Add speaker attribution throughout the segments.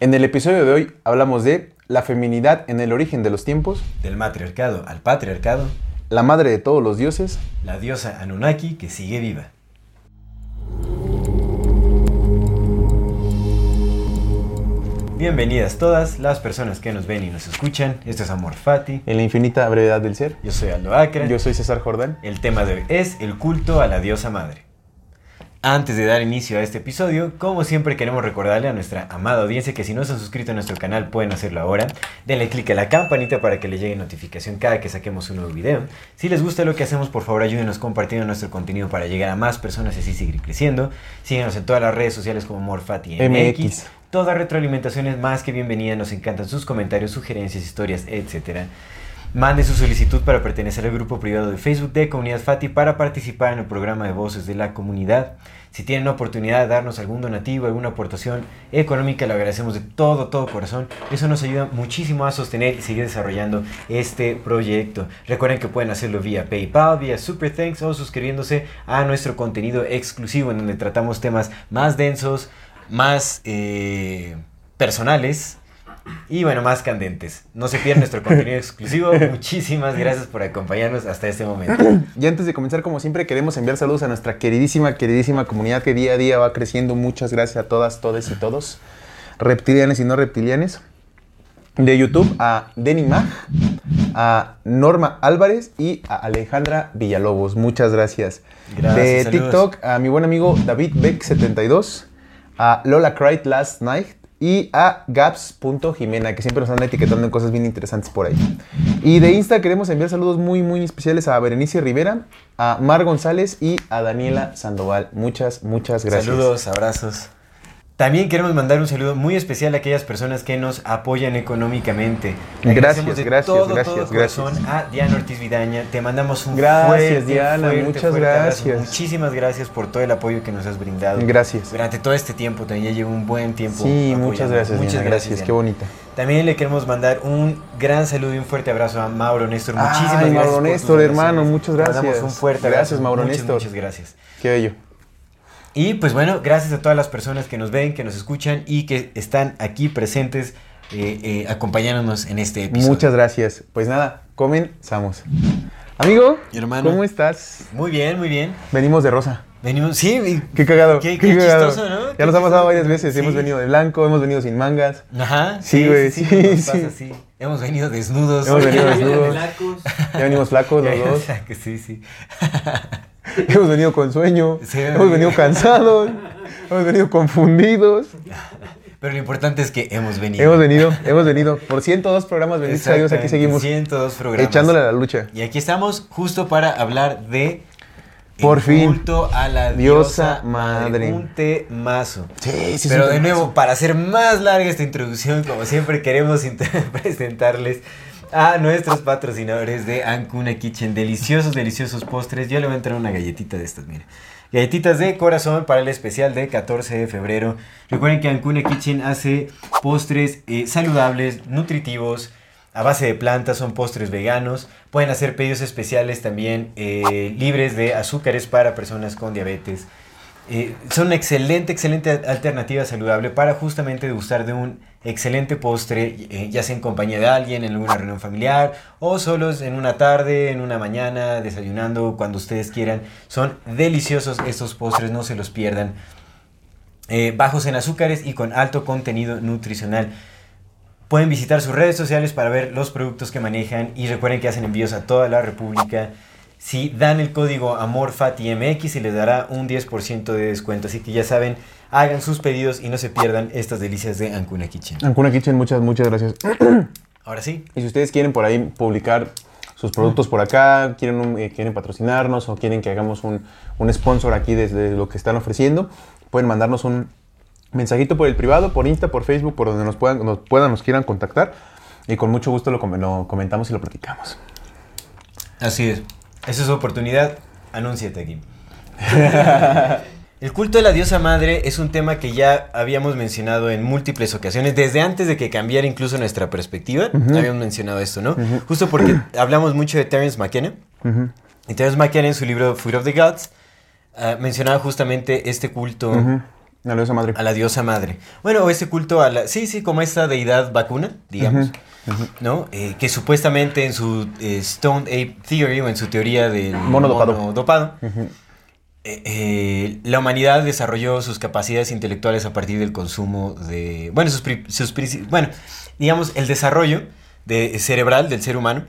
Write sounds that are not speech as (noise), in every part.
Speaker 1: En el episodio de hoy hablamos de la feminidad en el origen de los tiempos,
Speaker 2: Del matriarcado al patriarcado,
Speaker 1: la madre de todos los dioses,
Speaker 2: la diosa Anunnaki que sigue viva. Bienvenidas todas las personas que nos ven y nos escuchan. Esto es Amor Fati.
Speaker 1: en la infinita brevedad del ser.
Speaker 2: Yo soy Aldo Acra.
Speaker 1: Yo soy César Jordán.
Speaker 2: El tema de hoy es el culto a la diosa madre. Antes de dar inicio a este episodio, como siempre queremos recordarle a nuestra amada audiencia que si no se han suscrito a nuestro canal pueden hacerlo ahora. Denle clic a la campanita para que les llegue notificación cada que saquemos un nuevo video. Si les gusta lo que hacemos, por favor ayúdenos compartiendo nuestro contenido para llegar a más personas y así seguir creciendo. Síguenos en todas las redes sociales como Morfati MX.
Speaker 1: MX.
Speaker 2: Toda retroalimentación es más que bienvenida, nos encantan sus comentarios, sugerencias, historias, etc. Mande su solicitud para pertenecer al grupo privado de Facebook de Comunidad Fati para participar en el programa de voces de la comunidad. Si tienen la oportunidad de darnos algún donativo, alguna aportación económica, lo agradecemos de todo, todo corazón. Eso nos ayuda muchísimo a sostener y seguir desarrollando este proyecto. Recuerden que pueden hacerlo vía PayPal, vía Super Thanks o suscribiéndose a nuestro contenido exclusivo en donde tratamos temas más densos, más eh, personales y bueno, más candentes. No se pierdan nuestro contenido exclusivo. (laughs) Muchísimas gracias por acompañarnos hasta este momento.
Speaker 1: Y antes de comenzar, como siempre, queremos enviar saludos a nuestra queridísima, queridísima comunidad que día a día va creciendo. Muchas gracias a todas, todes y todos, reptilianes y no reptilianes. De YouTube a Denny Mag, a Norma Álvarez y a Alejandra Villalobos. Muchas gracias.
Speaker 2: Gracias,
Speaker 1: de
Speaker 2: saludos.
Speaker 1: TikTok a mi buen amigo David Beck72, a Lola Cried Last Night y a Gaps.jimena, que siempre nos andan etiquetando en cosas bien interesantes por ahí. Y de Insta queremos enviar saludos muy, muy especiales a Berenice Rivera, a Mar González y a Daniela Sandoval. Muchas, muchas gracias.
Speaker 2: Saludos, abrazos. También queremos mandar un saludo muy especial a aquellas personas que nos apoyan económicamente.
Speaker 1: Gracias,
Speaker 2: de
Speaker 1: gracias,
Speaker 2: todo,
Speaker 1: gracias,
Speaker 2: todo
Speaker 1: gracias.
Speaker 2: corazón a Diana Ortiz Vidaña. Te mandamos un
Speaker 1: Gracias,
Speaker 2: fuerte,
Speaker 1: Diana,
Speaker 2: fuerte,
Speaker 1: muchas
Speaker 2: fuerte abrazo.
Speaker 1: gracias.
Speaker 2: Muchísimas gracias por todo el apoyo que nos has brindado.
Speaker 1: Gracias.
Speaker 2: Durante todo este tiempo, también ya llevo un buen tiempo.
Speaker 1: Sí,
Speaker 2: apoyando.
Speaker 1: muchas gracias,
Speaker 2: Muchas
Speaker 1: Diana,
Speaker 2: gracias,
Speaker 1: gracias. Qué bonita.
Speaker 2: También le queremos mandar un gran saludo y un fuerte abrazo a Mauro Néstor. Muchísimas
Speaker 1: Ay,
Speaker 2: gracias.
Speaker 1: Mauro Néstor, hermano, muchas
Speaker 2: Te mandamos
Speaker 1: gracias.
Speaker 2: un fuerte
Speaker 1: Gracias,
Speaker 2: abrazo.
Speaker 1: Mauro
Speaker 2: Muchas,
Speaker 1: Néstor.
Speaker 2: Muchas gracias.
Speaker 1: Qué bello.
Speaker 2: Y pues bueno, gracias a todas las personas que nos ven, que nos escuchan y que están aquí presentes eh, eh, acompañándonos en este episodio.
Speaker 1: Muchas gracias. Pues nada, comenzamos. Amigo,
Speaker 2: Hermano.
Speaker 1: ¿cómo estás?
Speaker 2: Muy bien, muy bien.
Speaker 1: Venimos de rosa.
Speaker 2: Venimos, sí, y-
Speaker 1: Qué cagado.
Speaker 2: Qué-
Speaker 1: qué
Speaker 2: qué
Speaker 1: cagado.
Speaker 2: chistoso, ¿no?
Speaker 1: Ya
Speaker 2: Qué
Speaker 1: nos ha pasado varias veces.
Speaker 2: Sí.
Speaker 1: Hemos venido de blanco, hemos venido sin mangas.
Speaker 2: Ajá.
Speaker 1: Sí, güey, sí,
Speaker 2: nos
Speaker 1: sí.
Speaker 2: pasa así. Hemos venido desnudos.
Speaker 1: Hemos venido (laughs) desnudos. Ya venimos flacos los (laughs) dos. (laughs)
Speaker 2: que sí, sí. (laughs)
Speaker 1: hemos venido con sueño.
Speaker 2: Sí.
Speaker 1: hemos venido cansados. hemos venido confundidos.
Speaker 2: Pero lo importante es que hemos venido.
Speaker 1: Hemos venido, hemos venido. Por 102 programas, benditos a Dios, aquí seguimos
Speaker 2: 102 programas.
Speaker 1: echándole a la lucha.
Speaker 2: Y aquí estamos justo para hablar de el
Speaker 1: Por fin.
Speaker 2: culto a la
Speaker 1: Diosa
Speaker 2: diosa
Speaker 1: madre.
Speaker 2: Un temazo.
Speaker 1: Sí, sí, sí.
Speaker 2: Pero de nuevo, para hacer más larga esta introducción, como siempre queremos (laughs) presentarles a nuestros patrocinadores de Ancuna Kitchen. Deliciosos, deliciosos postres. Yo le voy a entrar una galletita de estas, mire. Galletitas de corazón para el especial de 14 de febrero. Recuerden que Ancuna Kitchen hace postres eh, saludables, nutritivos, a base de plantas, son postres veganos. Pueden hacer pedidos especiales también eh, libres de azúcares para personas con diabetes. Eh, son una excelente, excelente alternativa saludable para justamente degustar de un excelente postre, eh, ya sea en compañía de alguien, en alguna reunión familiar o solos en una tarde, en una mañana, desayunando, cuando ustedes quieran. Son deliciosos estos postres, no se los pierdan. Eh, bajos en azúcares y con alto contenido nutricional. Pueden visitar sus redes sociales para ver los productos que manejan y recuerden que hacen envíos a toda la República. Si dan el código AMORFATIMX se les dará un 10% de descuento. Así que ya saben, hagan sus pedidos y no se pierdan estas delicias de Ancuna Kitchen.
Speaker 1: Ancuna Kitchen, muchas, muchas gracias. (clears throat)
Speaker 2: Ahora sí,
Speaker 1: Y si ustedes quieren por ahí publicar sus productos por acá, quieren, un- eh, quieren patrocinarnos o quieren que hagamos un, un sponsor aquí desde lo que están ofreciendo, pueden mandarnos un, Mensajito por el privado, por Insta, por Facebook, por donde nos puedan, nos puedan, nos quieran contactar. Y con mucho gusto lo, lo comentamos y lo platicamos.
Speaker 2: Así es. Esa es su oportunidad. Anúnciate aquí. (laughs) El culto de la diosa madre es un tema que ya habíamos mencionado en múltiples ocasiones, desde antes de que cambiara incluso nuestra perspectiva, habíamos mencionado esto, ¿no? Justo porque (clears throat) hablamos mucho de Terence McKenna, y Terence McKenna en su libro Food of the Gods ah, mencionaba justamente este culto
Speaker 1: ujú. La diosa madre.
Speaker 2: a la diosa madre. Bueno, o este culto a la... Sí, sí, como esta deidad vacuna, digamos. ¿No? Eh, que supuestamente en su eh, Stone Ape Theory o en su teoría del
Speaker 1: Mono dopado.
Speaker 2: Eh, eh, la humanidad desarrolló sus capacidades intelectuales a partir del consumo de... Bueno, sus, sus bueno digamos, el desarrollo de, cerebral del ser humano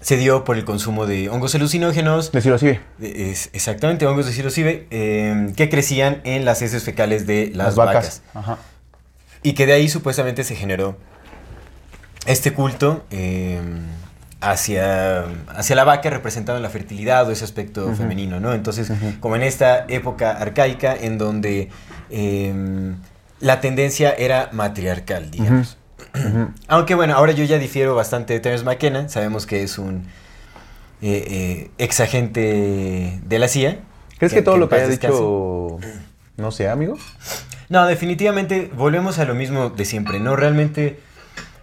Speaker 2: se dio por el consumo de hongos alucinógenos,
Speaker 1: De psilocibe.
Speaker 2: es- exactamente, hongos de psilocibe, eh, que crecían en las heces fecales de las, vacas.
Speaker 1: Ajá.
Speaker 2: Y que de ahí supuestamente se generó este culto eh, hacia, hacia la vaca representando la fertilidad o ese aspecto femenino, ¿no? Entonces, como en esta época arcaica en donde eh, la tendencia era matriarcal, digamos. (clears throat) Aunque bueno, ahora yo ya difiero bastante de Terence McKenna, sabemos que es un eh, eh, ex agente de la CIA.
Speaker 1: ¿Crees que, todo lo que haya dicho no sé, amigo?
Speaker 2: No, definitivamente volvemos a lo mismo de siempre, ¿no? Realmente,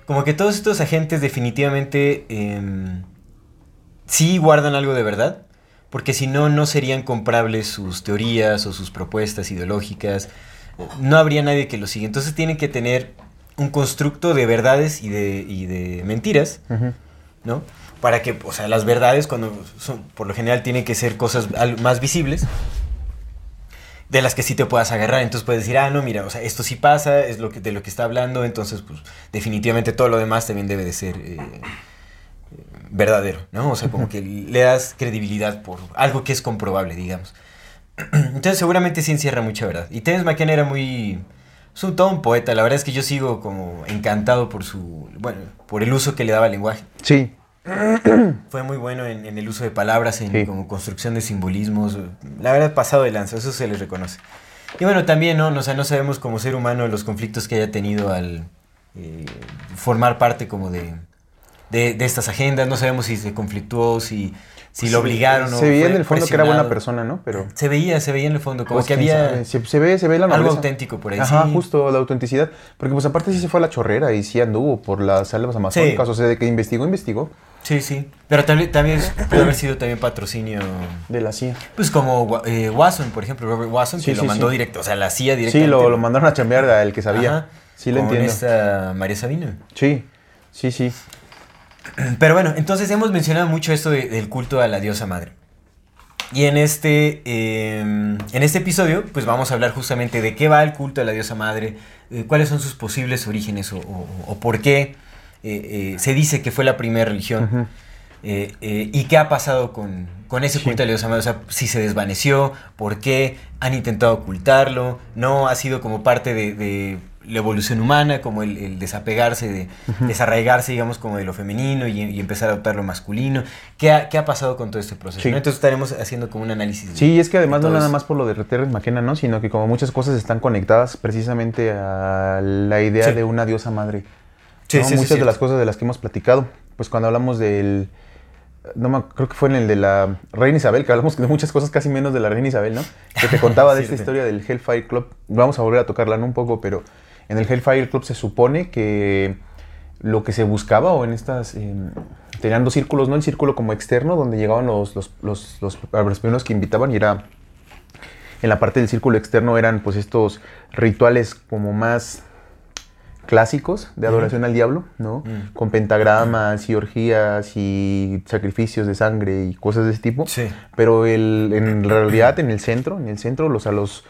Speaker 2: como que todos estos agentes definitivamente em, sí guardan algo de verdad, porque si no, no serían comprables sus teorías o sus propuestas ideológicas, no habría nadie que lo siga. Entonces tienen que tener un constructo de verdades y de, y de mentiras. ¿no? Para que, o sea, las verdades, cuando son, por lo general, tienen que ser cosas más visibles, de las que sí te puedas agarrar. Entonces puedes decir, ah, no, mira, o sea, esto sí pasa, es lo que, de lo que está hablando, entonces, pues, definitivamente todo lo demás también debe de ser eh, verdadero, ¿no? O sea, como que le das credibilidad por algo que es comprobable, digamos. (clears throat) Entonces, seguramente sí encierra mucha verdad. Y Terence McKenna era muy... Es un, todo un poeta, la verdad es que yo sigo como encantado por su... Bueno, por el uso que le daba al lenguaje.
Speaker 1: Sí. (coughs)
Speaker 2: Fue muy bueno en, en el uso de palabras, en
Speaker 1: Sí.
Speaker 2: como construcción de simbolismos. La verdad, pasado de lanza, eso se les reconoce. Y bueno, también, ¿no? O sea, no sabemos como ser humano los conflictos que haya tenido al eh, formar parte como de, de, de estas agendas. No sabemos si se conflictuó, si, si lo obligaron o
Speaker 1: Se veía en el fondo que era buena persona, ¿no? Pero.
Speaker 2: Se veía, se veía en el fondo, como
Speaker 1: pues,
Speaker 2: que había...
Speaker 1: Se, se ve, se ve la
Speaker 2: algo auténtico por ahí,
Speaker 1: Ajá,
Speaker 2: sí.
Speaker 1: justo, la autenticidad. Porque pues aparte sí se fue a la chorrera y sí anduvo por las selvas amazónicas.
Speaker 2: Sí.
Speaker 1: O sea, de que investigó, investigó.
Speaker 2: Sí, sí. Pero también, también pudo haber sido también patrocinio...
Speaker 1: De la CIA.
Speaker 2: Pues como eh, Watson, por ejemplo, Robert Watson,
Speaker 1: Sí,
Speaker 2: que lo
Speaker 1: sí,
Speaker 2: mandó
Speaker 1: sí.
Speaker 2: directo, o sea, la CIA
Speaker 1: Sí,
Speaker 2: directamente.
Speaker 1: lo, lo mandaron a chambear al que sabía.
Speaker 2: Ajá,
Speaker 1: sí, lo
Speaker 2: con
Speaker 1: entiendo.
Speaker 2: esta María Sabina.
Speaker 1: Sí, sí, sí. (clears throat)
Speaker 2: Pero bueno, entonces hemos mencionado mucho esto de- del culto a la diosa madre. Y en este, eh, en este episodio, pues vamos a hablar justamente de qué va el culto a la diosa madre, eh, cuáles son sus posibles orígenes o, o- o por qué eh, eh, se dice que fue la primera religión. Eh, ¿Y qué ha pasado con, con ese culto a la diosa madre? O sea, si se desvaneció, ¿por qué? ¿Han intentado ocultarlo? ¿No ha sido como parte de, de la evolución humana, como el, el desapegarse, de, desarraigarse, digamos, como de lo femenino y, y empezar a adoptar lo masculino? ¿Qué ha, qué ha pasado con todo este proceso?
Speaker 1: Sí.
Speaker 2: no? Entonces estaremos haciendo como un análisis. de-
Speaker 1: Sí, es que además
Speaker 2: de
Speaker 1: no nada más por lo de Terence McKenna, ¿no? Sino que como muchas cosas están conectadas precisamente a la idea
Speaker 2: Sí.
Speaker 1: de una diosa madre.
Speaker 2: Sí,
Speaker 1: ¿no?
Speaker 2: sí, sí,
Speaker 1: muchas de las cosas de las que hemos platicado, pues cuando hablamos del... No me, creo que fue en el de la Reina Isabel, que hablamos de muchas cosas casi menos de la Reina Isabel, ¿no? Que te (laughs) contaba de esta historia del Hellfire Club. Vamos a volver a tocarla, ¿no? Un poco, pero en el Hellfire Club se supone que lo que se buscaba, o en estas... eh, tenían dos círculos, ¿no? El círculo como externo, donde llegaban los, los, los, los, los primeros que invitaban y era en la parte del círculo externo eran pues estos rituales como más clásicos de adoración al diablo, ¿no?
Speaker 2: Mm.
Speaker 1: Con pentagramas y orgías y sacrificios de sangre y cosas de ese tipo.
Speaker 2: Sí.
Speaker 1: Pero el, en realidad en el centro, en el centro, los, a los,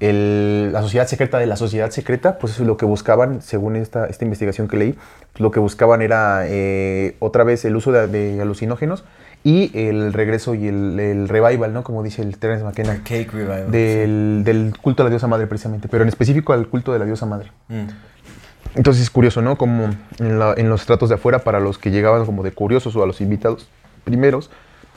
Speaker 1: el- la sociedad secreta de la sociedad secreta, pues eso es lo que buscaban, según esta, esta investigación que leí, lo que buscaban era eh, otra vez el uso de, de alucinógenos y el regreso y el, el revival, ¿no? Como dice el Terence McKenna.
Speaker 2: Cake revival.
Speaker 1: Del, del culto a la diosa madre, precisamente, pero en específico al culto de la diosa madre.
Speaker 2: Mm.
Speaker 1: Entonces es curioso, ¿no? Como en, la- en los tratos de afuera, para los que llegaban como de curiosos o a los invitados primeros,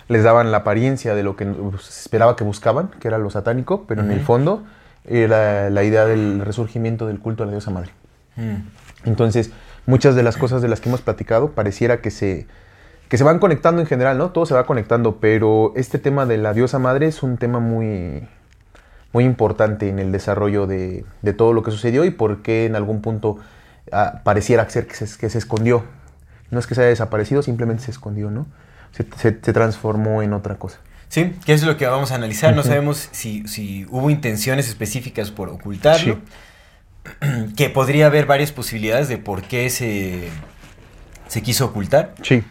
Speaker 1: les daban la apariencia de lo que se esperaba que buscaban, que era lo satánico, pero en el fondo era la idea del resurgimiento del culto a la diosa madre.
Speaker 2: Mm.
Speaker 1: Entonces, muchas de las cosas de las que hemos platicado pareciera que se, que se van conectando en general, ¿no? Todo se va conectando, pero este tema de la diosa madre es un tema muy, muy importante en el desarrollo de, de todo lo que sucedió y por qué en algún punto ah, pareciera ser que se, que se escondió. No es que se haya desaparecido, simplemente se escondió, ¿no? Se, se- se transformó en otra cosa.
Speaker 2: Sí, que es lo que vamos a analizar. No sabemos si, si hubo intenciones específicas por ocultarlo. (clears throat) Que podría haber varias posibilidades de por qué se, se quiso ocultar.
Speaker 1: Sí,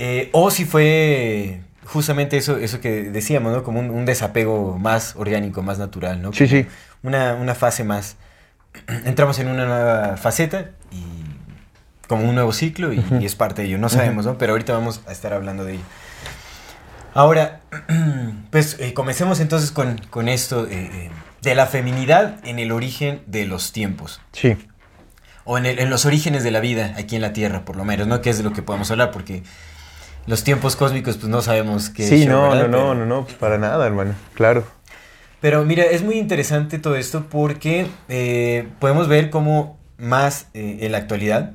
Speaker 2: Eh, o si fue justamente eso, eso que decíamos, ¿no? Como un, un desapego más orgánico, más natural, ¿no?
Speaker 1: sí,
Speaker 2: Como
Speaker 1: sí.
Speaker 2: Una, una fase más. (clears throat) Entramos en una nueva faceta y como un nuevo ciclo y, y es parte de ello. No sabemos, ¿no? Pero ahorita vamos a estar hablando de ello. Ahora, (clears throat) pues eh, comencemos entonces con, con esto eh, eh, de la feminidad en el origen de los tiempos.
Speaker 1: Sí,
Speaker 2: O en, el- en los orígenes de la vida aquí en la Tierra, por lo menos, ¿no? Que es de lo que podemos hablar, porque los tiempos cósmicos, pues no sabemos qué
Speaker 1: sí,
Speaker 2: show,
Speaker 1: no, no,
Speaker 2: ¿verdad?
Speaker 1: no, no, no, pues para nada, hermano, claro.
Speaker 2: Pero mira, es muy interesante todo esto porque eh, podemos ver cómo más eh, en la actualidad,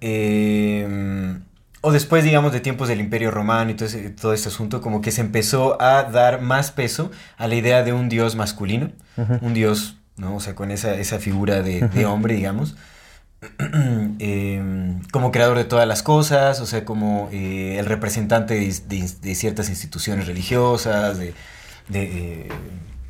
Speaker 2: eh, o después, digamos, de tiempos del Imperio Romano y todo, ese- todo este asunto, como que se empezó a dar más peso a la idea de un dios masculino, un dios, ¿no? O sea, con esa, esa figura de, de hombre, digamos. Eh, (clears throat) como creador de todas las cosas, o sea, como eh, el representante de, de- de ciertas instituciones religiosas, de, de, eh,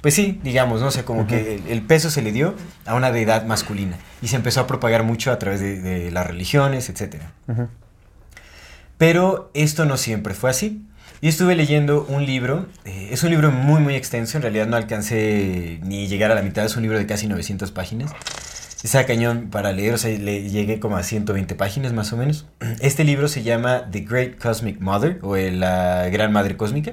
Speaker 2: pues sí, digamos, ¿no? O sea, como que el, el peso se le dio a una deidad masculina y se empezó a propagar mucho a través de, las religiones, etc.
Speaker 1: Ujú.
Speaker 2: Pero esto no siempre fue así. Y estuve leyendo un libro, eh, es un libro muy muy extenso, en realidad no alcancé ni llegar a la mitad, es un libro de casi 900 páginas. Está cañón para leer, o sea, le llegué como a 120 páginas más o menos. (clears throat) Este libro se llama The Great Cosmic Mother, o el, la Gran Madre Cósmica.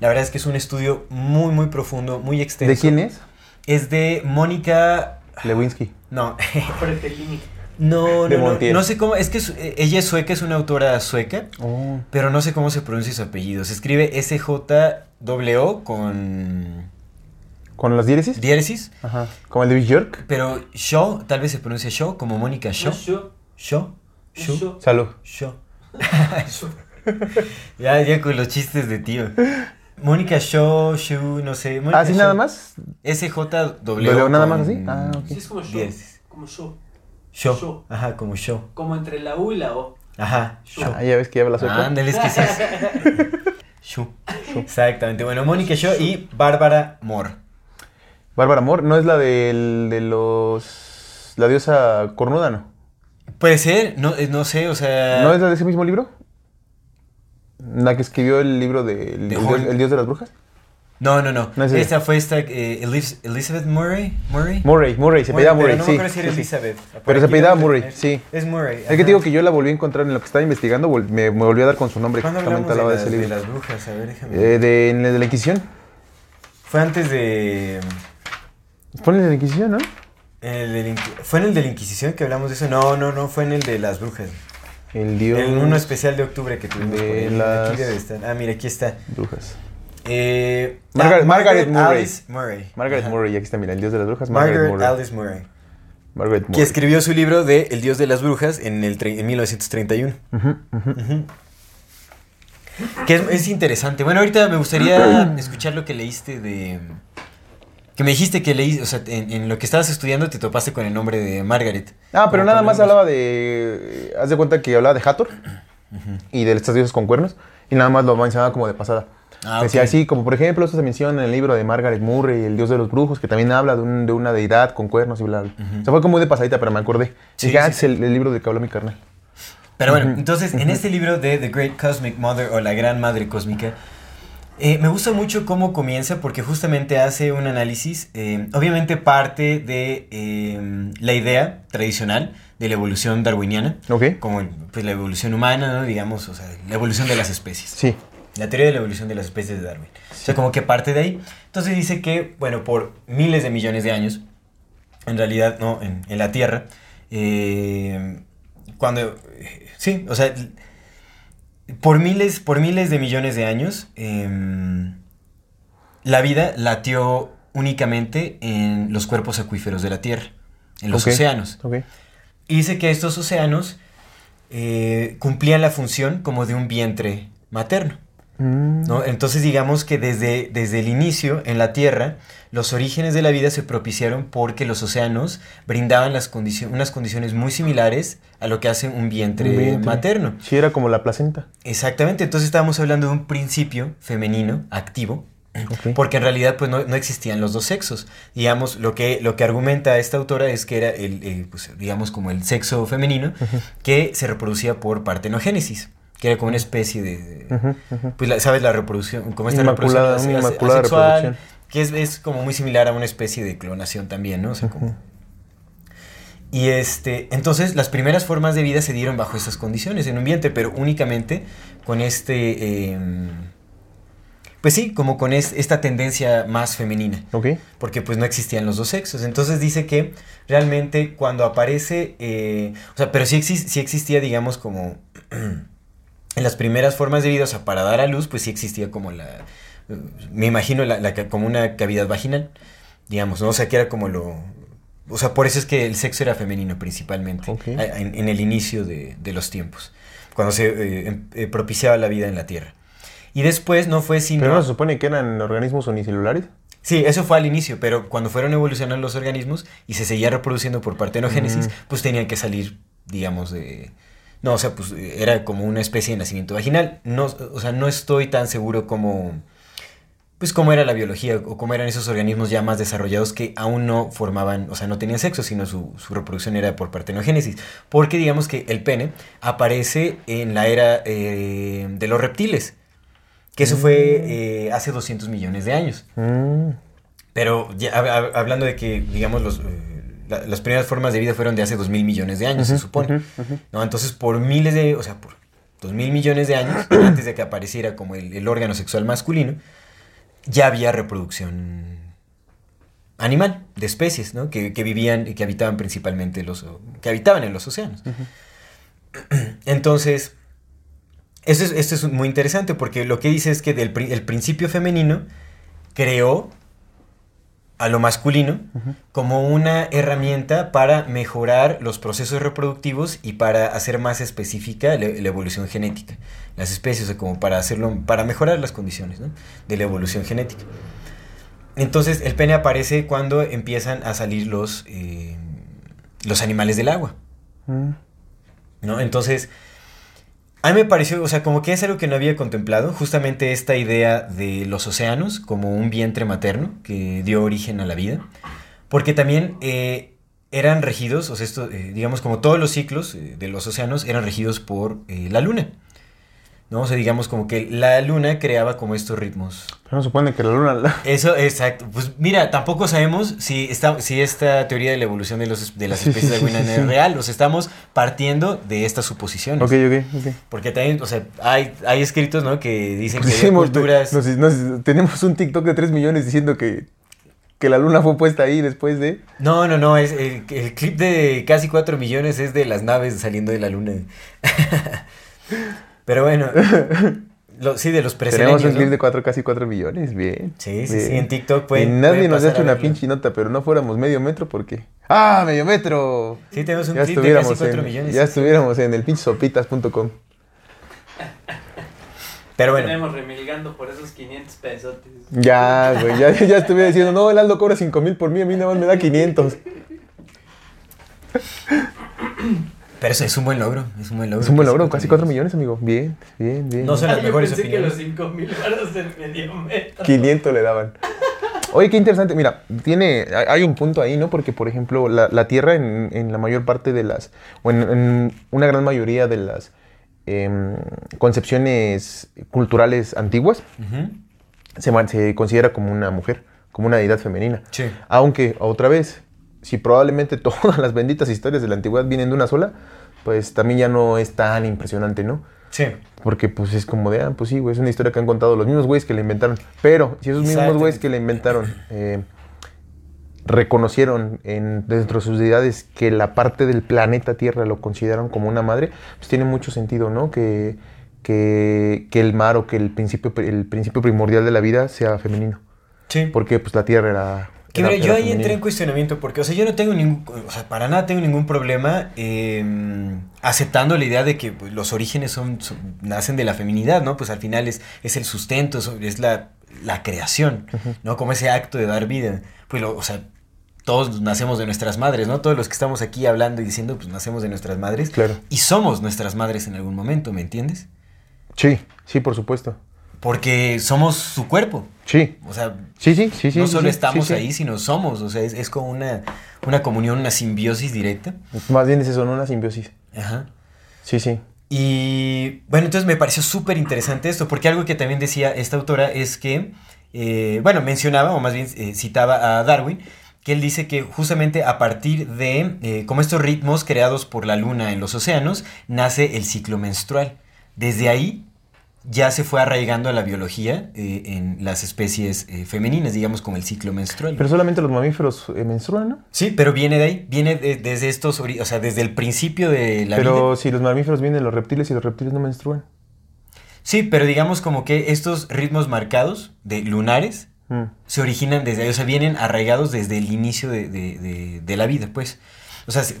Speaker 2: La verdad es que es un estudio muy muy profundo, muy extenso.
Speaker 1: ¿De quién es?
Speaker 2: Es de Mónica...
Speaker 1: Lewinsky.
Speaker 2: No, (laughs) no,
Speaker 1: De
Speaker 2: no, no,
Speaker 1: Montiel.
Speaker 2: no sé cómo, es que es- eh, ella es sueca, es una autora sueca.
Speaker 1: Oh.
Speaker 2: Pero no sé cómo se pronuncia su apellido. Se escribe S-J-O con
Speaker 1: ¿Con las diéresis?
Speaker 2: diéresis.
Speaker 1: Ajá. ¿Como el de Björk?
Speaker 2: Pero Shaw, tal vez se pronuncia Shaw, como Mónica Shaw.
Speaker 3: Yo,
Speaker 2: Shaw. Shaw.
Speaker 3: yo,
Speaker 1: Salud.
Speaker 3: Yo. (laughs)
Speaker 2: Ya, ya con los chistes de tío. Mónica Shaw, Shu, no sé. Mónica
Speaker 1: ¿Así
Speaker 2: Shaw.
Speaker 1: ¿Ah, nada más?
Speaker 2: S-J-W.
Speaker 1: ¿W nada más así? Ah, ok.
Speaker 3: Sí, es como yo. Como yo.
Speaker 2: Shaw. Ajá, como Shaw.
Speaker 3: Como entre la U y la O.
Speaker 2: Ajá. Shaw.
Speaker 1: Ah, ya ves que ya habla sueco.
Speaker 2: Ándale, es que sí. (laughs) Shu. Exactamente. Bueno, Mónica Shaw y Bárbara Moore.
Speaker 1: Bárbara Amor, ¿no es la del, de los... la diosa cornuda, no?
Speaker 2: Puede ser, no, eh, no sé, o sea.
Speaker 1: ¿No es la de ese mismo libro? ¿La que escribió el libro de El,
Speaker 2: De
Speaker 1: el
Speaker 2: Hol-
Speaker 1: dios, el dios de las brujas?
Speaker 2: No, no, no.
Speaker 1: No es ella.
Speaker 2: esta fue esta eh, Elizabeth Murray. Murray.
Speaker 1: Murray, Murray, se apellidaba Murray,
Speaker 2: pero no
Speaker 1: sí.
Speaker 2: me acuerdo si era
Speaker 1: sí, sí.
Speaker 2: Elizabeth. Por
Speaker 1: Pero se
Speaker 2: debe
Speaker 1: Murray,
Speaker 2: tener.
Speaker 1: sí.
Speaker 2: Es Murray.
Speaker 1: Es que te digo que yo la volví a encontrar en lo que estaba investigando, me, me volví a dar con su nombre,
Speaker 2: ¿Cuándo hablamos de,
Speaker 1: de ese
Speaker 2: las, de
Speaker 1: libro.
Speaker 2: las brujas? A ver, déjame.
Speaker 1: Eh, de, de la Inquisición.
Speaker 2: Fue antes de.
Speaker 1: Fue en el de la Inquisición, ¿no?
Speaker 2: en el de la Inqui- ¿Fue en el de la Inquisición que hablamos de eso? No, no, no, fue en el de las brujas.
Speaker 1: El dios...
Speaker 2: En uno especial de octubre que tuvimos.
Speaker 1: de
Speaker 2: por ahí.
Speaker 1: las-
Speaker 2: Aquí debe estar. Ah, mira, aquí está.
Speaker 1: Brujas.
Speaker 2: Eh,
Speaker 1: Margaret-
Speaker 2: ah,
Speaker 1: Margaret Murray.
Speaker 2: Alice Murray.
Speaker 1: Margaret
Speaker 2: Ajá.
Speaker 1: Murray, aquí está, mira, el dios de las brujas, Margaret,
Speaker 2: Margaret
Speaker 1: Murray.
Speaker 2: Alice Murray.
Speaker 1: Margaret
Speaker 2: Que
Speaker 1: Murray.
Speaker 2: escribió su libro de El Dios de las Brujas en, el en 1931.
Speaker 1: Ujú, ujú.
Speaker 2: Ujú. Que es, es interesante. Bueno, ahorita me gustaría (clears throat) escuchar lo que leíste de... Que me dijiste que leíste, o sea, en, en lo que estabas estudiando te topaste con el nombre de Margaret.
Speaker 1: Ah, pero nada más hablaba de... Haz de cuenta que hablaba de Hathor y de estas diosas con cuernos y nada más lo mencionaba como de pasada.
Speaker 2: Ah,
Speaker 1: Decía así, como por ejemplo, esto se menciona en el libro de Margaret Murray, El dios de los brujos, que también habla de, un- de una deidad con cuernos y bla, bla. O sea, fue como muy de pasadita, pero me acordé.
Speaker 2: Sí,
Speaker 1: Dije, ah,
Speaker 2: sí,
Speaker 1: es el, el libro del que habló mi carnal.
Speaker 2: Pero bueno, entonces en este libro de The Great Cosmic Mother o La Gran Madre Cósmica, eh, me gusta mucho cómo comienza porque justamente hace un análisis, eh, obviamente parte de eh, la idea tradicional de la evolución darwiniana,
Speaker 1: ¿Ok?
Speaker 2: como pues, la evolución humana, ¿no? digamos, o sea, la evolución de las especies.
Speaker 1: Sí.
Speaker 2: La teoría de la evolución de las especies de Darwin. O sea, como que parte de ahí. Entonces dice que, bueno, por miles de millones de años, en realidad, no, en, en la Tierra, cuando, sí, o sea, por miles, por miles de millones de años, em, la vida latió únicamente en los cuerpos acuíferos de la Tierra, en los océanos. Y dice que estos océanos eh, cumplían la función como de un vientre materno.
Speaker 1: Mm,
Speaker 2: ¿no? Entonces digamos que desde, desde el inicio en la Tierra, los orígenes de la vida se propiciaron porque los océanos brindaban las unas condiciones muy similares a lo que hace un vientre,
Speaker 1: un vientre.
Speaker 2: materno.
Speaker 1: Sí, era como la placenta.
Speaker 2: Exactamente, entonces estábamos hablando de un principio femenino activo, porque en realidad pues no, no existían los dos sexos. Digamos, lo que, lo que argumenta esta autora es que era el, pues, digamos, como el sexo femenino que se reproducía por partenogénesis, que era como una especie de, pues la- sabes la reproducción, como esta
Speaker 1: Inmaculada,
Speaker 2: reproducción
Speaker 1: una inmaculada
Speaker 2: asexual,
Speaker 1: reproducción.
Speaker 2: que es, es como muy similar a una especie de clonación también, ¿no? O sea, como... Y este, entonces las primeras formas de vida se dieron bajo estas condiciones, en un vientre, pero únicamente con este, em, pues sí, como con es- esta tendencia más femenina
Speaker 1: Ok.
Speaker 2: porque pues no existían los dos sexos. Entonces dice que realmente cuando aparece, eh, o sea, pero sí, sí existía, digamos, como (clears throat) en las primeras formas de vida, o sea, para dar a luz, pues sí existía como la, me imagino, la, como una cavidad vaginal, digamos, ¿no? O sea, que era como lo... O sea, por eso es que el sexo era femenino principalmente, en, en el inicio de, de los tiempos, cuando se eh, em- eh, propiciaba la vida en la Tierra. Y después no fue sino...
Speaker 1: Pero no se supone que eran organismos unicelulares.
Speaker 2: Sí, eso fue al inicio, pero cuando fueron evolucionando los organismos y se seguía reproduciendo por partenogénesis, pues tenían que salir, digamos, de... No, o sea, pues era como una especie de nacimiento vaginal. No, o sea, no estoy tan seguro como... Pues cómo era la biología o cómo eran esos organismos ya más desarrollados que aún no formaban, o sea, no tenían sexo, sino su, su reproducción era por partenogénesis. Porque digamos que el pene aparece en la era eh, de los reptiles, que eso fue eh, hace 200 millones de años.
Speaker 1: Mm,
Speaker 2: Pero ya, hab- hab- hablando de que, digamos, los, eh, la- las primeras formas de vida fueron de hace dos mil millones de años, se supone. ¿no? Entonces, por miles de, o sea, por dos mil millones de años, (clears throat) antes de que apareciera como el, el órgano sexual masculino, ya había reproducción animal, de especies, ¿no? Que, que vivían y que habitaban principalmente los, que habitaban en los océanos. (clears throat) Entonces, esto es, esto es muy interesante porque lo que dice es que del, el principio femenino creó a lo masculino como una herramienta para mejorar los procesos reproductivos y para hacer más específica la, la evolución genética. Las especies, o sea, como para hacerlo, para mejorar las condiciones ¿no? de la evolución genética. Entonces, el pene aparece cuando empiezan a salir los, eh, los animales del agua.
Speaker 1: mm.
Speaker 2: ¿no? Entonces, a mí me pareció, o sea, como que es algo que no había contemplado, justamente esta idea de los océanos como un vientre materno que dio origen a la vida, porque también eh, eran regidos, o sea, esto, eh, digamos, como todos los ciclos eh, de los océanos eran regidos por la luna, ¿no? O sea, digamos como que la luna creaba como estos ritmos
Speaker 1: Pero no supone que la luna. la- (laughs)
Speaker 2: eso, exacto. Pues mira, tampoco sabemos si, esta, si esta teoría de la evolución de, los, de las (laughs)
Speaker 1: Sí,
Speaker 2: especies
Speaker 1: sí,
Speaker 2: de
Speaker 1: sí,
Speaker 2: es real. Los estamos partiendo de estas suposiciones.
Speaker 1: Ok, ok, ok.
Speaker 2: Porque también, o sea, hay, hay escritos, ¿no? Que dicen que hay
Speaker 1: Hicimos-
Speaker 2: culturas...
Speaker 1: nos- nos- tenemos un TikTok de 3 millones diciendo que, que la luna fue puesta ahí después de.
Speaker 2: No, no, no. Es, el, el clip de casi 4 millones es de las naves saliendo de la luna. (laughs) Pero bueno, (laughs) lo- sí, de los
Speaker 1: Tenemos un clip
Speaker 2: ¿no?
Speaker 1: de cuatro, casi 4 millones. Bien.
Speaker 2: Sí, sí,
Speaker 1: bien.
Speaker 2: sí, en TikTok
Speaker 1: Y
Speaker 2: pueden-
Speaker 1: nadie nos ha hecho una pinche nota, pero no fuéramos medio metro porque. ¡Ah, medio metro!
Speaker 2: Sí, tenemos un
Speaker 1: Ya
Speaker 2: clip de casi
Speaker 1: estuviéramos,
Speaker 2: 4
Speaker 1: en,
Speaker 2: millones.
Speaker 1: ya estuviéramos en el pinche sopitas.com.
Speaker 2: Pero bueno.
Speaker 3: Tenemos remilgando por esos 500 pesotes.
Speaker 1: Ya, güey, ya, ya estuviera diciendo, no, el Aldo cobra 5 mil por mí, a mí nada más me da 500.
Speaker 2: Pero eso es un buen logro. Es un buen logro.
Speaker 1: Es un buen
Speaker 2: Casi
Speaker 1: logro, casi 4
Speaker 2: millones.
Speaker 1: amigo. Bien, bien, bien.
Speaker 2: No son las
Speaker 3: Yo
Speaker 2: mejores
Speaker 3: pensé
Speaker 2: opiniones.
Speaker 3: que los 5 mil varos del medio metro.
Speaker 1: 500 le daban. Oye, qué interesante. Mira, tiene, hay un punto ahí, ¿no? Porque, por ejemplo, la, la Tierra en, en la mayor parte de las, o en, en una gran mayoría de las em, concepciones culturales antiguas, se, se considera como una mujer, como una deidad femenina.
Speaker 2: Sí.
Speaker 1: Aunque, otra vez, si probablemente (laughs) todas las benditas historias de la antigüedad vienen de una sola, pues también ya no es tan impresionante, ¿no?
Speaker 2: Sí.
Speaker 1: Porque pues es como de, ah, pues sí, güey, es una historia que han contado los mismos güeyes que la inventaron. Pero si esos mismos güeyes que la inventaron eh, reconocieron en, dentro de sus deidades que la parte del planeta Tierra lo consideraron como una madre, pues tiene mucho sentido, ¿no? Que, que, que el mar o que el principio, el principio primordial de la vida sea femenino.
Speaker 2: Sí.
Speaker 1: Porque pues la tierra era...
Speaker 2: Que yo ahí entré en cuestionamiento porque, o sea, yo no tengo ningún, o sea, para nada tengo ningún problema eh, aceptando la idea de que pues, los orígenes son, son- nacen de la feminidad, ¿no? Pues al final es, es el sustento, es, es la, la creación, ¿no? Como ese acto de dar vida. Pues, lo- o sea, todos nacemos de nuestras madres, ¿no? Todos los que estamos aquí hablando y diciendo, pues nacemos de nuestras madres.
Speaker 1: Claro.
Speaker 2: Y somos nuestras madres en algún momento, ¿me entiendes?
Speaker 1: Sí, sí, por supuesto.
Speaker 2: Porque somos su cuerpo.
Speaker 1: Sí,
Speaker 2: O sea,
Speaker 1: sí, sí, sí. sí
Speaker 2: no solo
Speaker 1: sí,
Speaker 2: estamos
Speaker 1: sí, sí.
Speaker 2: ahí, sino somos. O sea, es, es como una, una comunión, una simbiosis directa.
Speaker 1: Más bien es eso, no una simbiosis.
Speaker 2: Ajá.
Speaker 1: Sí, sí.
Speaker 2: Y bueno, entonces me pareció súper interesante esto, porque algo que también decía esta autora es que, eh, bueno, mencionaba, o más bien eh, citaba a Darwin, que él dice que justamente a partir de, eh, como estos ritmos creados por la luna en los océanos, nace el ciclo menstrual. Desde ahí ya se fue arraigando a la biología eh, en las especies eh, femeninas, digamos, como el ciclo menstrual.
Speaker 1: Pero solamente los mamíferos eh, menstruan, ¿no?
Speaker 2: Sí, pero viene de ahí, viene de- desde estos, o sea, desde el principio de la
Speaker 1: Pero
Speaker 2: vida.
Speaker 1: si los mamíferos vienen de los reptiles y los reptiles no menstruan.
Speaker 2: Sí, pero digamos como que estos ritmos marcados de lunares
Speaker 1: Mm.
Speaker 2: se originan desde ahí, o sea, vienen arraigados desde el inicio de, de- de- la vida, pues. O sea, se-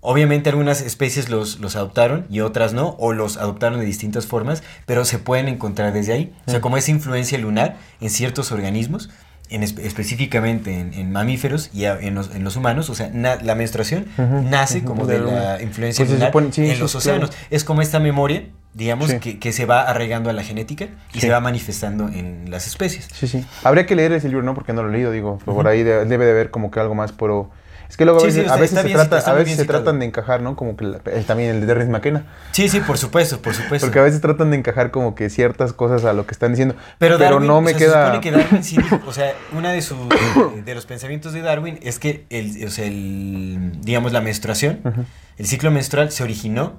Speaker 2: obviamente algunas especies los, los adoptaron y otras no, o los adoptaron de distintas formas, pero se pueden encontrar desde ahí. O sea, como esa influencia lunar en ciertos organismos, en espe- específicamente en, en mamíferos y a- en los, en los humanos, o sea, la menstruación nace como
Speaker 1: de la luna.
Speaker 2: influencia
Speaker 1: Pues se
Speaker 2: lunar
Speaker 1: supone- sí,
Speaker 2: en
Speaker 1: sí,
Speaker 2: los
Speaker 1: claro.
Speaker 2: océanos. Es como esta memoria, digamos,
Speaker 1: Sí.
Speaker 2: que, que se va arraigando a la genética y se va manifestando en las especies.
Speaker 1: Sí, sí. Habría que leer ese libro, ¿no? Porque no lo he leído, digo. Por ahí de- debe de haber como que algo más, pero... Es que luego a
Speaker 2: Sí,
Speaker 1: veces, a se,
Speaker 2: bien
Speaker 1: trata, a veces se tratan de encajar, ¿no? Como que la- el- también el de Derris McKenna.
Speaker 2: Sí, sí, por supuesto, por supuesto.
Speaker 1: Porque a veces tratan de encajar como que ciertas cosas a lo que están diciendo.
Speaker 2: Pero, Darwin,
Speaker 1: no me
Speaker 2: o sea, Se
Speaker 1: queda...
Speaker 2: supone que Darwin (laughs) sí o sea, una de sus de los pensamientos de Darwin es que el, o sea, el digamos la menstruación, el ciclo menstrual se originó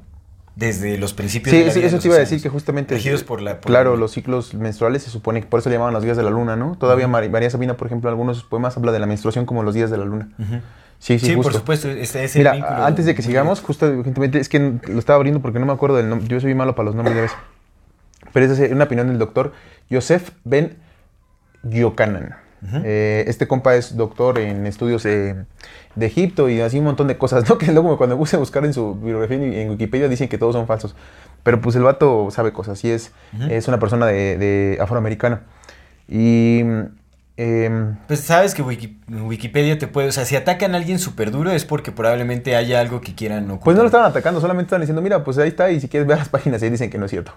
Speaker 2: desde los principios
Speaker 1: Sí,
Speaker 2: de la
Speaker 1: sí,
Speaker 2: vida
Speaker 1: eso
Speaker 2: de
Speaker 1: te iba a decir que justamente...
Speaker 2: regidos por la por
Speaker 1: claro,
Speaker 2: la-
Speaker 1: los ciclos menstruales se supone que por eso le llamaban los días de la luna, ¿no? Todavía Mari- María Sabina, por ejemplo, en algunos de sus poemas habla de la menstruación como los días de la luna.
Speaker 2: Ujú.
Speaker 1: Sí, sí,
Speaker 2: Sí, por
Speaker 1: justo.
Speaker 2: supuesto, este es el
Speaker 1: Mira,
Speaker 2: vínculo
Speaker 1: antes de que sigamos, justo urgentemente, es que lo estaba abriendo porque no me acuerdo del nombre. Yo soy malo para los nombres de veces. Pero esa es una opinión del doctor Yosef Ben Yokanan. Eh, este compa es doctor en estudios eh, de Egipto y así un montón de cosas, ¿no? (laughs) Que luego cuando me puse a buscar en su bibliografía en, en Wikipedia dicen que todos son falsos. Pero pues el vato sabe cosas y es, es una persona de, de afroamericana. Y... em,
Speaker 2: Pues sabes que Wiki- Wikipedia te puede, o sea, si atacan a alguien súper duro es porque probablemente haya algo que quieran ocultar.
Speaker 1: pues no lo estaban atacando, solamente estaban diciendo, mira, pues ahí está y si quieres ver las páginas ahí dicen que no es cierto.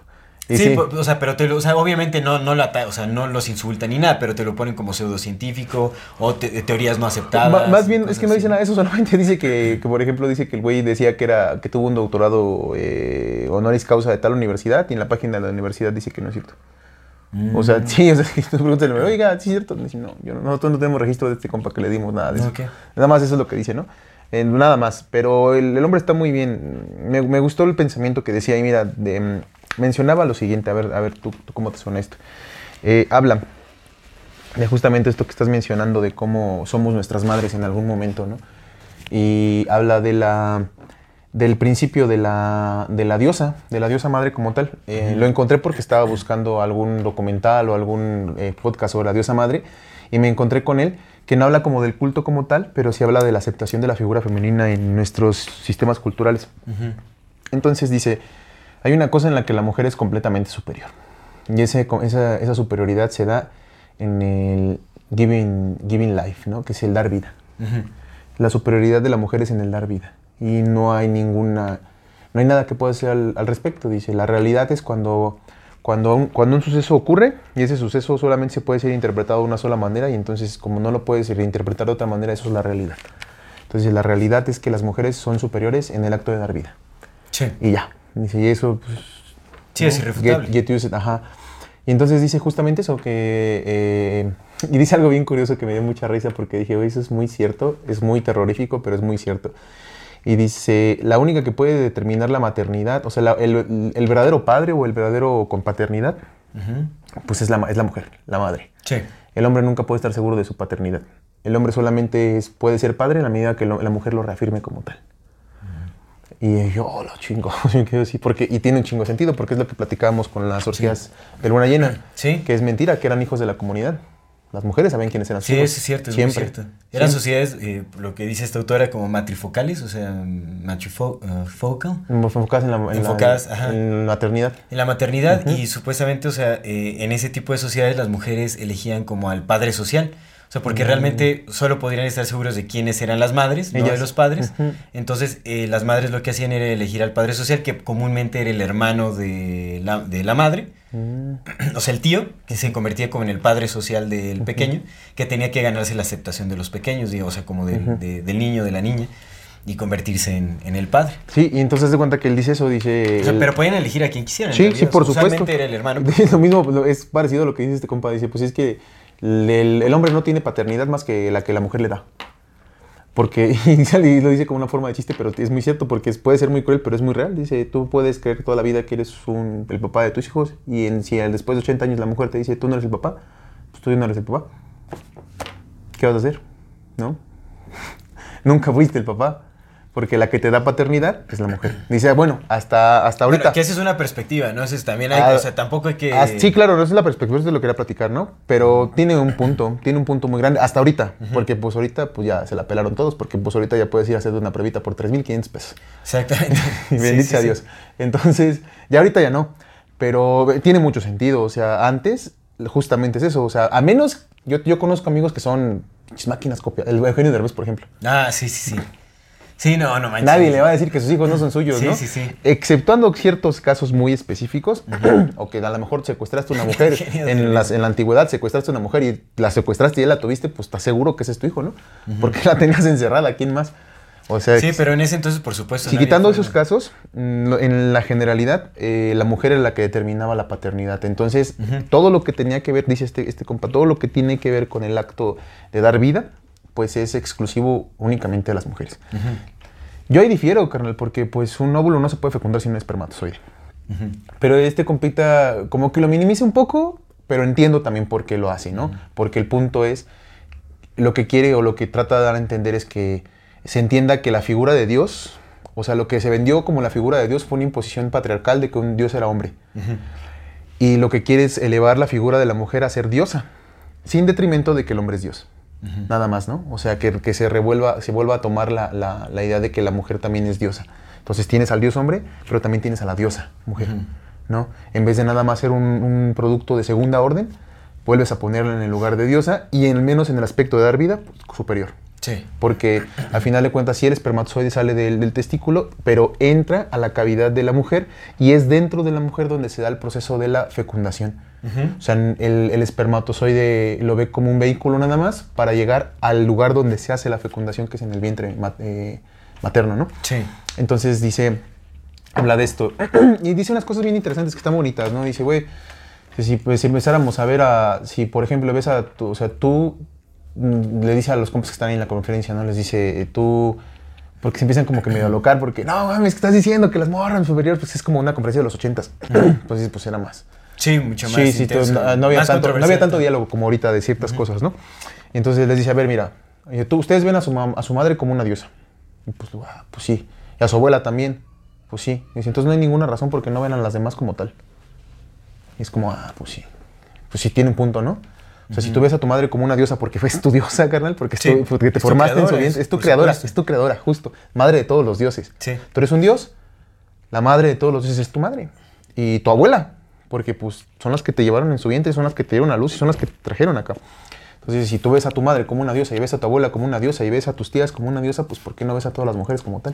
Speaker 2: Sí, o sea, pero te lo, o sea, obviamente no, no, lo ata- o sea, no los insultan ni nada, pero te lo ponen como pseudocientífico o te- teorías no aceptadas.
Speaker 1: Más bien, es que no dice
Speaker 2: así.
Speaker 1: nada de eso, solamente (laughs) dice que, que, por ejemplo, dice que el güey decía que era que tuvo un doctorado eh, honoris causa de tal universidad y en la página de la universidad dice que no es cierto. O sea, (laughs) sí, o sea, (laughs) tú pregúntale, oiga, ¿sí es cierto? Dice, no, yo no, nosotros no tenemos registro de este compa que le dimos nada de eso. Nada más eso es lo que dice, ¿no? Eh, nada más, pero el, el hombre está muy bien. Me, me gustó el pensamiento que decía ahí, mira, de, mm, mencionaba lo siguiente, a ver, a ver, tú, tú cómo te suena esto. Eh, habla de justamente esto que estás mencionando, de cómo somos nuestras madres en algún momento, ¿no? Y habla de la, del principio de la, de la diosa, de la diosa madre como tal. Eh, Lo encontré porque estaba buscando algún documental o algún eh, podcast sobre la diosa madre y me encontré con él que no habla como del culto como tal, pero sí habla de la aceptación de la figura femenina en nuestros sistemas culturales. Entonces dice, hay una cosa en la que la mujer es completamente superior. Y ese, esa, esa superioridad se da en el giving, giving life, ¿no? que es el dar vida. La superioridad de la mujer es en el dar vida. Y no hay ninguna, no hay nada que pueda hacer al, al respecto. Dice, la realidad es cuando, cuando, un, cuando un suceso ocurre y ese suceso solamente se puede ser interpretado de una sola manera y entonces como no lo puedes reinterpretar de otra manera, eso es la realidad. Entonces la realidad es que las mujeres son superiores en el acto de dar vida.
Speaker 2: Sí,
Speaker 1: Y ya. Dice, y eso, pues.
Speaker 2: Sí, es irrefutable.
Speaker 1: Get, get used, ajá. Y entonces dice justamente eso, que. eh, (laughs) y dice algo bien curioso que me dio mucha risa porque dije, oye, eso es muy cierto, es muy terrorífico, pero es muy cierto. Y dice, la única que puede determinar la maternidad, o sea, la- el, el verdadero padre o el verdadero con paternidad,
Speaker 2: Ujú.
Speaker 1: pues es la, es la mujer, la madre.
Speaker 2: sí.
Speaker 1: El hombre nunca puede estar seguro de su paternidad. El hombre solamente es- puede ser padre en la medida que lo- la mujer lo reafirme como tal. Y yo, oh, lo chingo. (laughs) Así, porque, y tiene un chingo sentido, porque es lo que platicábamos con las orgías de luna llena.
Speaker 2: Sí.
Speaker 1: Que es mentira, que eran hijos de la comunidad. Las mujeres sabían quiénes eran
Speaker 2: Sí, eso es cierto, es
Speaker 1: Siempre.
Speaker 2: muy cierto. Eran sociedades, eh, lo que dice esta autora, como matrifocales, o sea, matrifocal.
Speaker 1: Enfocadas en la, en la-
Speaker 2: Enfocadas, ajá.
Speaker 1: en la maternidad.
Speaker 2: En la maternidad y supuestamente, o sea, eh, en ese tipo de sociedades las mujeres elegían como al padre social. O sea, porque realmente solo podrían estar seguros de quiénes eran las madres, no de
Speaker 1: Mm. Ellas.
Speaker 2: los padres. Entonces, eh, las madres lo que hacían era elegir al padre social, que comúnmente era el hermano de la, de la madre.
Speaker 1: Mm. (clears throat)
Speaker 2: O sea, el tío, que se convertía como en el padre social del pequeño, que tenía que ganarse la aceptación de los pequeños, digo, o sea, como del- de- del niño, de la niña, y convertirse en, en el padre.
Speaker 1: Sí, y entonces de cuenta que él dice eso, dice...
Speaker 2: O sea,
Speaker 1: el-
Speaker 2: pero podían elegir a quien quisieran.
Speaker 1: Sí, sí, por supuesto.
Speaker 2: era el hermano. (laughs)
Speaker 1: Es lo mismo, es parecido a lo que dice este compa. Dice, pues es que el, el hombre no tiene paternidad más que la que la mujer le da. Porque, (laughs) y lo dice como una forma de chiste, pero es muy cierto porque puede ser muy cruel, pero es muy real. Dice, tú puedes creer toda la vida que eres el papá de tus hijos y en, si después de 80 años la mujer te dice, tú no eres el papá, pues tú no eres el papá. ¿Qué vas a hacer? ¿No? (laughs) Nunca fuiste el papá. Porque la que te da paternidad es la mujer. Dice, bueno, hasta, hasta ahorita.
Speaker 2: Bueno, que esa es una perspectiva, ¿no? Ese es también hay,
Speaker 1: Ah,
Speaker 2: o sea, tampoco hay que...
Speaker 1: Ah, sí, claro, esa es la perspectiva, eso es lo que quería platicar, ¿no? Pero tiene un punto, tiene un punto muy grande, hasta ahorita, porque pues ahorita pues ya se la pelaron todos, porque pues ahorita ya puedes ir a hacer una pruebita por 3.500 pesos.
Speaker 2: Exactamente. (laughs)
Speaker 1: Y bendito
Speaker 2: sí, sí.
Speaker 1: Dios. Entonces, ya ahorita ya no, pero tiene mucho sentido, o sea, antes justamente es eso, o sea, a menos, yo, yo conozco amigos que son pinches máquinas copia, el Eugenio Derbez, por ejemplo.
Speaker 2: Ah, sí, sí, sí. Sí, no, no manches.
Speaker 1: Nadie le va a decir que sus hijos no son suyos,
Speaker 2: Sí,
Speaker 1: ¿no?
Speaker 2: sí, sí.
Speaker 1: Exceptuando ciertos casos muy específicos, (clears throat) o que a lo mejor secuestraste una mujer (laughs) en,
Speaker 2: de
Speaker 1: las- en la antigüedad, secuestraste una mujer y la secuestraste y ya la tuviste, pues estás seguro que ese es tu hijo, ¿no? Porque la tenías encerrada, ¿quién más? O sea,
Speaker 2: Sí, pero en ese entonces, por supuesto.
Speaker 1: si quitando esos casos, mm, en la generalidad, eh, la mujer era la que determinaba la paternidad. Entonces, todo lo que tenía que ver, dice este, este compa, todo lo que tiene que ver con el acto de dar vida, pues es exclusivo únicamente de las mujeres. Yo ahí difiero, carnal, porque pues un óvulo no se puede fecundar sin un espermatozoide. Pero este compita como que lo minimiza un poco, pero entiendo también por qué lo hace, ¿no? Porque el punto es, lo que quiere o lo que trata de dar a entender es que se entienda que la figura de Dios, o sea, lo que se vendió como la figura de Dios fue una imposición patriarcal de que un Dios era hombre. Y lo que quiere es elevar la figura de la mujer a ser diosa, sin detrimento de que el hombre es Dios. Nada más, ¿no? O sea, que, que se revuelva, se vuelva a tomar la, la- la idea de que la mujer también es diosa. Entonces tienes al dios hombre, pero también tienes a la diosa mujer, ¿no? En vez de nada más ser un, un producto de segunda orden, vuelves a ponerla en el lugar de diosa y en menos en el aspecto de dar vida, superior.
Speaker 2: Sí.
Speaker 1: Porque al final de cuentas, sí el espermatozoide sale del, del testículo, pero entra a la cavidad de la mujer y es dentro de la mujer donde se da el proceso de la fecundación. O sea, el, el espermatozoide lo ve como un vehículo nada más para llegar al lugar donde se hace la fecundación, que es en el vientre eh, materno, ¿no?
Speaker 2: Sí.
Speaker 1: Entonces dice, habla de esto. (clears throat) y dice unas cosas bien interesantes que están bonitas, ¿no? Dice, güey, si, pues, si empezáramos a ver a, si por ejemplo ves a tu, o sea, tú mm, le dice a los compas que están ahí en la conferencia, ¿no? Les dice, eh, tú, porque se empiezan como que medio a locar, porque, no, mames, que estás diciendo que las morras superiores, pues es como una conferencia de los ochentas. (clears throat) pues dices, pues era más.
Speaker 2: Sí, mucho más.
Speaker 1: Sí, sí,
Speaker 2: intenso,
Speaker 1: no, no había
Speaker 2: más
Speaker 1: tanto, no había tanto diálogo como ahorita de ciertas cosas, ¿no? Y entonces les dice, a ver, mira, eh, tú, ustedes ven a su, mam- a su madre como una diosa. Y pues, ah, pues sí. Y a su abuela también. Pues sí. Y dice, entonces no hay ninguna razón porque no ven a las demás como tal. Y es como, ah, pues sí. Pues sí tiene un punto, ¿no? O sea, si tú ves a tu madre como una diosa porque fue (laughs) tu diosa, carnal, porque,
Speaker 2: Sí,
Speaker 1: tu- porque te
Speaker 2: es
Speaker 1: formaste en su vientre,
Speaker 2: es-
Speaker 1: tu creadora,
Speaker 2: supuesto.
Speaker 1: es tu creadora, justo. Madre de todos los dioses.
Speaker 2: Sí.
Speaker 1: Tú eres un dios, la madre de todos los dioses es tu madre. Y tu abuela, porque pues son las que te llevaron en su vientre, son las que te dieron a luz y son las que te trajeron acá. Entonces, si tú ves a tu madre como una diosa y ves a tu abuela como una diosa y ves a tus tías como una diosa, pues ¿por qué no ves a todas las mujeres como tal?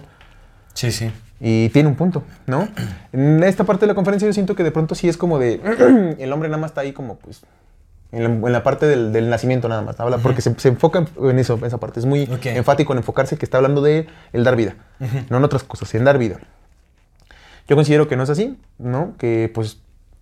Speaker 2: Sí, sí.
Speaker 1: Y tiene un punto, ¿no? En esta parte de la conferencia yo siento que de pronto sí es como de, (clears throat) el hombre nada más está ahí como pues, en la, en la parte del, del nacimiento nada más, habla, porque se, se enfoca en, eso, en esa parte, es muy
Speaker 2: Ok.
Speaker 1: enfático en enfocarse que está hablando de el dar vida, no en otras cosas, en dar vida. Yo considero que no es así, ¿no? Que pues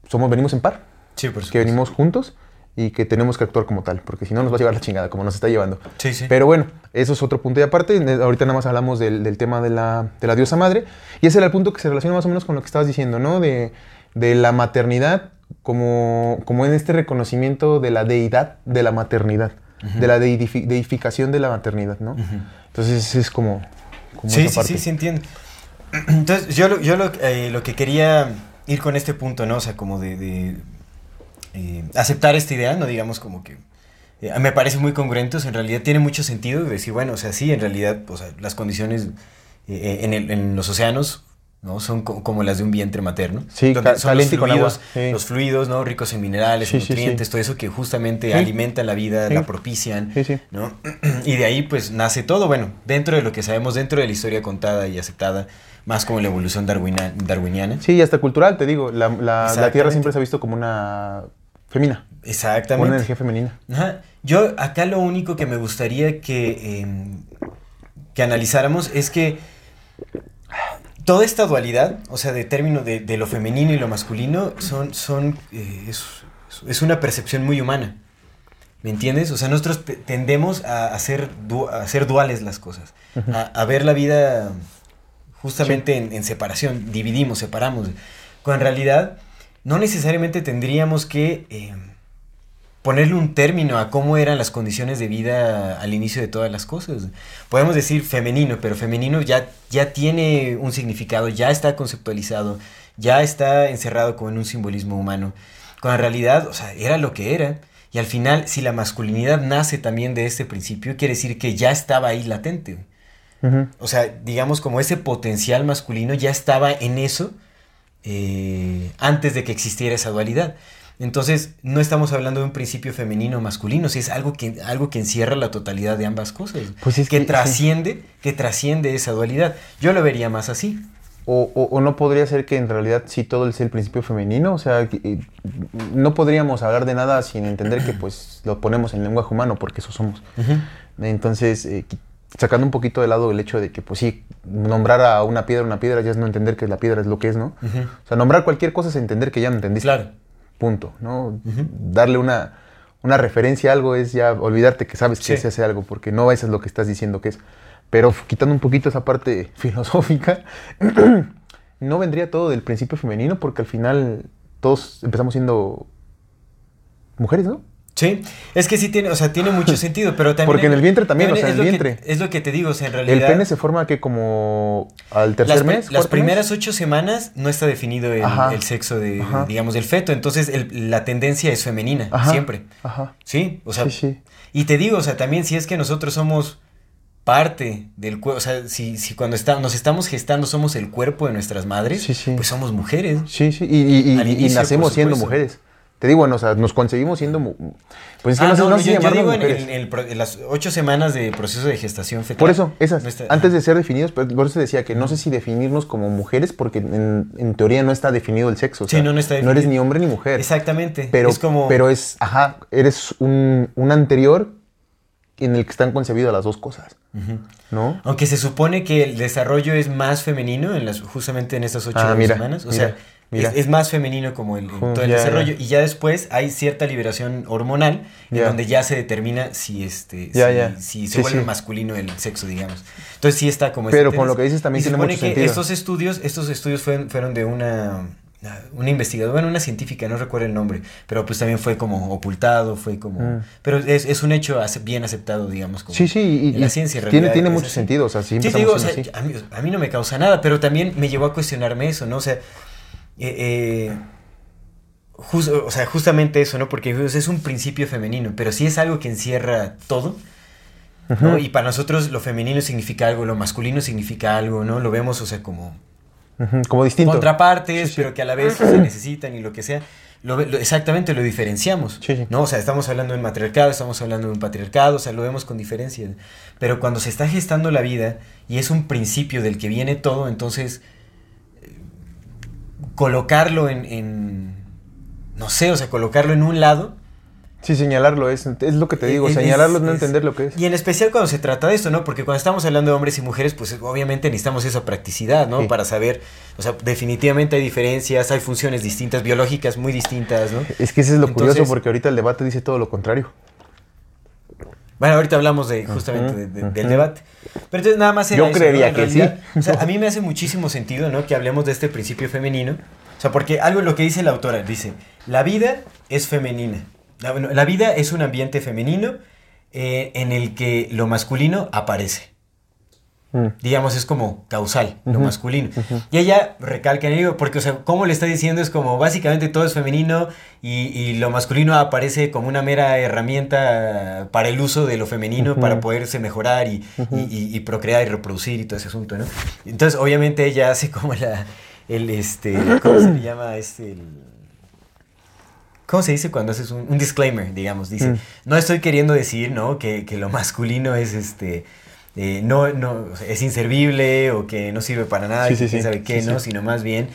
Speaker 1: somos, venimos en par,
Speaker 2: Sí, por
Speaker 1: que venimos juntos y que tenemos que actuar como tal, porque si no nos va a llevar la chingada, como nos está llevando.
Speaker 2: Sí, sí.
Speaker 1: Pero bueno, eso es otro punto y aparte. Ahorita nada más hablamos del, del tema de la, de la diosa madre. Y ese era el punto que se relaciona más o menos con lo que estabas diciendo, ¿no? De, de la maternidad como, como en este reconocimiento de la deidad de la maternidad, de la deificación de la maternidad, ¿no? Entonces es como, como
Speaker 2: Sí,
Speaker 1: esa
Speaker 2: sí,
Speaker 1: parte.
Speaker 2: sí, sí, entiendo. (clears throat) Entonces, yo, lo, yo lo, eh, lo que quería ir con este punto, ¿no? O sea, como de, de, eh, aceptar esta idea, no digamos como que eh, me parece muy congruente, o sea, en realidad tiene mucho sentido decir, bueno, o sea, sí, en realidad, o sea, las condiciones eh, en, el- en los océanos, ¿no? Son co- como las de un vientre materno.
Speaker 1: Sí,
Speaker 2: son los
Speaker 1: con agua,
Speaker 2: fluidos,
Speaker 1: sí.
Speaker 2: los fluidos, ¿no? Ricos en minerales,
Speaker 1: Sí,
Speaker 2: en
Speaker 1: sí, sí.
Speaker 2: nutrientes, todo eso que justamente alimentan la vida, la propician,
Speaker 1: Sí, sí.
Speaker 2: ¿no? (clears throat) Y de ahí, pues, nace todo, bueno, dentro de lo que sabemos, dentro de la historia contada y aceptada, más como la evolución darwina- darwiniana.
Speaker 1: Sí, y hasta cultural, te digo. La, la- la. Tierra siempre se ha visto como una femina.
Speaker 2: Exactamente.
Speaker 1: Una energía femenina.
Speaker 2: Ajá. Yo acá lo único que me gustaría que, eh, que analizáramos es que toda esta dualidad, o sea, de término de, de lo femenino y lo masculino, son, son, eh, es, es una percepción muy humana. ¿Me entiendes? O sea, nosotros te- tendemos a hacer, du- a hacer duales las cosas, a, a ver la vida justamente en, en separación, dividimos, separamos. Cuando en realidad no necesariamente tendríamos que eh, ponerle un término a cómo eran las condiciones de vida al inicio de todas las cosas. Podemos decir femenino, pero femenino ya, ya tiene un significado, ya está conceptualizado, ya está encerrado como en un simbolismo humano. Cuando en realidad, o sea, era lo que era. Y al final, si la masculinidad nace también de este principio, quiere decir que ya estaba ahí latente.
Speaker 1: Ujú.
Speaker 2: O sea, digamos como ese potencial masculino ya estaba en eso eh, antes de que existiera esa dualidad. Entonces, no estamos hablando de un principio femenino o masculino, si es algo que, algo que encierra la totalidad de ambas cosas.
Speaker 1: Pues es
Speaker 2: que,
Speaker 1: que-
Speaker 2: trasciende, que trasciende esa dualidad. Yo lo vería más así.
Speaker 1: O, o- o no podría ser que en realidad sí todo es el principio femenino, o sea, que, eh, no podríamos hablar de nada sin entender que (clears throat) pues lo ponemos en lenguaje humano, porque eso somos. Entonces, eh, sacando un poquito de lado el hecho de que pues sí, nombrar a una piedra una piedra ya es no entender que la piedra es lo que es, ¿no? O sea, nombrar cualquier cosa es entender que ya no entendiste.
Speaker 2: Claro.
Speaker 1: Punto, ¿no? Darle una, una referencia a algo es ya olvidarte que sabes que se hace algo, porque no eso es lo que estás diciendo que es. Pero quitando un poquito esa parte (laughs) filosófica, (clears throat) no vendría todo del principio femenino, porque al final todos empezamos siendo mujeres, ¿no?
Speaker 2: Sí, es que sí tiene, o sea, tiene mucho (laughs) sentido, pero también...
Speaker 1: Porque en el vientre también, o sea, en el
Speaker 2: que-
Speaker 1: vientre.
Speaker 2: es lo que te digo, o sea, en
Speaker 1: El
Speaker 2: realidad...
Speaker 1: pene se forma que como al tercer
Speaker 2: las,
Speaker 1: mes.
Speaker 2: las primeras
Speaker 1: mes.
Speaker 2: ocho semanas no está definido el, el sexo de,
Speaker 1: Ajá.
Speaker 2: digamos, del feto. Entonces el- la tendencia es femenina,
Speaker 1: Ajá.
Speaker 2: siempre.
Speaker 1: Ajá.
Speaker 2: Sí, o sea,
Speaker 1: Sí, sí.
Speaker 2: y te digo, o sea, también si es que nosotros somos parte del cuerpo, o sea, si, si cuando está, nos estamos gestando somos el cuerpo de nuestras madres,
Speaker 1: Sí,
Speaker 2: pues somos mujeres.
Speaker 1: Sí, sí, y, y- y-
Speaker 2: Al
Speaker 1: y
Speaker 2: inicio,
Speaker 1: nacemos siendo mujeres. Te digo, bueno, o sea, nos concebimos siendo... Pues es que
Speaker 2: Ah,
Speaker 1: no,
Speaker 2: no,
Speaker 1: no
Speaker 2: no, yo, yo digo en, las ocho semanas de proceso de gestación fetal.
Speaker 1: Por eso, esas,
Speaker 2: No está-
Speaker 1: antes de ser definidos, pero por eso decía que no sé si definirnos como mujeres, porque en, teoría no está definido el sexo. o
Speaker 2: Sí,
Speaker 1: sea,
Speaker 2: no, no está
Speaker 1: eres
Speaker 2: definido.
Speaker 1: ni hombre ni mujer.
Speaker 2: Exactamente.
Speaker 1: Pero
Speaker 2: es como...
Speaker 1: pero es, ajá, eres un, un anterior en el que están concebidas las dos cosas, ¿no?
Speaker 2: Aunque se supone que el desarrollo es más femenino en las, justamente en estas ocho
Speaker 1: Ah, mira,
Speaker 2: semanas. O
Speaker 1: mira,
Speaker 2: sea,
Speaker 1: mira.
Speaker 2: Es, es más femenino como el, todo el desarrollo. Y ya después hay cierta liberación hormonal en donde ya se determina si este si, se
Speaker 1: Sí,
Speaker 2: vuelve
Speaker 1: sí.
Speaker 2: masculino el sexo, digamos. Entonces sí está como
Speaker 1: Pero con lo que dices también
Speaker 2: Y se
Speaker 1: tiene
Speaker 2: supone
Speaker 1: mucho
Speaker 2: que
Speaker 1: sentido.
Speaker 2: estos estudios, estos estudios fueron, fueron de una una investigadora, bueno, una científica, no recuerdo el nombre, pero pues también fue como ocultado, fue como...
Speaker 1: Mm.
Speaker 2: Pero es, es un hecho bien aceptado, digamos. Como
Speaker 1: Sí, sí, y,
Speaker 2: en la
Speaker 1: y
Speaker 2: ciencia, en
Speaker 1: tiene, tiene mucho
Speaker 2: así.
Speaker 1: sentido, o sea, sí
Speaker 2: digo, o sea, a mí, a mí no me causa nada, pero también me llevó a cuestionarme eso, ¿no? O sea, eh, eh, o sea justamente eso, ¿no? Porque es un principio femenino, pero sí es algo que encierra todo, ¿no? Y para nosotros lo femenino significa algo, lo masculino significa algo, ¿no? Lo vemos, o sea, como
Speaker 1: Como distinto.
Speaker 2: contrapartes,
Speaker 1: Sí, sí.
Speaker 2: pero que a la vez se necesitan y lo que sea. Lo, ve- lo- exactamente lo diferenciamos.
Speaker 1: Sí, sí.
Speaker 2: ¿no? O sea, estamos hablando de un matriarcado, estamos hablando de un patriarcado, o sea, lo vemos con diferencia. Pero cuando se está gestando la vida y es un principio del que viene todo, entonces colocarlo en, en- no sé, o sea, colocarlo en un lado.
Speaker 1: Sí, señalarlo es, es lo que te digo,
Speaker 2: es-
Speaker 1: señalarlo es no
Speaker 2: es-
Speaker 1: entender lo que es.
Speaker 2: Y en especial cuando se trata de esto, ¿no? Porque cuando estamos hablando de hombres y mujeres, pues obviamente necesitamos esa practicidad, ¿no?
Speaker 1: Sí.
Speaker 2: Para saber, o sea, definitivamente hay diferencias, hay funciones distintas, biológicas muy distintas, ¿no?
Speaker 1: Es que ese es lo curioso porque ahorita el debate dice todo lo contrario.
Speaker 2: Bueno, ahorita hablamos de justamente de- de- del debate. Pero entonces nada más era
Speaker 1: Yo
Speaker 2: eso,
Speaker 1: creería que
Speaker 2: realidad,
Speaker 1: sí.
Speaker 2: O sea, a mí me hace (laughs) muchísimo sentido, ¿no? Que hablemos de este principio femenino. O sea, porque algo lo que dice la autora, dice, la vida es femenina. La, bueno, la vida es un ambiente femenino eh, en el que lo masculino aparece.
Speaker 1: Mm.
Speaker 2: Digamos, es como causal, lo masculino. Y ella recalca en ello, porque, o sea, como le está diciendo, es como básicamente todo es femenino y, y lo masculino aparece como una mera herramienta para el uso de lo femenino, para poderse mejorar y, y- procrear y reproducir y todo ese asunto, ¿no? Entonces, obviamente, ella hace como la. El este. ¿Cómo se le llama? Este. el- ¿Cómo se dice cuando haces un, un disclaimer, digamos? Dice,
Speaker 1: Mm.
Speaker 2: no estoy queriendo decir, ¿no? Que, que lo masculino es este. Eh, no, no, es inservible o que no sirve para nada,
Speaker 1: Sí, sí,
Speaker 2: quién sabe qué, ¿no? Sino más bien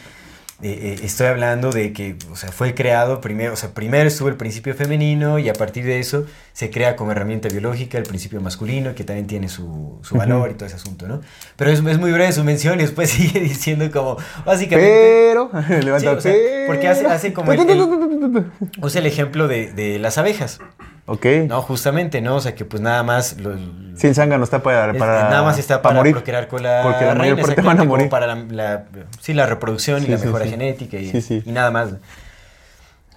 Speaker 2: eh, eh, estoy hablando de que, o sea, fue creado primero, o sea, primero estuvo el principio femenino y a partir de eso se crea como herramienta biológica el principio masculino, que también tiene su, su valor y todo ese asunto, ¿no? Pero es, es muy breve su mención y después (laughs) sigue diciendo como, básicamente...
Speaker 1: Pero, (laughs) (laughs) levanta,
Speaker 2: Sí, o sea,
Speaker 1: pero.
Speaker 2: porque hace- hace como el- el- Usa el ejemplo de, de las abejas,
Speaker 1: Ok.
Speaker 2: ¿no? Justamente, ¿no? O sea, que pues nada más... lo-
Speaker 1: Sí, el zángano está para, para
Speaker 2: nada más está para,
Speaker 1: morir.
Speaker 2: procrear con la
Speaker 1: Porque la mayor parte van a morir.
Speaker 2: para la, la- sí, la reproducción y la
Speaker 1: sí,
Speaker 2: mejora
Speaker 1: sí.
Speaker 2: genética y, nada más.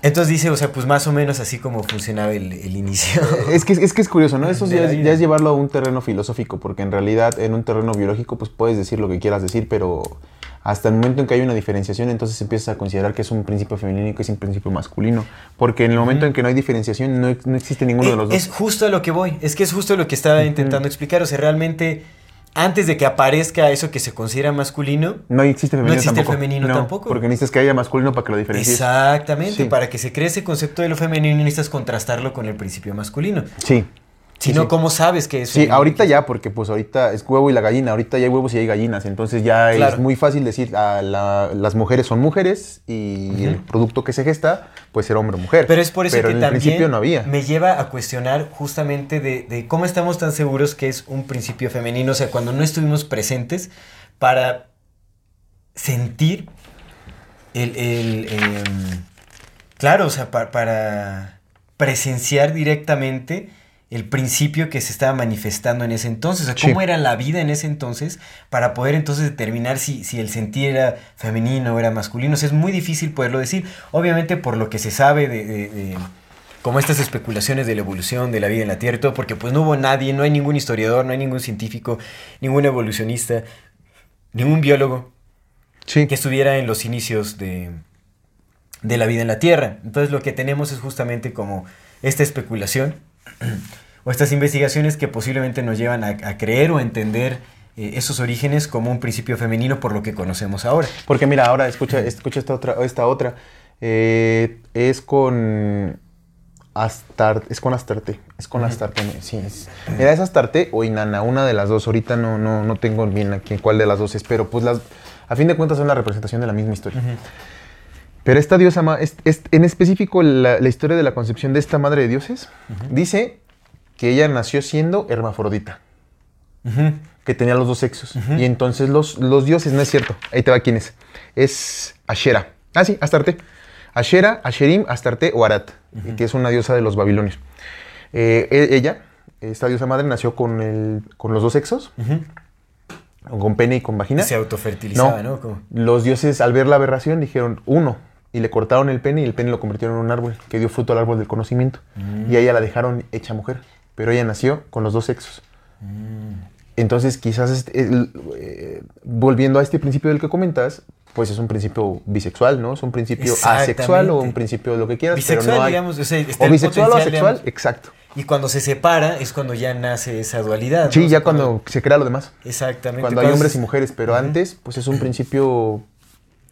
Speaker 2: Entonces dice, o sea, pues más o menos así como funcionaba el, el inicio.
Speaker 1: Es que, es que es curioso, ¿no? (laughs) Eso es, ya es llevarlo a un terreno filosófico, porque en realidad en un terreno biológico pues puedes decir lo que quieras decir, pero hasta el momento en que hay una diferenciación, entonces empiezas a considerar que es un principio femenino y que es un principio masculino. Porque en el momento en que no hay diferenciación, no, no existe ninguno de los
Speaker 2: Eh, es
Speaker 1: dos.
Speaker 2: justo a lo que voy, es que es justo lo que estaba intentando explicar, o sea, realmente antes de que aparezca eso que se considera masculino,
Speaker 1: No existe femenino
Speaker 2: No existe el
Speaker 1: tampoco.
Speaker 2: femenino
Speaker 1: No,
Speaker 2: tampoco.
Speaker 1: Porque necesitas que haya masculino para que lo diferencies.
Speaker 2: exactamente,
Speaker 1: Sí.
Speaker 2: para que se cree ese concepto de lo femenino necesitas contrastarlo con el principio masculino.
Speaker 1: Sí.
Speaker 2: Si
Speaker 1: Sí.
Speaker 2: ¿cómo sabes que es
Speaker 1: Sí, ahorita ya, porque pues ahorita es huevo y la gallina, ahorita ya hay huevos y hay gallinas, entonces ya
Speaker 2: Claro.
Speaker 1: es muy fácil decir, ah, la- las mujeres son mujeres y el producto que se gesta puede ser hombre o mujer.
Speaker 2: Pero es por eso
Speaker 1: Pero
Speaker 2: que
Speaker 1: en el
Speaker 2: también
Speaker 1: principio no había.
Speaker 2: me lleva a cuestionar justamente de, de cómo estamos tan seguros que es un principio femenino, o sea, cuando no estuvimos presentes para sentir el, el, em, claro, o sea, pa- para presenciar directamente el principio que se estaba manifestando en ese entonces, o sea,
Speaker 1: Sí.
Speaker 2: cómo era la vida en ese entonces para poder entonces determinar si, si el sentir era femenino o era masculino. O sea, es muy difícil poderlo decir, obviamente por lo que se sabe de, de- de- como estas especulaciones de la evolución de la vida en la Tierra y todo, porque pues no hubo nadie, no hay ningún historiador, no hay ningún científico, ningún evolucionista, ningún biólogo
Speaker 1: Sí.
Speaker 2: que estuviera en los inicios de, de la vida en la Tierra. Entonces lo que tenemos es justamente como esta especulación o estas investigaciones que posiblemente nos llevan a, a creer o a entender eh, esos orígenes como un principio femenino por lo que conocemos ahora.
Speaker 1: Porque mira, ahora escucha, escucha esta otra, esta otra. Eh, es con Astarte, es con Astarte, es con Astarte, sí. Es, mira, es Astarte o Inanna, una de las dos. Ahorita no, no, no tengo bien aquí cuál de las dos es, pero pues las, a fin de cuentas son la representación de la misma historia. Pero esta diosa, ma- es- es- en específico la, la historia de la concepción de esta madre de dioses, dice que ella nació siendo hermafrodita, que tenía los dos sexos. Y entonces los, los dioses, no es cierto, ahí te va quién es. Es Ashera. Ah, sí, Astarte. Ashera, Asherim, Astarte o Arat, que es una diosa de los babilonios. Eh, e- ella, esta diosa madre, nació con, el, con los dos sexos, con pene y con vagina.
Speaker 2: Se autofertilizaba, ¿no? Como-
Speaker 1: Los dioses, al ver la aberración, dijeron uno. Y le cortaron el pene y el pene lo convirtieron en un árbol que dio fruto al árbol del conocimiento. Y a ella la dejaron hecha mujer. Pero ella nació con los dos sexos. Entonces, quizás, este- el- eh, volviendo a este principio del que comentas, pues es un principio bisexual, ¿no? Es un principio asexual o un principio de lo que quieras.
Speaker 2: Bisexual,
Speaker 1: pero no hay,
Speaker 2: digamos, o sea,
Speaker 1: bisexual o asexual,
Speaker 2: digamos.
Speaker 1: exacto.
Speaker 2: Y cuando se separa es cuando ya nace esa dualidad.
Speaker 1: Sí, ya cuando se crea lo demás.
Speaker 2: Exactamente.
Speaker 1: Cuando hay hombres y mujeres, pero antes, pues es un principio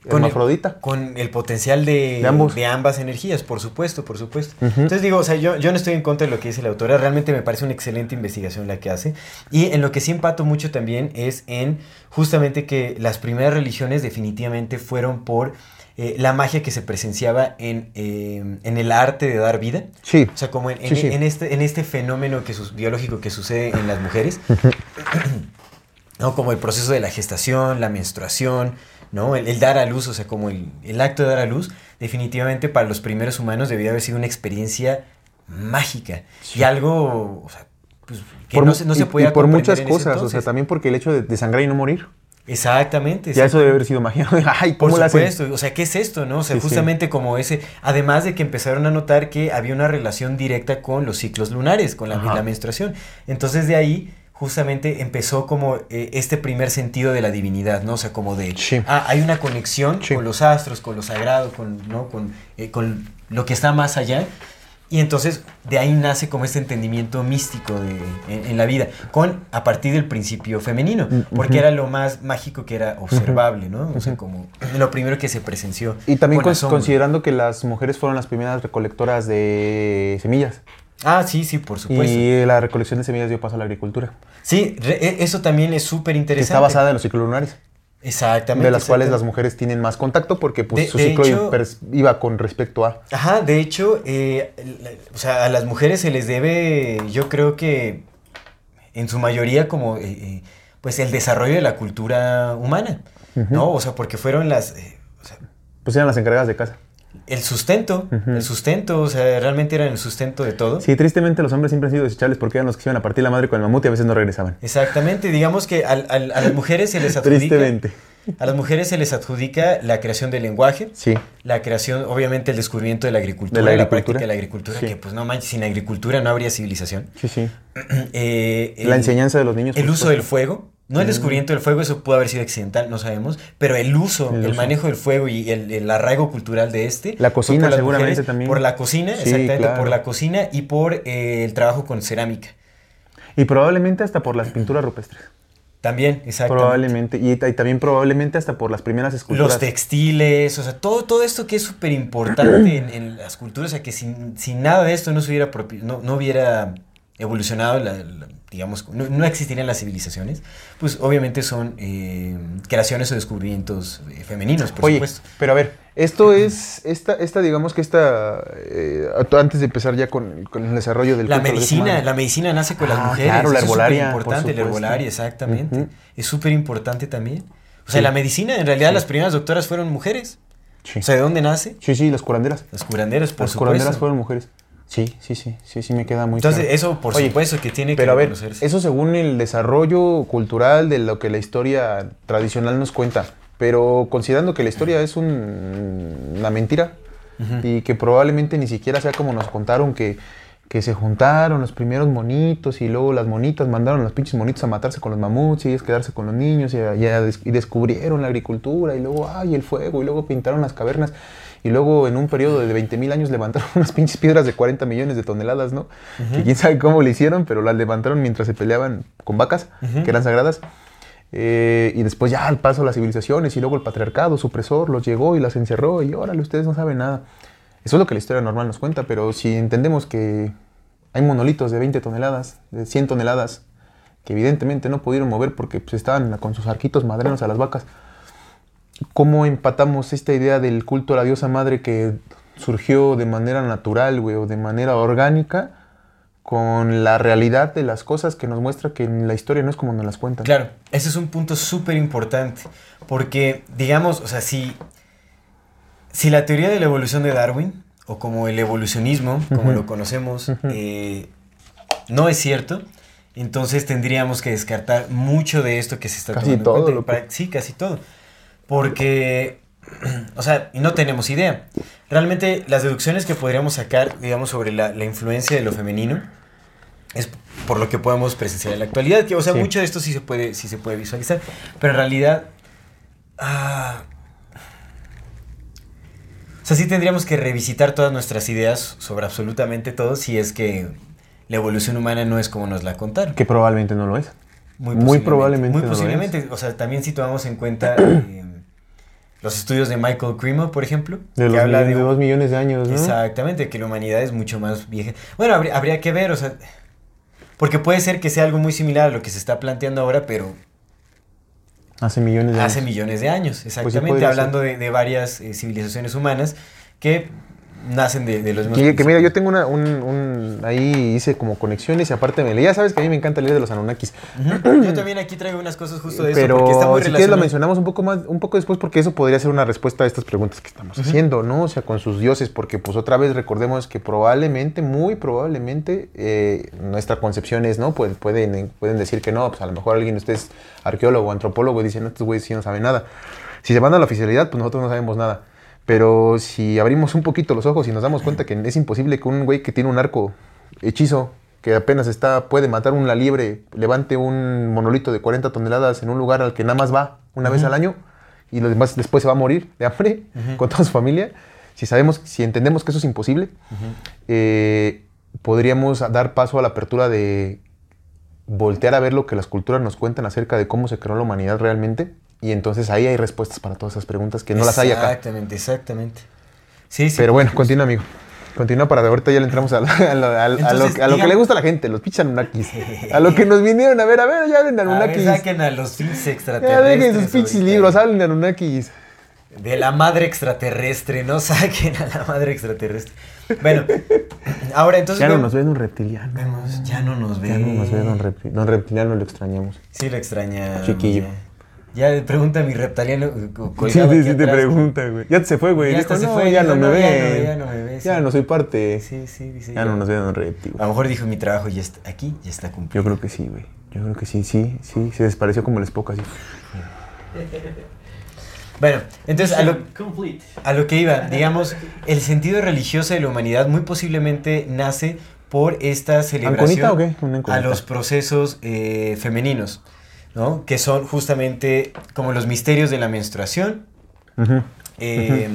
Speaker 2: Con el-
Speaker 1: hermafrodita.
Speaker 2: Con el potencial de,
Speaker 1: De ambos.
Speaker 2: ambas energías, por supuesto, por supuesto. Entonces digo, o sea, yo, yo no estoy en contra de lo que dice la autora, realmente me parece una excelente investigación la que hace. Y en lo que sí empato mucho también es en justamente que las primeras religiones definitivamente fueron por eh, la magia que se presenciaba en, eh, en el arte de dar vida.
Speaker 1: Sí.
Speaker 2: O sea, como en, en-
Speaker 1: Sí, sí.
Speaker 2: en este, en este fenómeno que sus- biológico que sucede en las mujeres. (clears throat) ¿no? Como el proceso de la gestación, la menstruación, ¿no? El, el dar a luz, o sea, como el, el acto de dar a luz, definitivamente para los primeros humanos debió haber sido una experiencia mágica. Y algo, o sea, pues, que
Speaker 1: Por
Speaker 2: no se, no
Speaker 1: y-
Speaker 2: se podía
Speaker 1: y por muchas cosas, o sea, también porque el hecho de, de sangrar y no morir.
Speaker 2: Exactamente.
Speaker 1: Ya eso debe haber sido magia. (laughs) Ay,
Speaker 2: Por
Speaker 1: ¿cómo hacen?
Speaker 2: supuesto, o sea, ¿qué es esto, no? O sea,
Speaker 1: Sí, sí.
Speaker 2: justamente como ese, además de que empezaron a notar que había una relación directa con los ciclos lunares, con la, la menstruación. Entonces de ahí, justamente empezó como eh, este primer sentido de la divinidad, ¿no? O sea, como de,
Speaker 1: Sí.
Speaker 2: ah, hay una conexión
Speaker 1: Sí.
Speaker 2: con los astros, con lo sagrado, con, ¿no? con, eh, con lo que está más allá. Y entonces de ahí nace como este entendimiento místico de, en, en la vida, con a partir del principio femenino, porque
Speaker 1: ujú.
Speaker 2: era lo más mágico que era observable, ¿no? O sea, como lo primero que se presenció.
Speaker 1: Y también
Speaker 2: con
Speaker 1: considerando que las mujeres fueron las primeras recolectoras de semillas.
Speaker 2: Ah, sí, sí, por supuesto.
Speaker 1: Y la recolección de semillas dio paso a la agricultura.
Speaker 2: Sí, re- e- eso también es súper interesante.
Speaker 1: está basada en los ciclos lunares.
Speaker 2: Exactamente.
Speaker 1: De las cuales las mujeres tienen más contacto porque pues,
Speaker 2: De-
Speaker 1: su
Speaker 2: de
Speaker 1: ciclo
Speaker 2: hecho-
Speaker 1: iba con respecto a...
Speaker 2: Ajá, de hecho, eh, o sea, a las mujeres se les debe, yo creo que en su mayoría como, eh, eh, pues el desarrollo de la cultura humana, ¿no? O sea, porque fueron las, eh, o sea,
Speaker 1: Pues eran las encargadas de casa.
Speaker 2: El sustento, el sustento, o sea, realmente eran el sustento de todo.
Speaker 1: Sí, tristemente los hombres siempre han sido desechables porque eran los que iban a partir la madre con el mamut y a veces no regresaban.
Speaker 2: Exactamente, digamos que al- al- a las mujeres se les adjudica,
Speaker 1: Tristemente.
Speaker 2: a las mujeres se les adjudica la creación del lenguaje,
Speaker 1: Sí.
Speaker 2: La creación, obviamente, el descubrimiento de la agricultura,
Speaker 1: De la
Speaker 2: la
Speaker 1: agricultura.
Speaker 2: práctica de la agricultura,
Speaker 1: Sí.
Speaker 2: que pues no manches, sin agricultura no habría civilización.
Speaker 1: Sí, sí. (clears throat)
Speaker 2: Eh,
Speaker 1: la enseñanza de los niños.
Speaker 2: El uso del fuego. No el descubrimiento del fuego, eso pudo haber sido accidental, no sabemos. Pero el uso,
Speaker 1: El
Speaker 2: el,
Speaker 1: uso.
Speaker 2: manejo del fuego y el, el arraigo cultural de este.
Speaker 1: La cocina seguramente
Speaker 2: mujeres,
Speaker 1: también.
Speaker 2: Por la cocina,
Speaker 1: Sí,
Speaker 2: exactamente,
Speaker 1: claro.
Speaker 2: por la cocina y por eh, el trabajo con cerámica.
Speaker 1: Y probablemente hasta por las pinturas rupestres.
Speaker 2: También, exactamente.
Speaker 1: Probablemente. Y, y también probablemente hasta por las primeras esculturas.
Speaker 2: Los textiles, o sea, todo, todo esto que es súper importante en, en las culturas, o sea, que sin, sin nada de esto no se hubiera, no, no hubiera evolucionado, la- la- digamos, no, no existirían las civilizaciones, pues obviamente son eh, creaciones o descubrimientos eh, femeninos, por
Speaker 1: Oye,
Speaker 2: supuesto.
Speaker 1: pero a ver, esto es, esta, esta digamos que esta, eh, antes de empezar ya con, con el desarrollo del
Speaker 2: La medicina, la medicina nace con las
Speaker 1: Ah,
Speaker 2: mujeres.
Speaker 1: claro, la
Speaker 2: es
Speaker 1: herbolaria, por
Speaker 2: importante, la herbolaria, exactamente.
Speaker 1: Ujú.
Speaker 2: Es súper importante también. O sea,
Speaker 1: Sí.
Speaker 2: la medicina, en realidad, las primeras doctoras fueron mujeres.
Speaker 1: Sí.
Speaker 2: O sea, ¿de dónde nace?
Speaker 1: sí, sí, las curanderas.
Speaker 2: Las curanderas, por
Speaker 1: las
Speaker 2: supuesto.
Speaker 1: curanderas fueron mujeres. Sí, sí, sí, sí, sí me queda muy
Speaker 2: Entonces,
Speaker 1: claro.
Speaker 2: eso por
Speaker 1: Oye,
Speaker 2: supuesto que tiene
Speaker 1: Pero
Speaker 2: que
Speaker 1: a ver,
Speaker 2: reconocerse.
Speaker 1: eso según el desarrollo cultural de lo que la historia tradicional nos cuenta. Pero considerando que la historia es un- una mentira y que probablemente ni siquiera sea como nos contaron que, que se juntaron los primeros monitos y luego las monitas mandaron a los pinches monitos a matarse con los mamuts y ellos quedarse con los niños y, y y descubrieron la agricultura y luego, ay, el fuego y luego pintaron las cavernas. Y luego en un periodo de 20.000 años levantaron (laughs) unas pinches piedras de 40 millones de toneladas, ¿no? Que quién sabe cómo lo hicieron, pero las levantaron mientras se peleaban con vacas, que eran sagradas. Eh, y después ya al paso las civilizaciones y luego el patriarcado supresor los llegó y las encerró y órale, ustedes no saben nada. Eso es lo que la historia normal nos cuenta, pero si entendemos que hay monolitos de 20 toneladas, de 100 toneladas, que evidentemente no pudieron mover porque pues, estaban con sus arquitos madrenos a las vacas, ¿cómo empatamos esta idea del culto a la diosa madre que surgió de manera natural, güey, o de manera orgánica, con la realidad de las cosas que nos muestra que la historia no es como nos las cuentan?
Speaker 2: Claro, ese es un punto súper importante. Porque, digamos, o sea, si, si la teoría de la evolución de Darwin, o como el evolucionismo, como lo conocemos, eh, no es cierto, entonces tendríamos que descartar mucho de esto que se está
Speaker 1: Casi
Speaker 2: tomando en
Speaker 1: todo,
Speaker 2: cuenta. Sí, casi todo. Porque, (clears throat) o sea, y no tenemos idea. Realmente las deducciones que podríamos sacar, digamos, sobre la, la influencia de lo femenino, es por lo que podemos presenciar en la actualidad. Que, o sea,
Speaker 1: Sí.
Speaker 2: mucho de esto sí se puede, sí se puede visualizar. Pero en realidad. ah, o sea, sí tendríamos que revisitar todas nuestras ideas sobre absolutamente todo si es que la evolución humana no es como nos la contaron.
Speaker 1: Que probablemente no lo es.
Speaker 2: Muy,
Speaker 1: Muy
Speaker 2: posiblemente.
Speaker 1: probablemente
Speaker 2: Muy
Speaker 1: no lo
Speaker 2: posiblemente. O sea, también si tomamos en cuenta (clears throat) eh, los estudios de Michael Cremo, por ejemplo,
Speaker 1: De, los
Speaker 2: que habla
Speaker 1: millones-
Speaker 2: de
Speaker 1: dos millones de años, ¿no?
Speaker 2: Exactamente, que la humanidad es mucho más vieja. Bueno, habría, habría que ver, o sea, porque puede ser que sea algo muy similar a lo que se está planteando ahora, pero
Speaker 1: Hace millones de
Speaker 2: hace
Speaker 1: años.
Speaker 2: millones de años,
Speaker 1: Pues
Speaker 2: exactamente, hablando de, de varias eh, civilizaciones humanas que nacen de, de los mismos
Speaker 1: Que, que mira, yo tengo una, un, un- ahí hice como conexiones y aparte me leí, ya sabes que a mí me encanta leer de los Anunnakis.
Speaker 2: Yo también aquí traigo unas cosas justo de eso,
Speaker 1: Pero
Speaker 2: porque está muy
Speaker 1: si quieres lo mencionamos un poco más, un poco después porque eso podría ser una respuesta a estas preguntas que estamos haciendo, ¿no? O sea, con sus dioses, porque pues otra vez recordemos que probablemente, muy probablemente, eh, nuestra concepción es, ¿no? Pues pueden, pueden decir que no, pues a lo mejor alguien de ustedes arqueólogo o antropólogo dicen, no, estos güeyes sí no saben nada. Si se van a la oficialidad, pues nosotros no sabemos nada. Pero si abrimos un poquito los ojos y nos damos cuenta que es imposible que un güey que tiene un arco hechizo que apenas está, puede matar una liebre, levante un monolito de 40 toneladas en un lugar al que nada más va una vez al año y los demás después se va a morir de hambre con toda su familia, si sabemos, si entendemos que eso es imposible, eh, podríamos dar paso a la apertura de voltear a ver lo que las culturas nos cuentan acerca de cómo se creó la humanidad realmente y entonces ahí hay respuestas para todas esas preguntas que no las hay acá.
Speaker 2: Exactamente, exactamente. Sí, sí.
Speaker 1: Pero bueno, continúa, amigo. Continúa para ahorita ya le entramos a, lo- a lo, a lo-
Speaker 2: Entonces,
Speaker 1: a lo que le gusta a la gente, los pinches Anunnakis. A lo que nos vinieron a ver, a ver, ya hablen de
Speaker 2: A
Speaker 1: Anunnakis.
Speaker 2: saquen a los fins
Speaker 1: Ya
Speaker 2: extraterrestres.
Speaker 1: dejen sus pinches libros, hablen de Anunnakis.
Speaker 2: De la madre extraterrestre, no (laughs) saquen a la madre extraterrestre. Bueno, ahora entonces.
Speaker 1: Ya no nos ve Don Reptiliano.
Speaker 2: vemos, ya no nos ve.
Speaker 1: Ya no nos ve Don Reptiliano. Don Reptiliano lo extrañamos.
Speaker 2: Sí, lo extraña.
Speaker 1: Chiquillo.
Speaker 2: Ya, ya pregunta a mi reptiliano. eh,
Speaker 1: Sí, sí, sí te pregunta, güey. Ya se fue, güey.
Speaker 2: Ya
Speaker 1: Dijo,
Speaker 2: se
Speaker 1: no,
Speaker 2: fue,
Speaker 1: ya
Speaker 2: dijo,
Speaker 1: no me
Speaker 2: ya
Speaker 1: ve.
Speaker 2: no, ya no me ve, sí.
Speaker 1: Ya no soy parte.
Speaker 2: Sí, sí, dice.
Speaker 1: Ya no nos ve Don Reptil.
Speaker 2: A lo mejor dijo mi trabajo ya está aquí, ya está cumplido.
Speaker 1: Yo creo que sí, güey. Yo creo que sí, sí, sí. Se despareció como el Spock así. (laughs)
Speaker 2: Bueno, entonces a lo, a lo que iba, digamos, (laughs) el sentido religioso de la humanidad muy posiblemente nace por esta celebración a los procesos eh, femeninos, ¿no? Que son justamente como los misterios de la menstruación,
Speaker 1: Ujú.
Speaker 2: eh,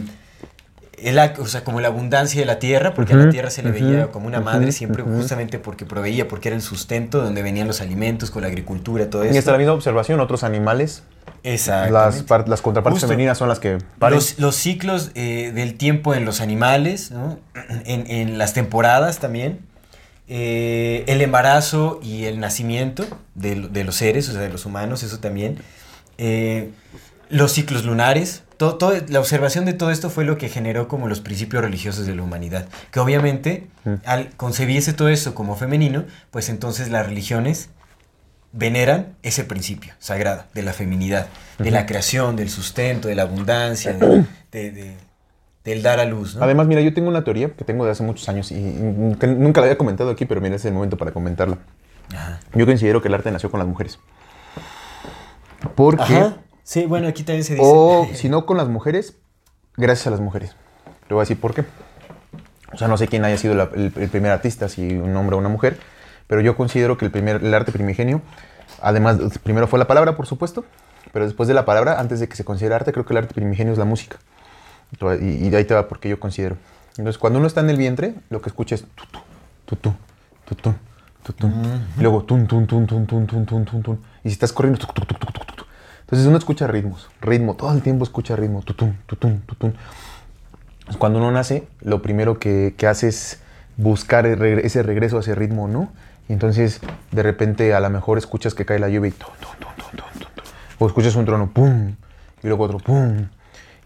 Speaker 2: el ac- o sea, como la abundancia de la tierra, porque a la tierra se le veía como una madre siempre justamente porque proveía, porque era el sustento donde venían los alimentos, con la agricultura, todo eso.
Speaker 1: Y hasta la misma observación, otros animales, las, las contrapartes
Speaker 2: Justo.
Speaker 1: femeninas son las que.
Speaker 2: Los, los ciclos eh, del tiempo en los animales, ¿no? (clears throat) en, en las temporadas también, eh, el embarazo y el nacimiento de, lo- de los seres, o sea, de los humanos, eso también, eh, los ciclos lunares, todo, todo- la observación de todo esto fue lo que generó como los principios religiosos de la humanidad, que obviamente
Speaker 1: Mm.
Speaker 2: al concebirse todo esto como femenino, pues entonces las religiones veneran ese principio sagrado de la feminidad, de la creación, del sustento, de la abundancia, (clears throat) de- de- de- del dar a luz. ¿no?
Speaker 1: Además, mira, yo tengo una teoría que tengo de hace muchos años y, nunca la había comentado aquí, pero mira, es el momento para comentarla.
Speaker 2: Ajá.
Speaker 1: Yo considero que el arte nació con las mujeres. Porque,
Speaker 2: Ajá. Sí, bueno, aquí también se dice.
Speaker 1: o (laughs) si no con las mujeres, gracias a las mujeres. Le voy a decir por qué. O sea, no sé quién haya sido la- el, el primer artista, si un hombre o una mujer, pero yo considero que el, primer, el arte primigenio, además, primero fue la palabra, por supuesto, pero después de la palabra, antes de que se considere arte, creo que el arte primigenio es la música. Y, y de ahí te va porque yo considero. Entonces, cuando uno está en el vientre, lo que escucha es tutú, tutú, tutú, tutú. Y luego tun, tun, tun, tun, tun, tun, tun, tun, tun. Y si estás corriendo, tuc, tuc, tuc, entonces uno escucha ritmos, ritmo, todo el tiempo escucha ritmo, tutun, tutun. Pues Cuando uno nace, lo primero que, que hace es buscar regre- ese regreso a ese ritmo, ¿no? Y entonces, de repente, a lo mejor escuchas que cae la lluvia y tun, tun, tun. O escuchas un trono, pum, y luego otro, pum.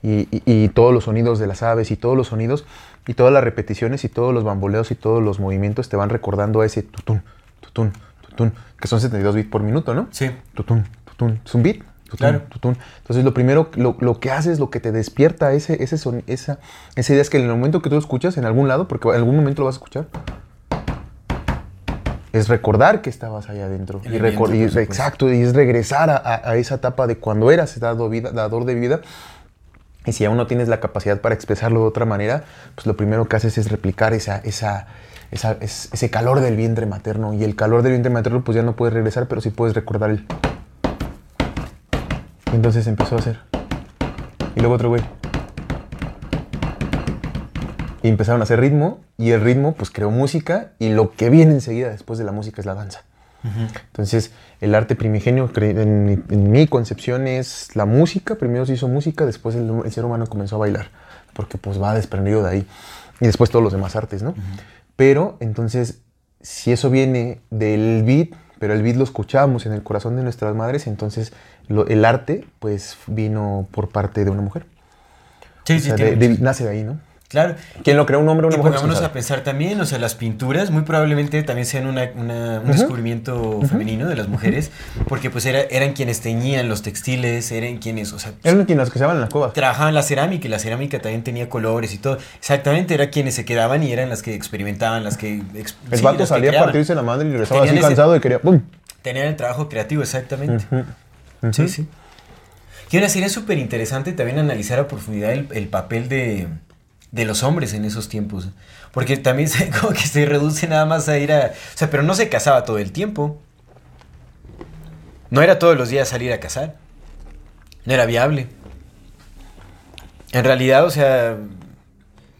Speaker 1: Y, y- y todos los sonidos de las aves y todos los sonidos y todas las repeticiones y todos los bamboleos y todos los movimientos te van recordando a ese tutun, tutun, tutun, que son 72 bits por minuto, ¿no?
Speaker 2: Sí.
Speaker 1: Tutun, tutun. Es un beat. Tutun,
Speaker 2: Claro.
Speaker 1: tutun. Entonces, lo primero, lo, lo que haces, lo que te despierta ese, ese son, esa, esa idea es que en el momento que tú escuchas en algún lado, porque en algún momento lo vas a escuchar, es recordar que estabas allá adentro. Y y- exacto, y es regresar a, a- a esa etapa de cuando eras dado vida, dador de vida. Y si aún no tienes la capacidad para expresarlo de otra manera, pues lo primero que haces es replicar esa, esa, esa- es- ese calor del vientre materno. Y el calor del vientre materno, pues ya no puedes regresar, pero sí puedes recordar el. Y entonces empezó a hacer. Y luego otro güey. Y empezaron a hacer ritmo. Y el ritmo, pues creó música. Y lo que viene enseguida después de la música es la danza. Entonces, el arte primigenio, en mi, en mi concepción, es la música. Primero se hizo música, después el, el ser humano comenzó a bailar, porque pues va desprendido de ahí. Y después todos los demás artes, ¿no? Pero, entonces, si eso viene del beat, pero el beat lo escuchamos en el corazón de nuestras madres, entonces lo- el arte, pues, vino por parte de una mujer.
Speaker 2: Sí,
Speaker 1: O
Speaker 2: sí,
Speaker 1: sea,
Speaker 2: tiene
Speaker 1: de- de-
Speaker 2: mucho-
Speaker 1: nace de ahí, ¿no?
Speaker 2: Claro.
Speaker 1: ¿Quién lo creó, un hombre o
Speaker 2: Y
Speaker 1: una mujer?
Speaker 2: pongámonos a pensar también, o sea, las pinturas muy probablemente también sean una- una- un descubrimiento femenino de las mujeres, porque pues era- eran quienes teñían los textiles, eran quienes, o sea,
Speaker 1: Eran quienes que se en las cuevas.
Speaker 2: trabajaban la cerámica y la cerámica también tenía colores y todo. Exactamente, era quienes se quedaban y eran las que experimentaban, las que... ex-
Speaker 1: El
Speaker 2: sí,
Speaker 1: vato salía a partirse la madre y regresaba
Speaker 2: Tenían
Speaker 1: así
Speaker 2: ese-
Speaker 1: cansado y quería ¡pum!
Speaker 2: Tenían el trabajo creativo, exactamente. Sí, sí. Y una serie súper interesante también analizar a profundidad el, el papel de, de los hombres en esos tiempos. Porque también se, (laughs) como que se reduce nada más a ir a... O sea, pero no se casaba todo el tiempo. No era todos los días salir a cazar. No era viable. En realidad, o sea,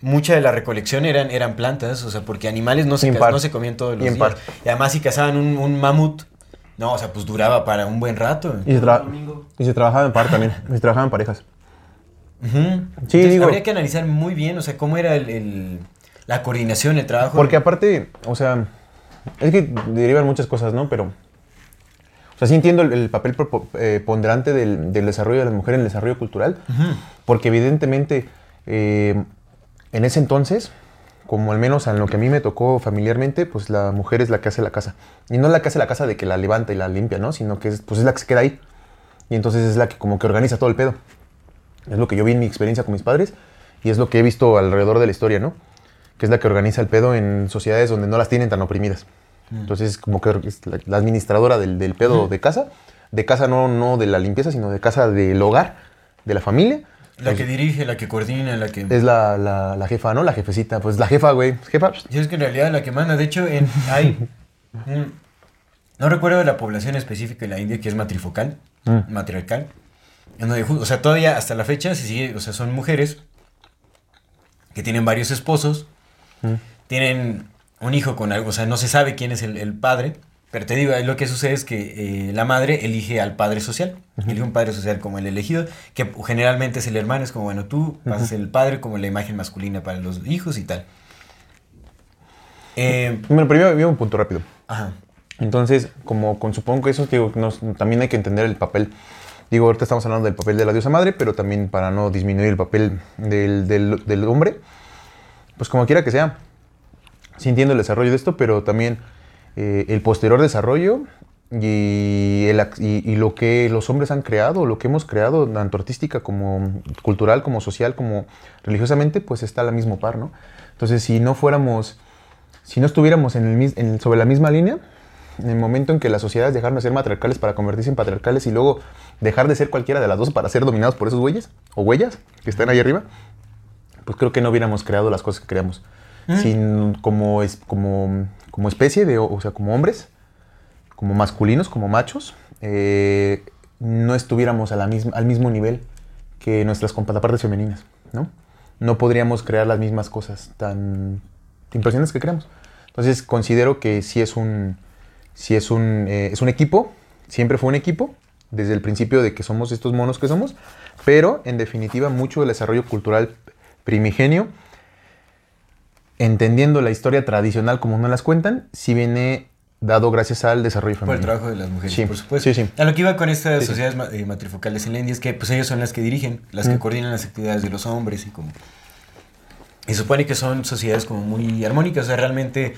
Speaker 2: mucha de la recolección eran, eran plantas, o sea, porque animales no se, no se comían todos los
Speaker 1: Impar.
Speaker 2: días. Y además si cazaban un, un mamut, no, o sea, pues duraba para un buen rato.
Speaker 1: Y se, tra-
Speaker 3: Domingo.
Speaker 1: y se trabajaba en par también. Y se trabajaba en parejas. Sí,
Speaker 2: Entonces,
Speaker 1: digo-
Speaker 2: Habría que analizar muy bien, o sea, cómo era el, el- la coordinación, el trabajo.
Speaker 1: Porque aparte, o sea, es que derivan muchas cosas, ¿no? Pero, o sea, sí entiendo el, el papel eh, ponderante del, del desarrollo de la mujer en el desarrollo cultural, porque evidentemente eh, en ese entonces, como al menos en lo que a mí me tocó familiarmente, pues la mujer es la que hace la casa. Y no la que hace la casa de que la levanta y la limpia, ¿no? Sino que es, pues es la que se queda ahí. Y entonces es la que como que organiza todo el pedo. Es lo que yo vi en mi experiencia con mis padres y es lo que he visto alrededor de la historia, ¿no? Que es la que organiza el pedo en sociedades donde no las tienen tan oprimidas. Entonces, como que es la, la administradora del, del pedo de casa, de casa no, no de la limpieza, sino de casa del hogar, de la familia.
Speaker 2: La que dirige, la que coordina, la que...
Speaker 1: Es la, la, la jefa, ¿no? La jefecita. Pues la jefa, güey. Jefa.
Speaker 2: Sí, es que en realidad la que manda, de hecho, en, hay... (laughs) no recuerdo la población específica de la India que es matrifocal,
Speaker 1: Mm.
Speaker 2: matriarcal. O sea, todavía hasta la fecha se sigue, o sea, son mujeres que tienen varios esposos,
Speaker 1: Mm.
Speaker 2: tienen un hijo con algo, o sea, no se sabe quién es el, el padre, pero te digo, ahí lo que sucede es que eh, la madre elige al padre social, elige un padre social como el elegido, que generalmente es el hermano, es como, bueno, tú vas a ser el padre como la imagen masculina para los hijos y tal. Eh,
Speaker 1: Bueno, primero vi un punto rápido.
Speaker 2: ajá.
Speaker 1: Entonces, como con, supongo que eso, digo, nos- también hay que entender el papel. Digo, ahorita estamos hablando del papel de la diosa madre, pero también para no disminuir el papel del, del- del hombre, pues como quiera que sea, sí entiendo el desarrollo de esto, pero también eh, el posterior desarrollo y, el y- y lo que los hombres han creado, lo que hemos creado, tanto artística como cultural, como social, como religiosamente, pues está a la mismo par, ¿no? Entonces, si no fuéramos, si no estuviéramos en el, en- sobre la misma línea, en el momento en que las sociedades dejaron de ser matriarcales para convertirse en patriarcales y luego dejar de ser cualquiera de las dos para ser dominados por esos güeyes o huellas que están ahí arriba, pues creo que no hubiéramos creado las cosas que creamos. Sin, como, es, como, como especie, de, o sea, como hombres, como masculinos, como machos, eh, no estuviéramos a la misma, al mismo nivel que nuestras contrapartes femeninas, ¿no? No podríamos crear las mismas cosas tan impresionantes que creamos. Entonces considero que sí es un, sí es un, eh, es un equipo, siempre fue un equipo, desde el principio de que somos estos monos que somos, pero en definitiva mucho del desarrollo cultural primigenio, entendiendo la historia tradicional como no las cuentan, sí viene dado gracias al desarrollo
Speaker 2: Por el
Speaker 1: femenino.
Speaker 2: trabajo de las mujeres,
Speaker 1: Sí,
Speaker 2: por supuesto.
Speaker 1: sí, sí.
Speaker 2: A lo que iba con estas sociedades eh, matrifocales en la India es que pues ellos son las que dirigen, las que
Speaker 1: Mm.
Speaker 2: coordinan las actividades de los hombres y como... Y supone que son sociedades como muy armónicas, o sea, realmente,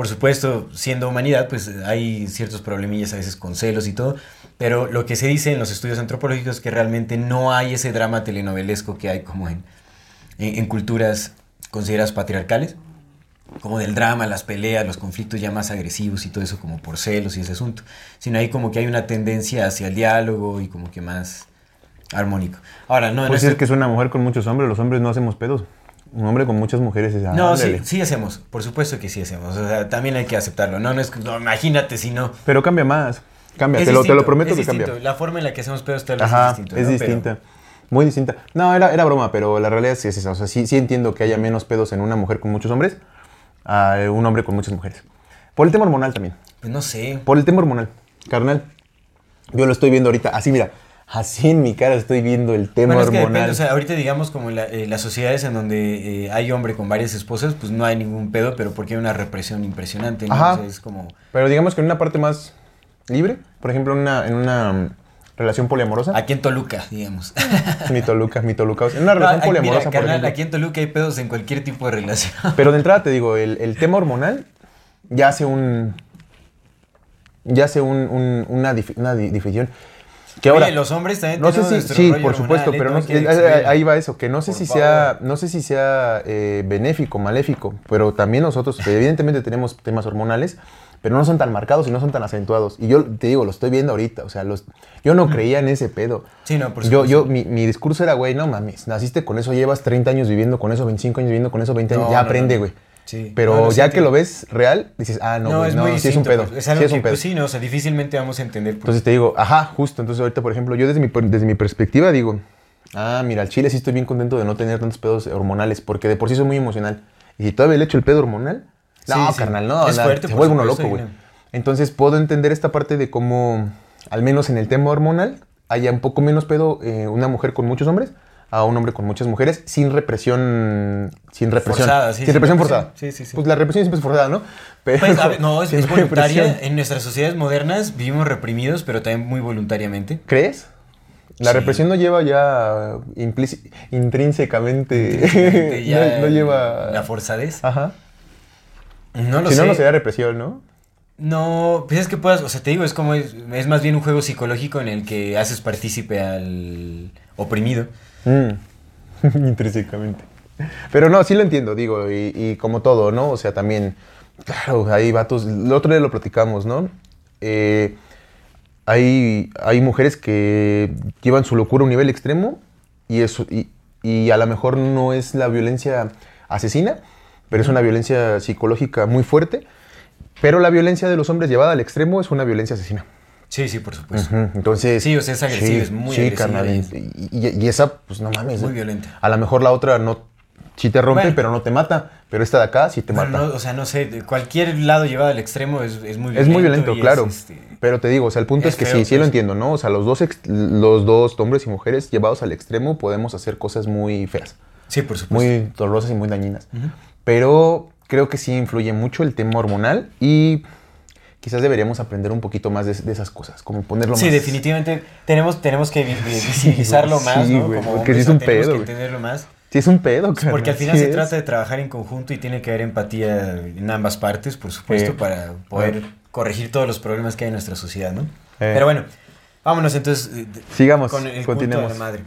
Speaker 2: por supuesto, siendo humanidad, pues hay ciertos problemillas a veces con celos y todo, pero lo que se dice en los estudios antropológicos es que realmente no hay ese drama telenovelesco que hay como en, en, en culturas consideradas patriarcales, como del drama, las peleas, los conflictos ya más agresivos y todo eso como por celos y ese asunto, sino ahí como que hay una tendencia hacia el diálogo y como que más armónico. Ahora, no,
Speaker 1: Pues
Speaker 2: este-
Speaker 1: es que es una mujer con muchos hombres, los hombres no hacemos pedos. Un hombre con muchas mujeres es
Speaker 2: No, sí, sí hacemos, por supuesto que sí hacemos, o sea, también hay que aceptarlo, no, no es, no, imagínate si no.
Speaker 1: Pero cambia más. Cambia, te lo, te lo prometo
Speaker 2: es
Speaker 1: que
Speaker 2: distinto.
Speaker 1: cambia.
Speaker 2: La forma en la que hacemos pedos tal vez
Speaker 1: Ajá,
Speaker 2: es distinto.
Speaker 1: es
Speaker 2: ¿no? Pero-
Speaker 1: distinta. Muy distinta. No, era, era broma, pero la realidad sí es esa. O sea, sí, sí entiendo que haya menos pedos en una mujer con muchos hombres a un hombre con muchas mujeres. Por el tema hormonal también.
Speaker 2: Pues no sé.
Speaker 1: Por el tema hormonal. Carnal, yo lo estoy viendo ahorita. Así, mira. Así en mi cara estoy viendo el tema
Speaker 2: Bueno, es que
Speaker 1: hormonal.
Speaker 2: depende, o sea, ahorita digamos como la- eh, las sociedades en donde eh, hay hombre con varias esposas, pues no hay ningún pedo, pero porque hay una represión impresionante, ¿no?
Speaker 1: Ajá.
Speaker 2: O sea, es como...
Speaker 1: Pero digamos que en una parte más libre, por ejemplo, en una, en una relación poliamorosa.
Speaker 2: Aquí en Toluca, digamos. (laughs)
Speaker 1: Mi Toluca, mi Toluca. En una relación poliamorosa,
Speaker 2: mira,
Speaker 1: por ejemplo.
Speaker 2: aquí en Toluca hay pedos en cualquier tipo de relación. (laughs)
Speaker 1: Pero de entrada te digo, el, el tema hormonal ya hace un. Ya hace un, un- una, dif- una di- difusión. Que ahora.
Speaker 2: Oye, los hombres también
Speaker 1: no sé si. Sí, por supuesto, pero no, ahí va eso. Que no sé
Speaker 2: Por
Speaker 1: si
Speaker 2: favor.
Speaker 1: sea. No sé si sea eh, benéfico, maléfico. Pero también nosotros, evidentemente, tenemos temas hormonales. pero no son tan marcados y no son tan acentuados. Y yo te digo, lo estoy viendo ahorita, o sea, los, yo no creía en ese pedo.
Speaker 2: Sí, no, por
Speaker 1: Yo,
Speaker 2: supuesto.
Speaker 1: yo, mi, mi discurso era, güey, no mames, naciste con eso, llevas 30 años viviendo con eso, 25 años viviendo con eso, 20 años,
Speaker 2: No,
Speaker 1: ya
Speaker 2: no,
Speaker 1: aprende,
Speaker 2: no. Sí.
Speaker 1: Pero
Speaker 2: No, no,
Speaker 1: ya que lo ves real, dices, ah, no, güey,
Speaker 2: es
Speaker 1: no,
Speaker 2: muy
Speaker 1: sí es un
Speaker 2: distinto,
Speaker 1: pedo.
Speaker 2: pues, Es algo
Speaker 1: sí es
Speaker 2: que,
Speaker 1: un pedo.
Speaker 2: pues, sí, no, o sea, difícilmente vamos a entender. pues.
Speaker 1: Entonces te digo, ajá, justo. Entonces ahorita, por ejemplo, yo desde mi, desde mi perspectiva digo, ah, mira, al chile sí estoy bien contento de no tener tantos pedos hormonales, porque de por sí soy muy emocional. Y si todavía le echo el pedo hormonal, no,
Speaker 2: Sí,
Speaker 1: carnal, no,
Speaker 2: Es fuerte,
Speaker 1: se vuelve uno loco, güey.
Speaker 2: no.
Speaker 1: Entonces puedo entender esta parte de cómo, al menos en el tema hormonal, haya un poco menos pedo eh, una mujer con muchos hombres a un hombre con muchas mujeres sin represión, sin represión.
Speaker 2: Forzada, sí,
Speaker 1: sin
Speaker 2: sin
Speaker 1: represión
Speaker 2: represión.
Speaker 1: forzada.
Speaker 2: Sí, sí, sí.
Speaker 1: Pues la represión siempre es forzada, ¿no? Pero,
Speaker 2: Pues, a ver, no, (laughs) es, voluntaria.
Speaker 1: represión.
Speaker 2: En nuestras sociedades modernas vivimos reprimidos, pero también muy voluntariamente.
Speaker 1: ¿Crees? La
Speaker 2: Sí.
Speaker 1: represión no lleva ya intrínsecamente. (laughs)
Speaker 2: Ya
Speaker 1: no, no lleva.
Speaker 2: La forzadez.
Speaker 1: Ajá.
Speaker 2: No lo
Speaker 1: si
Speaker 2: sé.
Speaker 1: no, no sería represión, ¿no?
Speaker 2: No, pues es que puedas, o sea, te digo, es como, es, es más bien un juego psicológico en el que haces partícipe al oprimido.
Speaker 1: Mm. (laughs) Intrínsecamente. Pero no, sí lo entiendo, digo, y, como todo, ¿no? O sea, también, claro, hay vatos. El otro día lo platicamos, ¿no? Eh, hay, hay mujeres que llevan su locura a un nivel extremo y, eso, y, y a lo mejor no es la violencia asesina, pero es una violencia psicológica muy fuerte. Pero la violencia de los hombres llevada al extremo es una violencia asesina.
Speaker 2: Sí, sí, por supuesto.
Speaker 1: Entonces.
Speaker 2: Sí, o sea, es agresiva, es muy agresiva,
Speaker 1: carnal,
Speaker 2: es-
Speaker 1: y, y- y esa, pues no mames.
Speaker 2: Muy
Speaker 1: eh.
Speaker 2: violenta.
Speaker 1: A lo mejor la otra no. Sí te rompe,
Speaker 2: Bueno.
Speaker 1: pero no te mata. Pero esta de acá sí te
Speaker 2: Bueno,
Speaker 1: mata.
Speaker 2: no, o sea, no sé, cualquier lado llevado al extremo es, es muy violento.
Speaker 1: es muy violento,
Speaker 2: es,
Speaker 1: claro.
Speaker 2: este,
Speaker 1: Pero te digo, o sea, el punto es,
Speaker 2: es
Speaker 1: que
Speaker 2: feo,
Speaker 1: sí, sí lo
Speaker 2: pues.
Speaker 1: entiendo, ¿no? O sea, los dos, ex- los dos hombres y mujeres llevados al extremo podemos hacer cosas muy feas,
Speaker 2: Sí, por supuesto.
Speaker 1: muy dolorosas y muy dañinas. Pero creo que sí influye mucho el tema hormonal y quizás deberíamos aprender un poquito más de, de esas cosas, como ponerlo
Speaker 2: Sí,
Speaker 1: más.
Speaker 2: definitivamente tenemos, tenemos que vi- vi- visibilizarlo
Speaker 1: Sí,
Speaker 2: más, ¿no?
Speaker 1: güey,
Speaker 2: Como
Speaker 1: porque sí es un
Speaker 2: tenemos
Speaker 1: pedo,
Speaker 2: que entenderlo más.
Speaker 1: Sí, es un pedo, carnal,
Speaker 2: Porque al final
Speaker 1: sí
Speaker 2: se
Speaker 1: es.
Speaker 2: trata de trabajar en conjunto y tiene que haber empatía en ambas partes, por supuesto,
Speaker 1: Sí.
Speaker 2: para poder
Speaker 1: Ah.
Speaker 2: corregir todos los problemas que hay en nuestra sociedad, ¿no?
Speaker 1: Eh.
Speaker 2: Pero bueno, vámonos entonces eh, de-
Speaker 1: Sigamos,
Speaker 2: con el
Speaker 1: continuemos.
Speaker 2: la madre.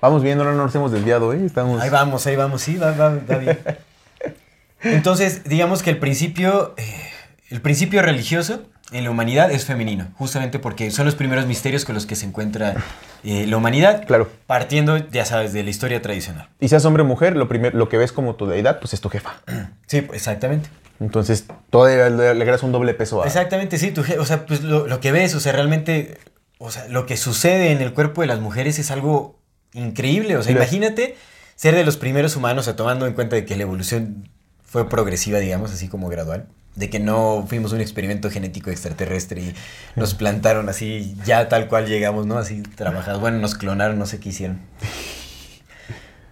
Speaker 1: Vamos viendo, no nos hemos desviado, ¿eh? Estamos...
Speaker 2: Ahí vamos, ahí vamos, sí, va, va, va bien. (laughs) Entonces, digamos que el principio, eh, el principio religioso en la humanidad es femenino, justamente porque son los primeros misterios con los que se encuentra eh, la humanidad,
Speaker 1: Claro.
Speaker 2: partiendo, ya sabes, de la historia tradicional.
Speaker 1: Y seas hombre o mujer, lo, primer, lo que ves como tu deidad, pues es tu jefa. (clears throat)
Speaker 2: Sí, exactamente.
Speaker 1: Entonces, todavía le, agregas un doble peso a...
Speaker 2: Exactamente, sí, tu o sea, pues lo, lo que ves, o sea, realmente, o sea, lo que sucede en el cuerpo de las mujeres es algo increíble, o sea, imagínate ser de los primeros humanos, o sea, tomando en cuenta de que la evolución fue progresiva, digamos, así como gradual, de que no fuimos un experimento genético extraterrestre y nos plantaron así, ya tal cual llegamos, ¿no? Así trabajados, bueno, nos clonaron, no sé qué hicieron.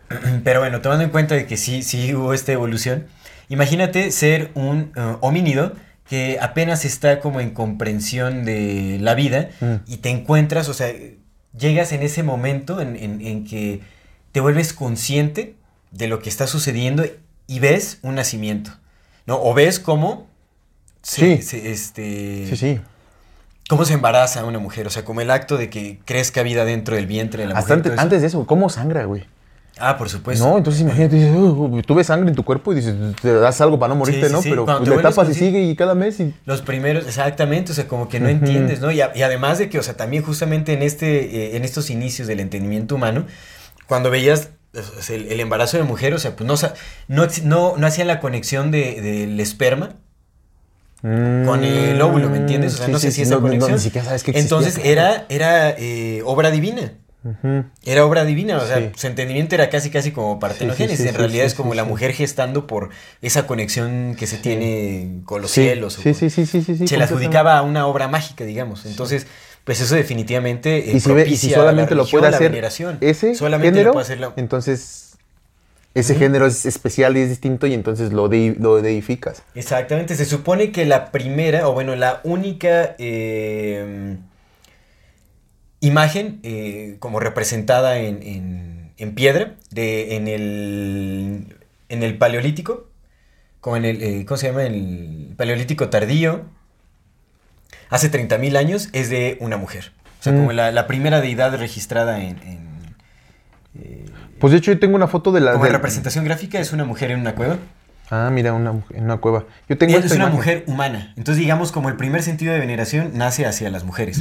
Speaker 2: (clears throat) Pero bueno, tomando en cuenta de que sí, sí hubo esta evolución, imagínate ser un eh, homínido que apenas está como en comprensión de la vida
Speaker 1: Mm.
Speaker 2: y te encuentras, o sea, llegas en ese momento en, en- en que te vuelves consciente de lo que está sucediendo y ves un nacimiento, ¿no? O ves cómo se,
Speaker 1: Sí.
Speaker 2: se, este,
Speaker 1: Sí, sí.
Speaker 2: cómo se embaraza una mujer, o sea, como el acto de que crezca vida dentro del vientre de la
Speaker 1: Hasta
Speaker 2: mujer.
Speaker 1: antes, de eso, ¿cómo sangra, güey?
Speaker 2: Ah, por supuesto.
Speaker 1: no, entonces imagínate, dices, "Uh, tú ves sangre en tu cuerpo y dices, te das algo para no morirte,
Speaker 2: sí,
Speaker 1: ¿no?
Speaker 2: sí.
Speaker 1: Pero pues,
Speaker 2: te
Speaker 1: tapas y sigue y cada mes y...
Speaker 2: Los primeros, exactamente, o sea, como que no entiendes, ¿no? Y, a- y además de que, o sea, también justamente en, este, eh, en estos inicios del entendimiento humano, cuando veías o sea, el, el embarazo de mujer, o sea, pues no, no, no, no hacían la conexión de- del esperma con el óvulo, ¿me entiendes? O sea,
Speaker 1: Mm, Sí,
Speaker 2: no sé
Speaker 1: sí,
Speaker 2: si esa
Speaker 1: no, no,
Speaker 2: conexión.
Speaker 1: ni siquiera sabes que existía,
Speaker 2: Entonces era, era eh, obra divina. Era obra divina, o sea,
Speaker 1: Sí.
Speaker 2: su entendimiento era casi casi como partenogénesis.
Speaker 1: Sí, sí,
Speaker 2: en realidad es como la mujer gestando por esa conexión que se tiene con los cielos. o
Speaker 1: sí, sí, sí, sí,
Speaker 2: se le
Speaker 1: completamente.
Speaker 2: adjudicaba a una obra mágica, digamos. Entonces, pues eso definitivamente eh,
Speaker 1: Y si, ve- y si
Speaker 2: propicia
Speaker 1: solamente
Speaker 2: la
Speaker 1: lo
Speaker 2: religión,
Speaker 1: puede
Speaker 2: la
Speaker 1: hacer
Speaker 2: veneración.
Speaker 1: ese
Speaker 2: solamente
Speaker 1: género,
Speaker 2: lo puede hacer la...
Speaker 1: entonces ese género es especial y es distinto y entonces lo, de- lo deificas.
Speaker 2: Exactamente, se supone que la primera, o bueno, la única eh, imagen eh, como representada en, en- en piedra de, en, el, en el paleolítico, como en el, eh, ¿cómo se llama? El paleolítico tardío, hace 30.000 años, es de una mujer. O sea,
Speaker 1: Mm.
Speaker 2: como la, la primera deidad registrada en... en, eh,
Speaker 1: Pues de hecho yo tengo una foto de la...
Speaker 2: como
Speaker 1: del-
Speaker 2: representación gráfica es una mujer en una cueva.
Speaker 1: Ah, mira, una, mujer- en una cueva. Yo tengo
Speaker 2: es
Speaker 1: esta
Speaker 2: una
Speaker 1: imagen.
Speaker 2: mujer humana. Entonces, digamos, como el primer sentido de veneración nace hacia las mujeres.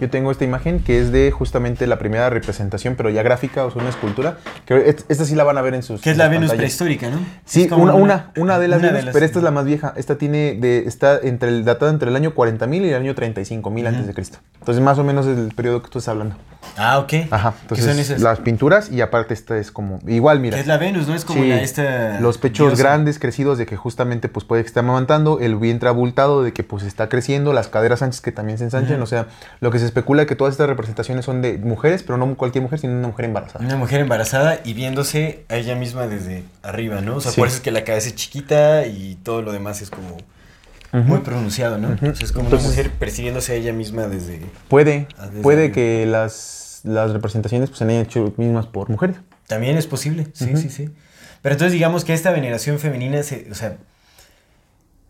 Speaker 1: Yo tengo esta imagen que es de justamente la primera representación, pero ya gráfica, o sea, una escultura. Que est- esta sí la van a ver en sus.
Speaker 2: Que es la Venus
Speaker 1: pantallas.
Speaker 2: prehistórica, ¿no?
Speaker 1: Sí, una, una, una de las
Speaker 2: una
Speaker 1: Venus, pero esta es la más vieja. Esta tiene de, está entre el, datada entre el año 40.000 y el año 35.000 antes de Cristo. Entonces, más o menos es el periodo que tú estás hablando.
Speaker 2: Ah, ok.
Speaker 1: Ajá.
Speaker 2: ¿Qué
Speaker 1: Entonces,
Speaker 2: son esas?
Speaker 1: las pinturas y aparte esta es como igual, mira.
Speaker 2: Que es la Venus, ¿no? Es como
Speaker 1: Sí,
Speaker 2: la, esta...
Speaker 1: los pechos
Speaker 2: diosa.
Speaker 1: grandes, crecidos, de que justamente pues puede que esté amamantando, el vientre abultado, de que pues está creciendo, las caderas anchas que también se ensanchan, o sea, lo que se especula es que todas estas representaciones son de mujeres, pero no cualquier mujer, sino una mujer embarazada.
Speaker 2: Una mujer embarazada y viéndose a ella misma desde arriba, ¿no? O sea,
Speaker 1: Sí.
Speaker 2: por eso es que la cabeza es chiquita y todo lo demás es como muy pronunciado, ¿no?
Speaker 1: Ujú.
Speaker 2: O sea, es como
Speaker 1: Entonces-
Speaker 2: una mujer percibiéndose a ella misma desde...
Speaker 1: Puede,
Speaker 2: desde
Speaker 1: puede
Speaker 2: arriba.
Speaker 1: que las, las representaciones pues se hayan hecho mismas por mujeres.
Speaker 2: También es posible, sí, sí, sí. Pero entonces digamos que esta veneración femenina, se, o sea...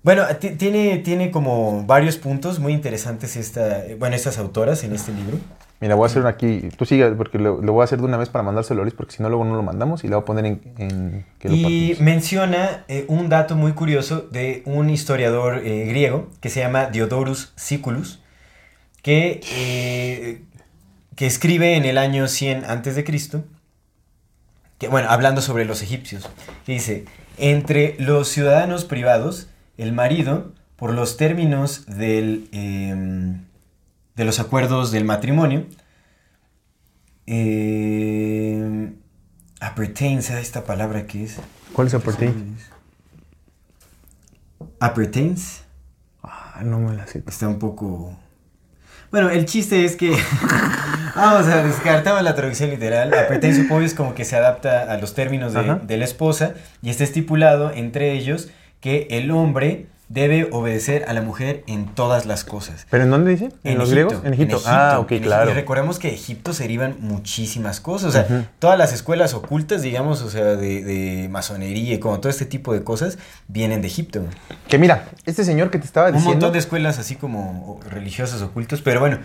Speaker 2: Bueno, ti- tiene, tiene como varios puntos muy interesantes esta, bueno, estas autoras en este libro.
Speaker 1: Mira, voy a hacer una aquí, tú sigue, porque lo, lo voy a hacer de una vez para mandárselo a Luis, porque si no luego no lo mandamos y le voy a poner en, en que lo
Speaker 2: Y
Speaker 1: partimos.
Speaker 2: menciona eh, un dato muy curioso de un historiador eh, griego que se llama Diodorus Siculus, que, eh, que escribe en el año 100 antes de Cristo, que bueno, hablando sobre los egipcios, que dice, entre los ciudadanos privados, el marido, por los términos del, em, de los acuerdos del matrimonio, em, appertains a esta palabra que es.
Speaker 1: ¿Cuál es aparte?
Speaker 2: Appertains.
Speaker 1: Ah, no me la sé.
Speaker 2: Está un poco. Bueno, el chiste es que. (laughs) Vamos a descartar la traducción literal. Appertains supongo es como que se adapta a los términos de la esposa y está estipulado entre ellos que el hombre debe obedecer a la mujer en todas las cosas.
Speaker 1: ¿Pero en dónde dice? ¿En, los
Speaker 2: Egipto,
Speaker 1: griegos? En Egipto. Ah, ok,
Speaker 2: en Egipto.
Speaker 1: claro.
Speaker 2: Y recordemos que de Egipto se derivan muchísimas cosas. O sea, todas las escuelas ocultas, digamos, o sea, de, de masonería y como todo este tipo de cosas, vienen de Egipto.
Speaker 1: Que mira, este señor que te estaba
Speaker 2: Un
Speaker 1: diciendo...
Speaker 2: montón de escuelas así como religiosas ocultas, pero bueno,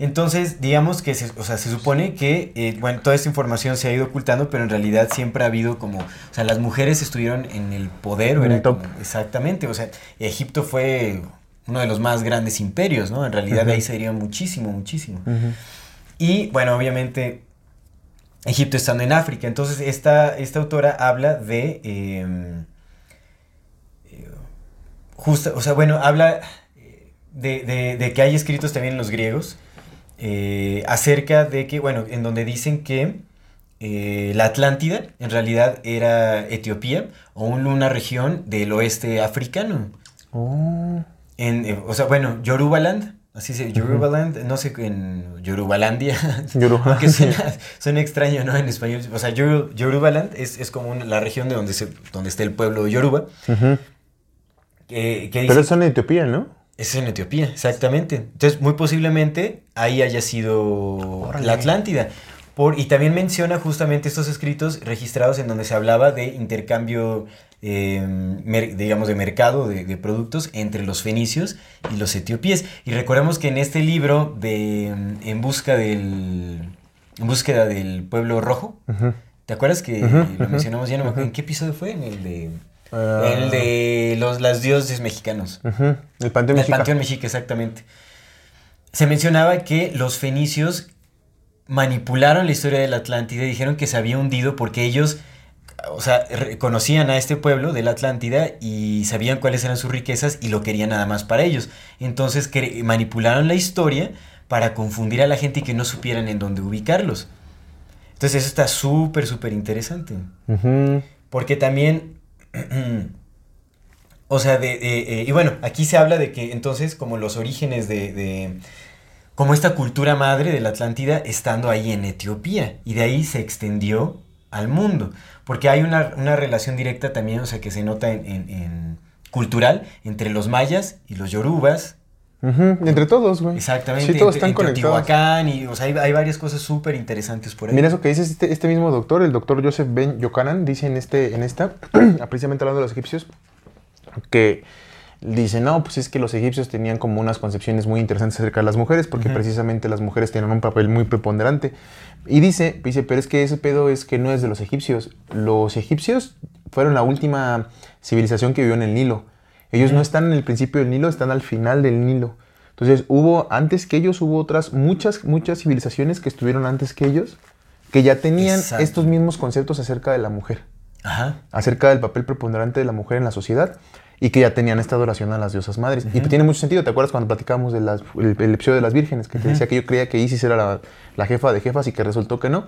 Speaker 2: entonces digamos que se, o sea, se supone que, eh, bueno, toda esta información se ha ido ocultando, pero en realidad siempre ha habido como, o sea, las mujeres estuvieron en el poder,
Speaker 1: En
Speaker 2: era
Speaker 1: el top.
Speaker 2: como- exactamente, o sea, Egipto fue uno de los más grandes imperios, ¿no? En realidad de ahí se deriva muchísimo, muchísimo. Y bueno, obviamente Egipto estando en África. Entonces esta, esta autora habla de... eh, justa, o sea, bueno, habla eh, de, de- de que hay escritos también en los griegos eh, acerca de que, bueno, en donde dicen que eh, la Atlántida en realidad era Etiopía o un- una región del oeste africano.
Speaker 1: Oh.
Speaker 2: En, eh, o sea, bueno, Yorubaland, Así se Yorubaland, no sé, en Yorubalandia. (laughs)
Speaker 1: Yorubalandia.
Speaker 2: Suena, suena extraño, ¿no? En español. O sea, Yoru- Yorubaland es, es como un- la región de donde, se, donde está el pueblo Yoruba. Que dice-
Speaker 1: Pero eso en Etiopía, ¿no?
Speaker 2: Es en Etiopía, exactamente. Entonces, muy posiblemente ahí haya sido la Atlántida. Por, y también menciona justamente estos escritos registrados en donde se hablaba de intercambio, eh, mer- digamos, de mercado de, de productos entre los fenicios y los etíopes. Y recordemos que en este libro de En busca del... En búsqueda del pueblo rojo. ¿te acuerdas que lo mencionamos ya? No me acuerdo. ¿En qué episodio fue? En el de...
Speaker 1: Ah.
Speaker 2: el de los, las dioses mexicanos.
Speaker 1: El Panteón
Speaker 2: El
Speaker 1: Mexica.
Speaker 2: Panteón Mexica, exactamente. Se mencionaba que los fenicios manipularon la historia de la Atlántida y dijeron que se había hundido porque ellos, o sea, conocían a este pueblo de la Atlántida y sabían cuáles eran sus riquezas y lo querían nada más para ellos. Entonces manipularon la historia para confundir a la gente y que no supieran en dónde ubicarlos. Entonces eso está súper, súper interesante. Porque también, o sea, de, eh, y bueno, aquí se habla de que entonces como los orígenes de, como esta cultura madre de la Atlántida estando ahí en Etiopía y de ahí se extendió al mundo, porque hay una, una relación directa también, o sea, que se nota en cultural entre los mayas y los yorubas,
Speaker 1: Entre todos, güey.
Speaker 2: exactamente,
Speaker 1: Sí, todos están conectados.
Speaker 2: Teotihuacán, y, o sea, hay, hay varias cosas súper interesantes por ahí.
Speaker 1: Mira eso que dice este, este mismo doctor, el doctor Joseph Ben Yokanan, dice en, este, en esta, (clears throat) precisamente hablando de los egipcios, que dice, no, pues es que los egipcios tenían como unas concepciones muy interesantes acerca de las mujeres, porque precisamente las mujeres tienen un papel muy preponderante. Y dice, dice, pero es que ese pedo es que no es de los egipcios. Los egipcios fueron la última civilización que vivió en el Nilo. Ellos no están en el principio del Nilo, están al final del Nilo. Entonces hubo, antes que ellos, hubo otras, muchas, muchas civilizaciones que estuvieron antes que ellos, que ya tenían
Speaker 2: Exacto.
Speaker 1: estos mismos conceptos acerca de la mujer,
Speaker 2: Ajá.
Speaker 1: acerca del papel preponderante de la mujer en la sociedad y que ya tenían esta adoración a las diosas madres. Y tiene mucho sentido, ¿te acuerdas cuando platicábamos del el, episodio de las vírgenes? Que te decía que yo creía que Isis era la, la jefa de jefas y que resultó que no.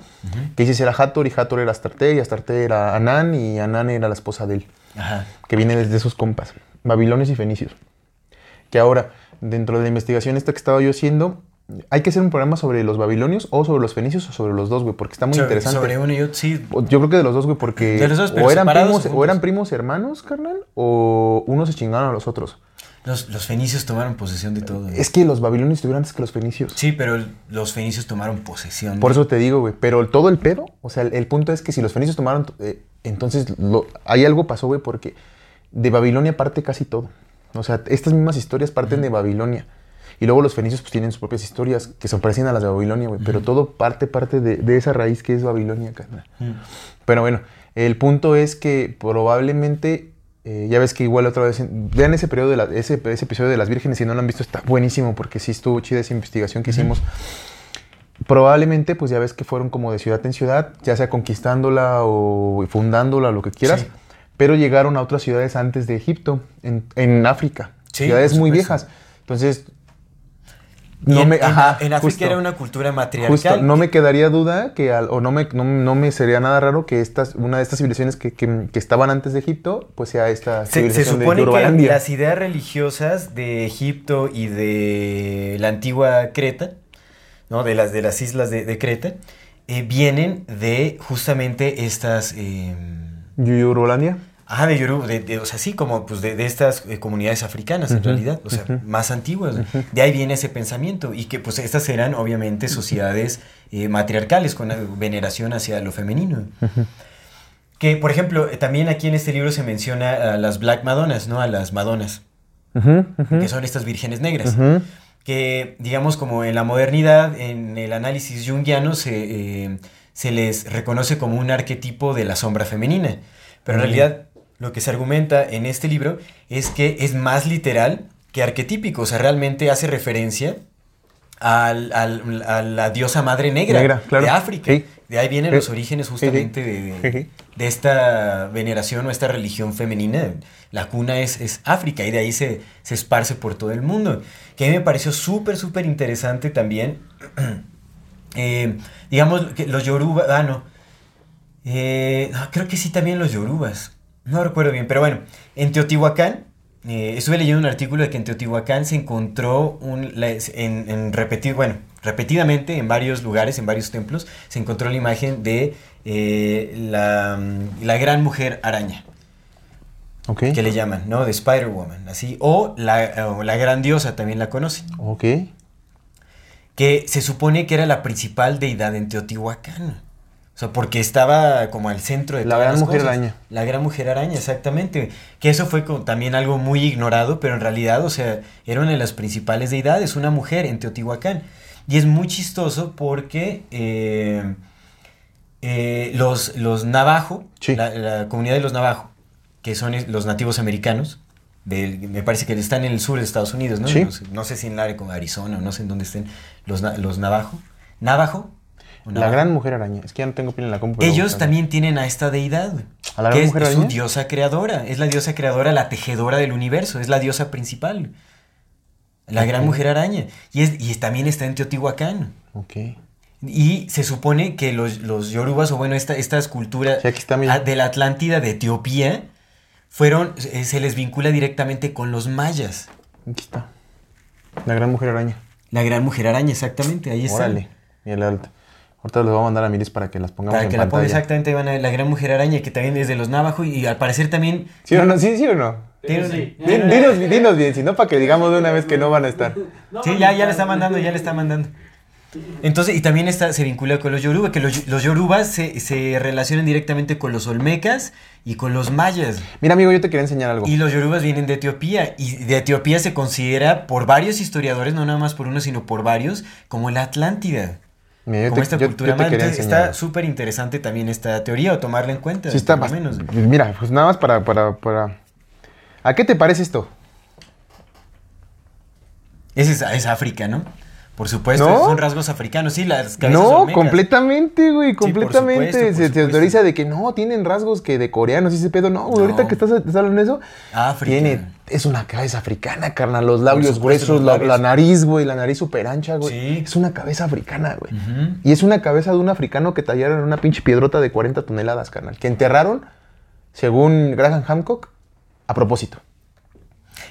Speaker 1: Que Isis era Hathor y Hathor era Astarte y Astarte era Anán y Anán era la esposa de él
Speaker 2: Ajá.
Speaker 1: que viene desde esos compas, babilonios y fenicios. Que ahora, dentro de la investigación esta que estaba yo haciendo, hay que hacer un programa sobre los babilonios o sobre los fenicios o sobre los dos, güey, porque está muy
Speaker 2: Sobre-
Speaker 1: interesante.
Speaker 2: Sobre uno y otro, sí.
Speaker 1: Yo creo que de los dos, güey, porque
Speaker 2: De los dos,
Speaker 1: o, eran primos,
Speaker 2: o
Speaker 1: eran primos hermanos, carnal, o unos se chingaron a los otros.
Speaker 2: Los, los fenicios tomaron posesión de todo.
Speaker 1: Es que los babilonios estuvieron antes que los fenicios.
Speaker 2: Sí, pero el- los fenicios tomaron posesión.
Speaker 1: Por eso te digo, güey. Pero todo el pedo, o sea, el, el punto es que si los fenicios tomaron, eh, entonces lo, ahí algo pasó, güey, porque de Babilonia parte casi todo. O sea, estas mismas historias parten de Babilonia. Y luego los fenicios pues tienen sus propias historias que se parecen a las de Babilonia, güey. Pero todo parte, parte de, de esa raíz que es Babilonia, carnal. Pero bueno, el punto es que probablemente, eh, ya ves que igual otra vez, vean ese, periodo de la- ese, ese episodio de las vírgenes, si no lo han visto, está buenísimo porque sí estuvo chida esa investigación que hicimos. Probablemente, pues ya ves que fueron como de ciudad en ciudad, ya sea conquistándola o fundándola, lo que quieras,
Speaker 2: Sí.
Speaker 1: Pero llegaron a otras ciudades antes de Egipto, en, en África,
Speaker 2: Sí,
Speaker 1: ciudades muy viejas. Entonces,
Speaker 2: Y en,
Speaker 1: me- ajá,
Speaker 2: en África
Speaker 1: justo.
Speaker 2: era una cultura matriarcal.
Speaker 1: Justo, no me quedaría duda que, al- o no me, no, no me sería nada raro que estas, una de estas civilizaciones que, que- que estaban antes de Egipto, pues sea esta
Speaker 2: Se, se
Speaker 1: civilización de
Speaker 2: supone que las ideas religiosas de Egipto y de la antigua Creta, ¿no? de, las, de las islas de, de Creta, eh, vienen de justamente estas... eh,
Speaker 1: Yorubalandia.
Speaker 2: Ajá, de Yoruba, de, de- o sea, sí, como pues de, de estas eh, comunidades africanas en realidad, o sea, más antiguas. De ahí viene ese pensamiento y que pues estas eran obviamente sociedades eh, matriarcales con veneración hacia lo femenino. Que, por ejemplo, eh, también aquí en este libro se menciona a las Black Madonas, ¿no? A las Madonas, que son estas vírgenes negras. Que digamos como en la modernidad, en el análisis junguiano, se, eh, se les reconoce como un arquetipo de la sombra femenina. Pero en realidad lo que se argumenta en este libro es que es más literal que arquetípico, o sea, realmente hace referencia al- al- a la diosa madre negra,
Speaker 1: Negra, claro.
Speaker 2: de África.
Speaker 1: Sí.
Speaker 2: De ahí vienen
Speaker 1: Sí.
Speaker 2: los orígenes justamente de, de- esta veneración o esta religión femenina. La cuna es, es África y de ahí se, se esparce por todo el mundo. Que a mí me pareció súper, súper interesante también. (clears throat) Eh, digamos que los yoruba, ah, no. Eh, no, creo que sí también los yorubas. No recuerdo bien, pero bueno, en Teotihuacán eh, estuve leyendo un artículo de que en Teotihuacán se encontró un, en, en repetir, bueno, repetidamente en varios lugares, en varios templos, se encontró la imagen de eh, la, la gran mujer araña,
Speaker 1: Ok.
Speaker 2: que le llaman, ¿no? De Spider-Woman, así, o la, o la gran diosa, también la conocen,
Speaker 1: Ok.
Speaker 2: que se supone que era la principal deidad en Teotihuacán. O sea, porque estaba como al centro de
Speaker 1: La
Speaker 2: todas
Speaker 1: gran
Speaker 2: las
Speaker 1: mujer
Speaker 2: cosas.
Speaker 1: araña.
Speaker 2: La gran mujer araña, exactamente. Que eso fue como también algo muy ignorado, pero en realidad, o sea, era una de las principales deidades, una mujer en Teotihuacán. Y es muy chistoso porque eh, eh, los, los navajo,
Speaker 1: Sí.
Speaker 2: la, la comunidad de los navajo, que son los nativos americanos, del- me parece que están en el sur de Estados Unidos, ¿no?
Speaker 1: Sí.
Speaker 2: No, sé, no sé si en el área como Arizona no sé en dónde estén los, los navajo. ¿Navajo? ¿O
Speaker 1: La gran mujer araña. Es que ya no tengo pila en la compu.
Speaker 2: Ellos también tienen a esta deidad,
Speaker 1: ¿A la
Speaker 2: que
Speaker 1: gran
Speaker 2: es,
Speaker 1: mujer
Speaker 2: es su diosa creadora, es la diosa creadora, la tejedora del universo, es la diosa principal. La gran mujer araña. Y, es, y también está en Teotihuacán.
Speaker 1: Ok.
Speaker 2: Y se supone que los, los yorubas, o bueno, esta, estas culturas
Speaker 1: Sí,
Speaker 2: de la Atlántida de Etiopía, fueron, eh, se les vincula directamente con los mayas.
Speaker 1: Aquí está. La gran mujer araña.
Speaker 2: La gran mujer araña, exactamente, ahí está.
Speaker 1: Órale. Mira, la alta. Ahorita les voy a mandar a Miris para que las pongamos
Speaker 2: Para
Speaker 1: en
Speaker 2: que la ponga
Speaker 1: pantalla.
Speaker 2: exactamente, van a la gran mujer araña, que también es de los navajo y al parecer también...
Speaker 1: ¿Sí o no? ¿Sí, sí o no?
Speaker 3: Sí.
Speaker 1: Dinos, dinos bien, si no, para que digamos de una vez que no van a estar. (laughs)
Speaker 2: Sí, ya, ya le está mandando, ya le está mandando. Entonces, y también está, se vincula con los yoruba, que los, los yorubas se, se relacionan directamente con los olmecas y con los mayas.
Speaker 1: Mira, amigo, yo te quería enseñar algo.
Speaker 2: Y los yorubas vienen de Etiopía, y de Etiopía se considera por varios historiadores, no nada más por uno, sino por varios, como la Atlántida.
Speaker 1: Mira,
Speaker 2: como
Speaker 1: te,
Speaker 2: esta
Speaker 1: yo-
Speaker 2: cultura
Speaker 1: yo te
Speaker 2: Entonces, está súper interesante también esta teoría, o tomarla en cuenta.
Speaker 1: Sí, está bast-
Speaker 2: menos.
Speaker 1: Mira, pues nada más para, para, para... ¿A qué te parece esto?
Speaker 2: Ese es, es África, ¿no? Por supuesto,
Speaker 1: ¿No?
Speaker 2: son rasgos africanos, sí, las cabezas
Speaker 1: No,
Speaker 2: olmecas.
Speaker 1: completamente, güey,
Speaker 2: por
Speaker 1: completamente.
Speaker 2: supuesto, por
Speaker 1: se,
Speaker 2: supuesto.
Speaker 1: teoriza de que no, tienen rasgos que de coreanos y ese pedo. No, güey,
Speaker 2: No.
Speaker 1: ahorita que estás, estás hablando de eso,
Speaker 2: África.
Speaker 1: tiene, es una cabeza africana, carnal. Los labios
Speaker 2: supuesto,
Speaker 1: gruesos,
Speaker 2: los
Speaker 1: la,
Speaker 2: labios.
Speaker 1: la nariz, güey, la nariz súper ancha, güey.
Speaker 2: Sí.
Speaker 1: Es una cabeza africana, güey. Y es una cabeza de un africano que tallaron en una pinche piedrota de 40 toneladas, carnal. Que enterraron, según Graham Hancock, a propósito.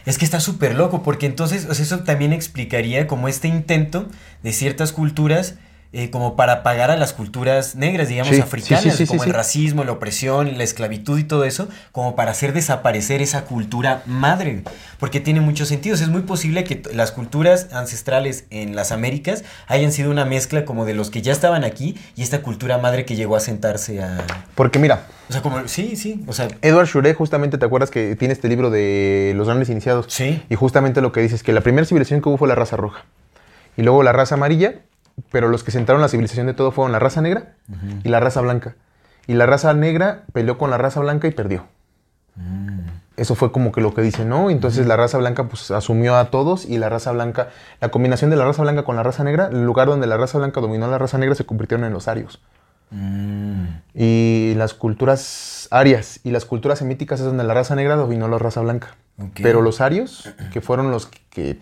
Speaker 2: Es que está súper loco, porque entonces eso también explicaría como este intento de ciertas culturas eh, como para pagar a las culturas negras, digamos,
Speaker 1: Sí,
Speaker 2: africanas,
Speaker 1: sí, sí, sí,
Speaker 2: como el racismo, la opresión, la esclavitud y todo eso, como para hacer desaparecer esa cultura madre, porque tiene muchos sentidos. Es muy posible que las culturas ancestrales en las Américas hayan sido una mezcla como de los que ya estaban aquí y esta cultura madre que llegó a sentarse a...
Speaker 1: Porque mira,
Speaker 2: O sea, como... Sí, sí, o sea...
Speaker 1: Edward Shure, justamente, ¿te acuerdas que tiene este libro de los grandes iniciados?
Speaker 2: Sí.
Speaker 1: Y justamente lo que dice es que la primera civilización que hubo fue la raza roja. Y luego la raza amarilla, pero los que sentaron la civilización de todo fueron la raza negra y la raza blanca. Y la raza negra peleó con la raza blanca y perdió. Eso fue como que lo que dice, ¿no? Entonces la raza blanca pues asumió a todos y la raza blanca, la combinación de la raza blanca con la raza negra, el lugar donde la raza blanca dominó a la raza negra se convirtieron en los arios.
Speaker 2: Mm,
Speaker 1: Y las culturas arias y las culturas semíticas es donde la raza negra dominó la raza blanca. Pero los arios, que fueron los que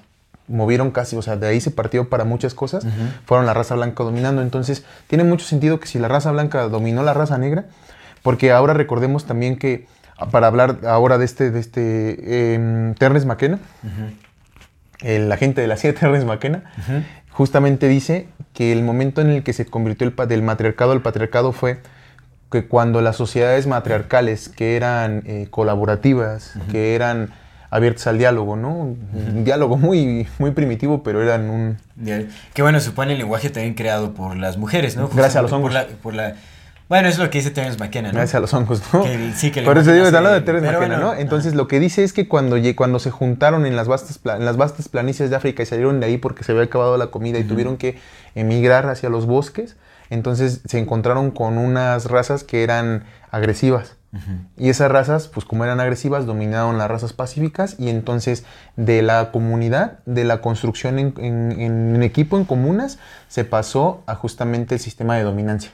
Speaker 1: movieron casi, o sea, de ahí se partió para muchas cosas, fueron la raza blanca dominando. Entonces, tiene mucho sentido que si la raza blanca dominó la raza negra, porque ahora recordemos también que, ah, para hablar ahora de este, de este em, Terence McKenna, el agente de la CIA, (laughs) Terence McKenna, justamente dice que el momento en el que se convirtió el, del matriarcado al patriarcado fue que cuando las sociedades matriarcales, que eran eh, colaborativas, que eran abiertas al diálogo, ¿no? Un diálogo muy, muy primitivo, pero eran un...
Speaker 2: Que bueno, supone el lenguaje también creado por las mujeres, ¿no?
Speaker 1: Gracias a los hongos.
Speaker 2: Por la, por la- bueno, es lo que dice Terence McKenna, ¿no?
Speaker 1: Gracias a los hongos, ¿no?
Speaker 2: Que- sí, que
Speaker 1: Por eso digo, hablando de Terence McKenna,
Speaker 2: bueno,
Speaker 1: ¿no? Entonces, lo que dice es que cuando, cuando se juntaron en las, vastas, en las vastas planicies de África y salieron de ahí porque se había acabado la comida y tuvieron que emigrar hacia los bosques, entonces se encontraron con unas razas que eran agresivas. Y esas razas, pues como eran agresivas, dominaron las razas pacíficas y entonces de la comunidad, de la construcción en, en- en equipo, en comunas, se pasó a justamente el sistema de dominancia,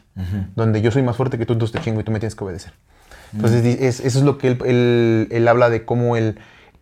Speaker 1: donde yo soy más fuerte que tú, entonces te chingo y tú me tienes que obedecer. Entonces di- es- eso es lo que él, él- él habla de cómo el,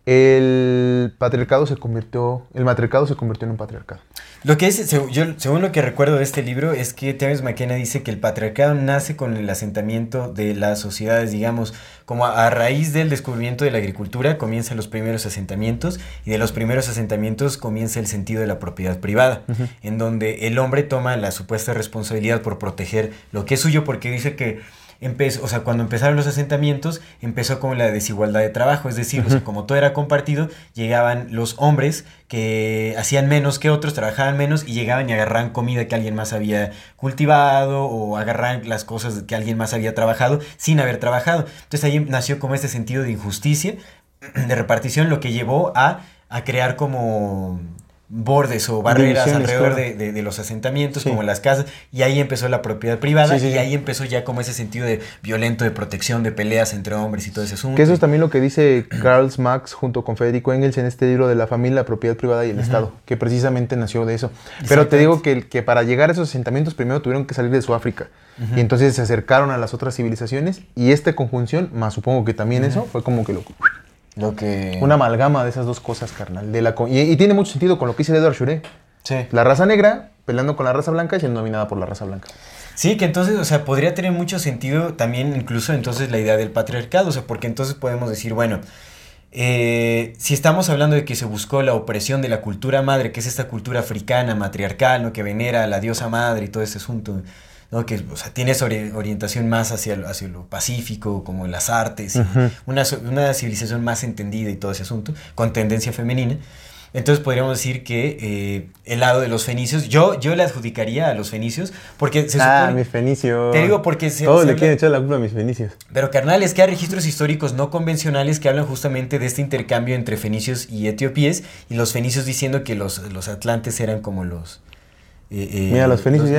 Speaker 1: el patriarcado se convirtió, el matriarcado se convirtió en un patriarcado.
Speaker 2: Lo que es, seg- yo, según lo que recuerdo de este libro, es que Terence McKenna dice que el patriarcado nace con el asentamiento de las sociedades, digamos, como a, a raíz del descubrimiento de la agricultura comienzan los primeros asentamientos y de los primeros asentamientos comienza el sentido de la propiedad privada, en donde el hombre toma la supuesta responsabilidad por proteger lo que es suyo, porque dice que empezó, o sea, cuando empezaron los asentamientos, empezó con la desigualdad de trabajo, es decir, o sea, como todo era compartido, llegaban los hombres que hacían menos que otros, trabajaban menos y llegaban y agarraban comida que alguien más había cultivado o agarraban las cosas que alguien más había trabajado sin haber trabajado. Entonces ahí nació como este sentido de injusticia, de repartición, lo que llevó a, a crear como bordes o barreras
Speaker 1: Divisiones,
Speaker 2: alrededor
Speaker 1: claro.
Speaker 2: de, de- de los asentamientos,
Speaker 1: Sí.
Speaker 2: como las casas, y ahí empezó la propiedad privada,
Speaker 1: Sí, sí,
Speaker 2: y ahí empezó ya como ese sentido de violento, de protección, de peleas entre hombres y todo ese asunto.
Speaker 1: Que eso es también lo que dice Karl Marx junto con Federico Engels en este libro de la familia, la propiedad privada y el Estado, que precisamente nació de eso. Pero te digo que, que para llegar a esos asentamientos primero tuvieron que salir de Sudáfrica. Y entonces se acercaron a las otras civilizaciones y esta conjunción, más supongo que también eso, fue como que lo,
Speaker 2: Lo que...
Speaker 1: una amalgama de esas dos cosas, carnal. De la, co- y, y tiene mucho sentido con lo que dice Edward Shure.
Speaker 2: Sí.
Speaker 1: La raza negra peleando con la raza blanca y siendo dominada por la raza blanca.
Speaker 2: Sí, que entonces, o sea, podría tener mucho sentido también incluso entonces la idea del patriarcado, o sea, porque entonces podemos decir, bueno, eh, si estamos hablando de que se buscó la opresión de la cultura madre, que es esta cultura africana, matriarcal, ¿no? que venera a la diosa madre y todo ese asunto, ¿no? que o sea, tiene esa ori- orientación más hacia, lo- hacia lo pacífico, como las artes, una, una civilización más entendida y todo ese asunto, con tendencia femenina. Entonces podríamos decir que eh, el lado de los fenicios, yo, yo le adjudicaría a los fenicios, porque se
Speaker 1: ah,
Speaker 2: supone...
Speaker 1: mis fenicios.
Speaker 2: Te digo porque se-
Speaker 1: Todos
Speaker 2: se
Speaker 1: le
Speaker 2: habla-
Speaker 1: quieren echar la culpa a mis fenicios.
Speaker 2: Pero carnal, es que hay registros históricos no convencionales que hablan justamente de este intercambio entre fenicios y etiopíes, y los fenicios diciendo que los, los atlantes eran como los... eh, eh,
Speaker 1: Mira, los fenicios ya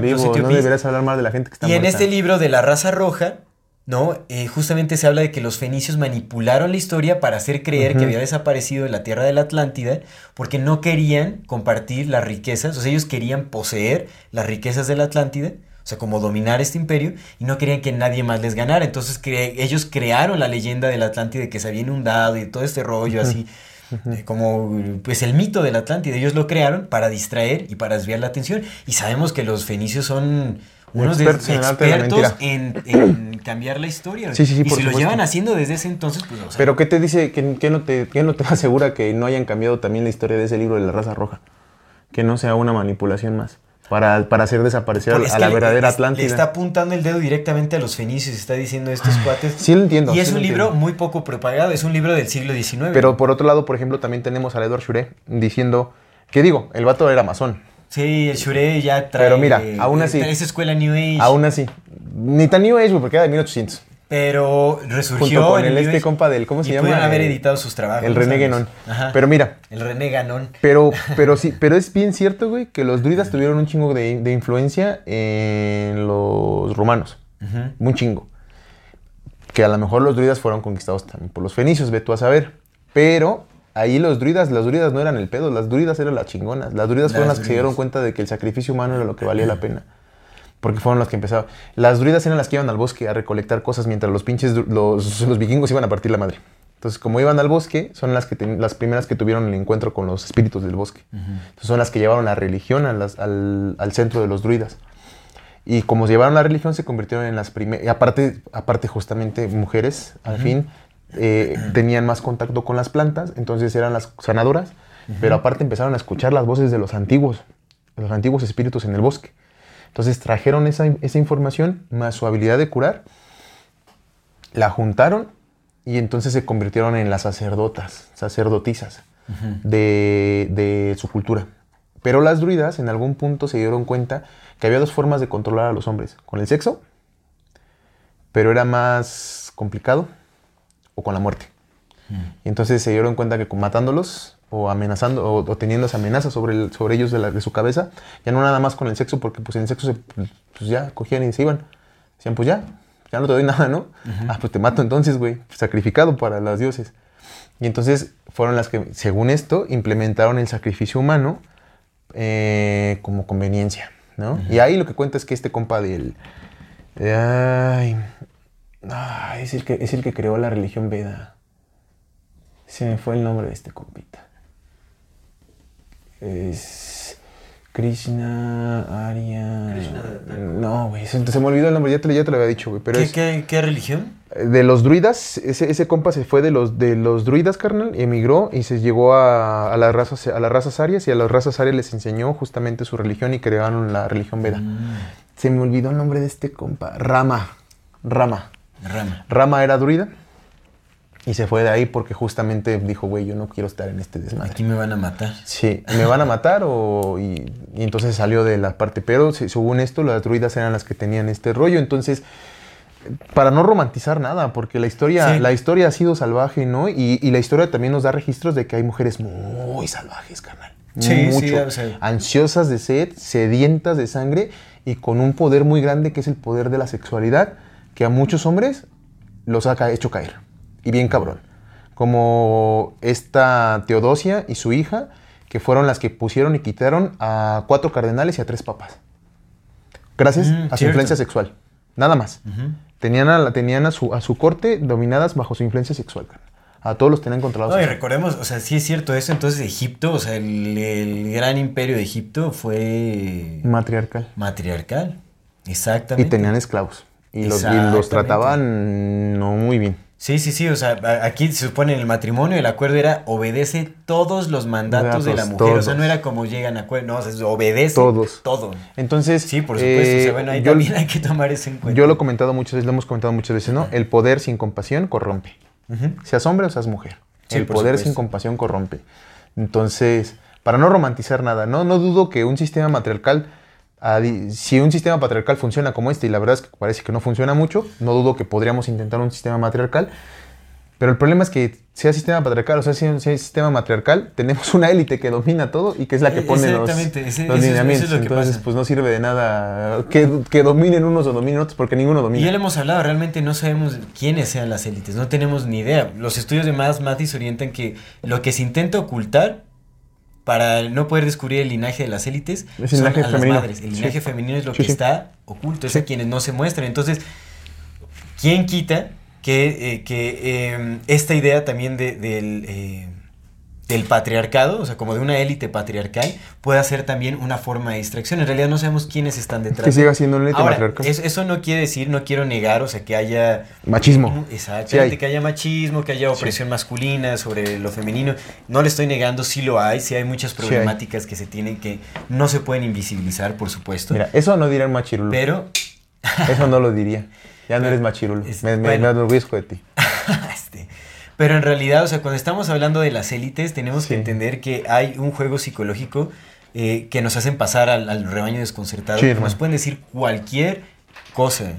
Speaker 1: Vivos, no deberías hablar de la gente que está
Speaker 2: Y en este libro de la raza roja, ¿no? Eh, justamente se habla de que los fenicios manipularon la historia para hacer creer que había desaparecido en la tierra de la Atlántida porque no querían compartir las riquezas, o sea, ellos querían poseer las riquezas de la Atlántida, o sea, como dominar este imperio, y no querían que nadie más les ganara. Entonces cre- ellos crearon la leyenda de la Atlántida que se había inundado y todo este rollo así. Eh, Como pues el mito de la Atlántida, ellos lo crearon para distraer y para desviar la atención. Y sabemos que los fenicios son unos de-
Speaker 1: Expertos en de la
Speaker 2: expertos en, en (clears throat) cambiar la historia.
Speaker 1: Sí, sí, sí,
Speaker 2: y si lo llevan haciendo desde ese entonces, pues, o sea,
Speaker 1: Pero ¿qué te dice? ¿Qué, qué no te, qué no te (laughs) asegura que no hayan cambiado también la historia de ese libro de la raza roja? Que no sea una manipulación más. Para, para hacer desaparecer a, la verdadera
Speaker 2: le-
Speaker 1: Atlántida.
Speaker 2: Le está apuntando el dedo directamente a los fenicios, está diciendo estos cuates.
Speaker 1: Sí lo entiendo.
Speaker 2: Y es un libro
Speaker 1: entiendo.
Speaker 2: muy poco propagado, es un libro del siglo XIX.
Speaker 1: Pero por otro lado, por ejemplo, también tenemos a Edward Shure diciendo que digo, el vato era masón.
Speaker 2: Sí, el Shure ya trae.
Speaker 1: Pero mira, aún así-
Speaker 2: trae esa escuela New Age.
Speaker 1: Aún así, ni tan New Age, porque era de 1800.
Speaker 2: Pero resurgió.
Speaker 1: Junto con
Speaker 2: en
Speaker 1: el este compa del, ¿cómo se
Speaker 2: y
Speaker 1: llama?
Speaker 2: pudieron haber editado sus trabajos.
Speaker 1: El
Speaker 2: ¿no
Speaker 1: René.
Speaker 2: Ajá.
Speaker 1: Pero mira,
Speaker 2: El René Ganón.
Speaker 1: Pero, (laughs) pero sí, pero es bien cierto, güey, que los druidas tuvieron un chingo de, de influencia en los romanos. Un chingo. Que a lo mejor los druidas fueron conquistados también por los fenicios, ve tú a saber. Pero ahí los druidas, las druidas no eran el pedo, las druidas eran las chingonas. Las druidas fueron
Speaker 2: Las
Speaker 1: las que se dieron cuenta de que el sacrificio humano era lo que valía la pena. Porque fueron las que empezaron. Las druidas eran las que iban al bosque a recolectar cosas mientras los pinches, los, los vikingos iban a partir la madre. Entonces, como iban al bosque, son las, que ten- las primeras que tuvieron el encuentro con los espíritus del bosque. Entonces, son las que llevaron la religión a las- al, al centro de los druidas. Y como llevaron la religión, se convirtieron en las primeras. Aparte, aparte, justamente, mujeres, al fin, eh, tenían más contacto con las plantas, entonces eran las sanadoras, pero aparte empezaron a escuchar las voces de los antiguos, de los antiguos espíritus en el bosque. Entonces trajeron esa, esa información más su habilidad de curar, la juntaron y entonces se convirtieron en las sacerdotas, sacerdotisas de, de su cultura. Pero las druidas en algún punto se dieron cuenta que había dos formas de controlar a los hombres, con el sexo, pero era más complicado, o con la muerte. Y entonces se dieron cuenta que matándolos o amenazando o, o teniendo esa amenaza sobre, el- sobre ellos de, la- de su cabeza, ya no nada más con el sexo, porque pues en el sexo se, pues ya cogían y se iban. Decían, pues ya, ya no te doy (laughs) nada, ¿no? Ah, pues te mato entonces, güey, sacrificado para los dioses. Y entonces fueron las que, según esto, implementaron el sacrificio humano eh, como conveniencia, ¿no? Y ahí lo que cuenta es que este compa del... de- ay, ay, es, el que, es el que creó la religión Veda. Se me fue el nombre de este compita. Es... Krishna, Arya... No, güey, se, se me olvidó el nombre, ya te, ya te lo había dicho, güey. Pero
Speaker 2: ¿Qué,
Speaker 1: es,
Speaker 2: qué, qué religión?
Speaker 1: de los druidas, ese, ese compa se fue de los, de los druidas, carnal, emigró y se llegó a, a las razas, a las razas arias y a las razas arias les enseñó justamente su religión y crearon la religión Veda. Se me olvidó el nombre de este compa. Rama. Rama.
Speaker 2: Rama.
Speaker 1: Rama era druida y se fue de ahí porque justamente dijo, güey, yo no quiero estar en este desmadre.
Speaker 2: Aquí me van a matar.
Speaker 1: Sí, me van a matar o... Y, y entonces salió de la parte. Pero se- según esto, las druidas eran las que tenían este rollo. Entonces, para no romantizar nada, porque la historia,
Speaker 2: Sí.
Speaker 1: la historia ha sido salvaje, ¿no? Y, y la historia también nos da registros de que hay mujeres muy salvajes, carnal.
Speaker 2: Sí, sí,
Speaker 1: Mucho.
Speaker 2: o sea.
Speaker 1: Ansiosas de sed, sedientas de sangre y con un poder muy grande que es el poder de la sexualidad, que a muchos hombres los ha hecho caer. Y bien cabrón. Como esta Teodosia y su hija, que fueron las que pusieron y quitaron a cuatro cardenales y a tres papas. Gracias
Speaker 2: Mm,
Speaker 1: a su
Speaker 2: cierto.
Speaker 1: influencia sexual. Nada más. Tenían, a, la- tenían a, su, a su corte dominadas bajo su influencia sexual. A todos los tenían controlados.
Speaker 2: No, y recordemos, o sea, sí es cierto eso. Entonces, Egipto, o sea, el, el gran imperio de Egipto fue
Speaker 1: Matriarcal.
Speaker 2: matriarcal.
Speaker 1: Y
Speaker 2: Exactamente.
Speaker 1: tenían esclavos. Y los, y los trataban no muy bien.
Speaker 2: Sí, sí, sí, o sea, aquí se supone en el matrimonio el acuerdo era obedece todos los mandatos de la mujer, o sea, no era como llegan a acuerdo, no, o sea, obedece
Speaker 1: Todos.
Speaker 2: todo.
Speaker 1: Entonces,
Speaker 2: Sí, por supuesto, o
Speaker 1: eh,
Speaker 2: sea, bueno, ahí
Speaker 1: yo-
Speaker 2: también (laughs) hay que tomar eso en cuenta.
Speaker 1: Yo lo he comentado muchas veces, lo hemos comentado muchas veces, ¿no? El poder sin compasión corrompe. Seas hombre o seas mujer.
Speaker 2: Sí,
Speaker 1: el poder
Speaker 2: supuesto.
Speaker 1: sin compasión corrompe. Entonces, para no romantizar nada, ¿no? No dudo que un sistema matriarcal, di- si un sistema patriarcal funciona como este, y la verdad es que parece que no funciona mucho, no dudo que podríamos intentar un sistema matriarcal. Pero el problema es que sea sistema patriarcal o sea, sea sea sistema matriarcal, tenemos una élite que domina todo y que es la que
Speaker 2: Eh,
Speaker 1: pone los,
Speaker 2: ese-
Speaker 1: los lineamientos.
Speaker 2: es lo
Speaker 1: Entonces,
Speaker 2: pasa.
Speaker 1: pues no sirve de nada que, que dominen unos o dominen otros, porque ninguno
Speaker 2: Y
Speaker 1: domina.
Speaker 2: ya lo hemos hablado, realmente no sabemos quiénes sean las élites, no tenemos ni idea. Los estudios de Mads Mathis orientan que lo que se intenta ocultar para no poder descubrir el linaje de las élites
Speaker 1: Es el
Speaker 2: son
Speaker 1: linaje
Speaker 2: a las
Speaker 1: femenino.
Speaker 2: madres. El
Speaker 1: Sí.
Speaker 2: linaje femenino es lo
Speaker 1: Sí,
Speaker 2: que
Speaker 1: sí.
Speaker 2: está oculto, es a quienes no se muestran. Entonces, ¿quién quita que, eh, que eh, esta idea también de- del, eh, del patriarcado, o sea, como de una élite patriarcal, pueda ser también una forma de distracción? En realidad no sabemos quiénes están detrás.
Speaker 1: Que siga siendo una élite
Speaker 2: Ahora,
Speaker 1: matriarcal.
Speaker 2: eso, eso no quiere decir, no quiero negar, o sea, que haya...
Speaker 1: Machismo.
Speaker 2: Exactamente,
Speaker 1: Sí hay.
Speaker 2: que haya machismo, que haya opresión masculina sobre lo femenino. No le estoy negando, sí lo hay, sí hay muchas
Speaker 1: hay.
Speaker 2: problemáticas que se tienen que... No se pueden invisibilizar, por supuesto.
Speaker 1: Mira, eso no dirá el machirulo.
Speaker 2: pero...
Speaker 1: Eso no lo diría. Ya no (laughs) eres machirulo.
Speaker 2: Es-
Speaker 1: me, me,
Speaker 2: bueno.
Speaker 1: me enorgullezco de ti. (laughs)
Speaker 2: Este, pero en realidad, o sea, cuando estamos hablando de las élites, tenemos que entender que hay un juego psicológico eh, que nos hacen pasar al, al rebaño desconcertado.
Speaker 1: Sí,
Speaker 2: que nos pueden decir cualquier cosa.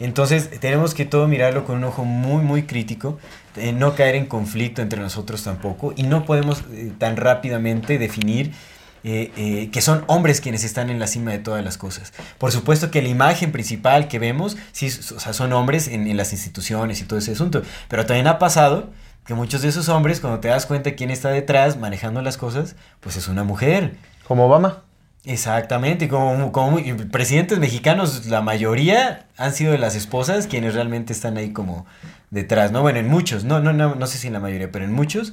Speaker 2: Entonces, tenemos que todo mirarlo con un ojo muy, muy crítico, eh, no caer en conflicto entre nosotros tampoco, y no podemos eh, tan rápidamente definir eh, eh, que son hombres quienes están en la cima de todas las cosas. Por supuesto que la imagen principal que vemos, sí, o sea, son hombres en, en las instituciones y todo ese asunto, pero también ha pasado que muchos de esos hombres, cuando te das cuenta quién está detrás manejando las cosas, pues es una mujer.
Speaker 1: Como Obama.
Speaker 2: Exactamente, como, como presidentes mexicanos, la mayoría han sido las esposas quienes realmente están ahí como detrás, ¿no? Bueno, en muchos, no, no, no, no sé si en la mayoría, pero en muchos.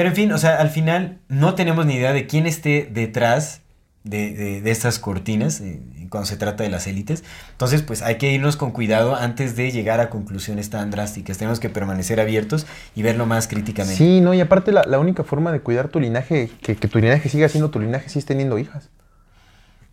Speaker 2: Pero en fin, o sea, al final no tenemos ni idea de quién esté detrás de, de- de estas cortinas eh, cuando se trata de las élites. Entonces, pues hay que irnos con cuidado antes de llegar a conclusiones tan drásticas. Tenemos que permanecer abiertos y verlo más críticamente.
Speaker 1: Sí, no, y aparte la, la única forma de cuidar tu linaje, que, que tu linaje siga siendo tu linaje, sí es teniendo hijas.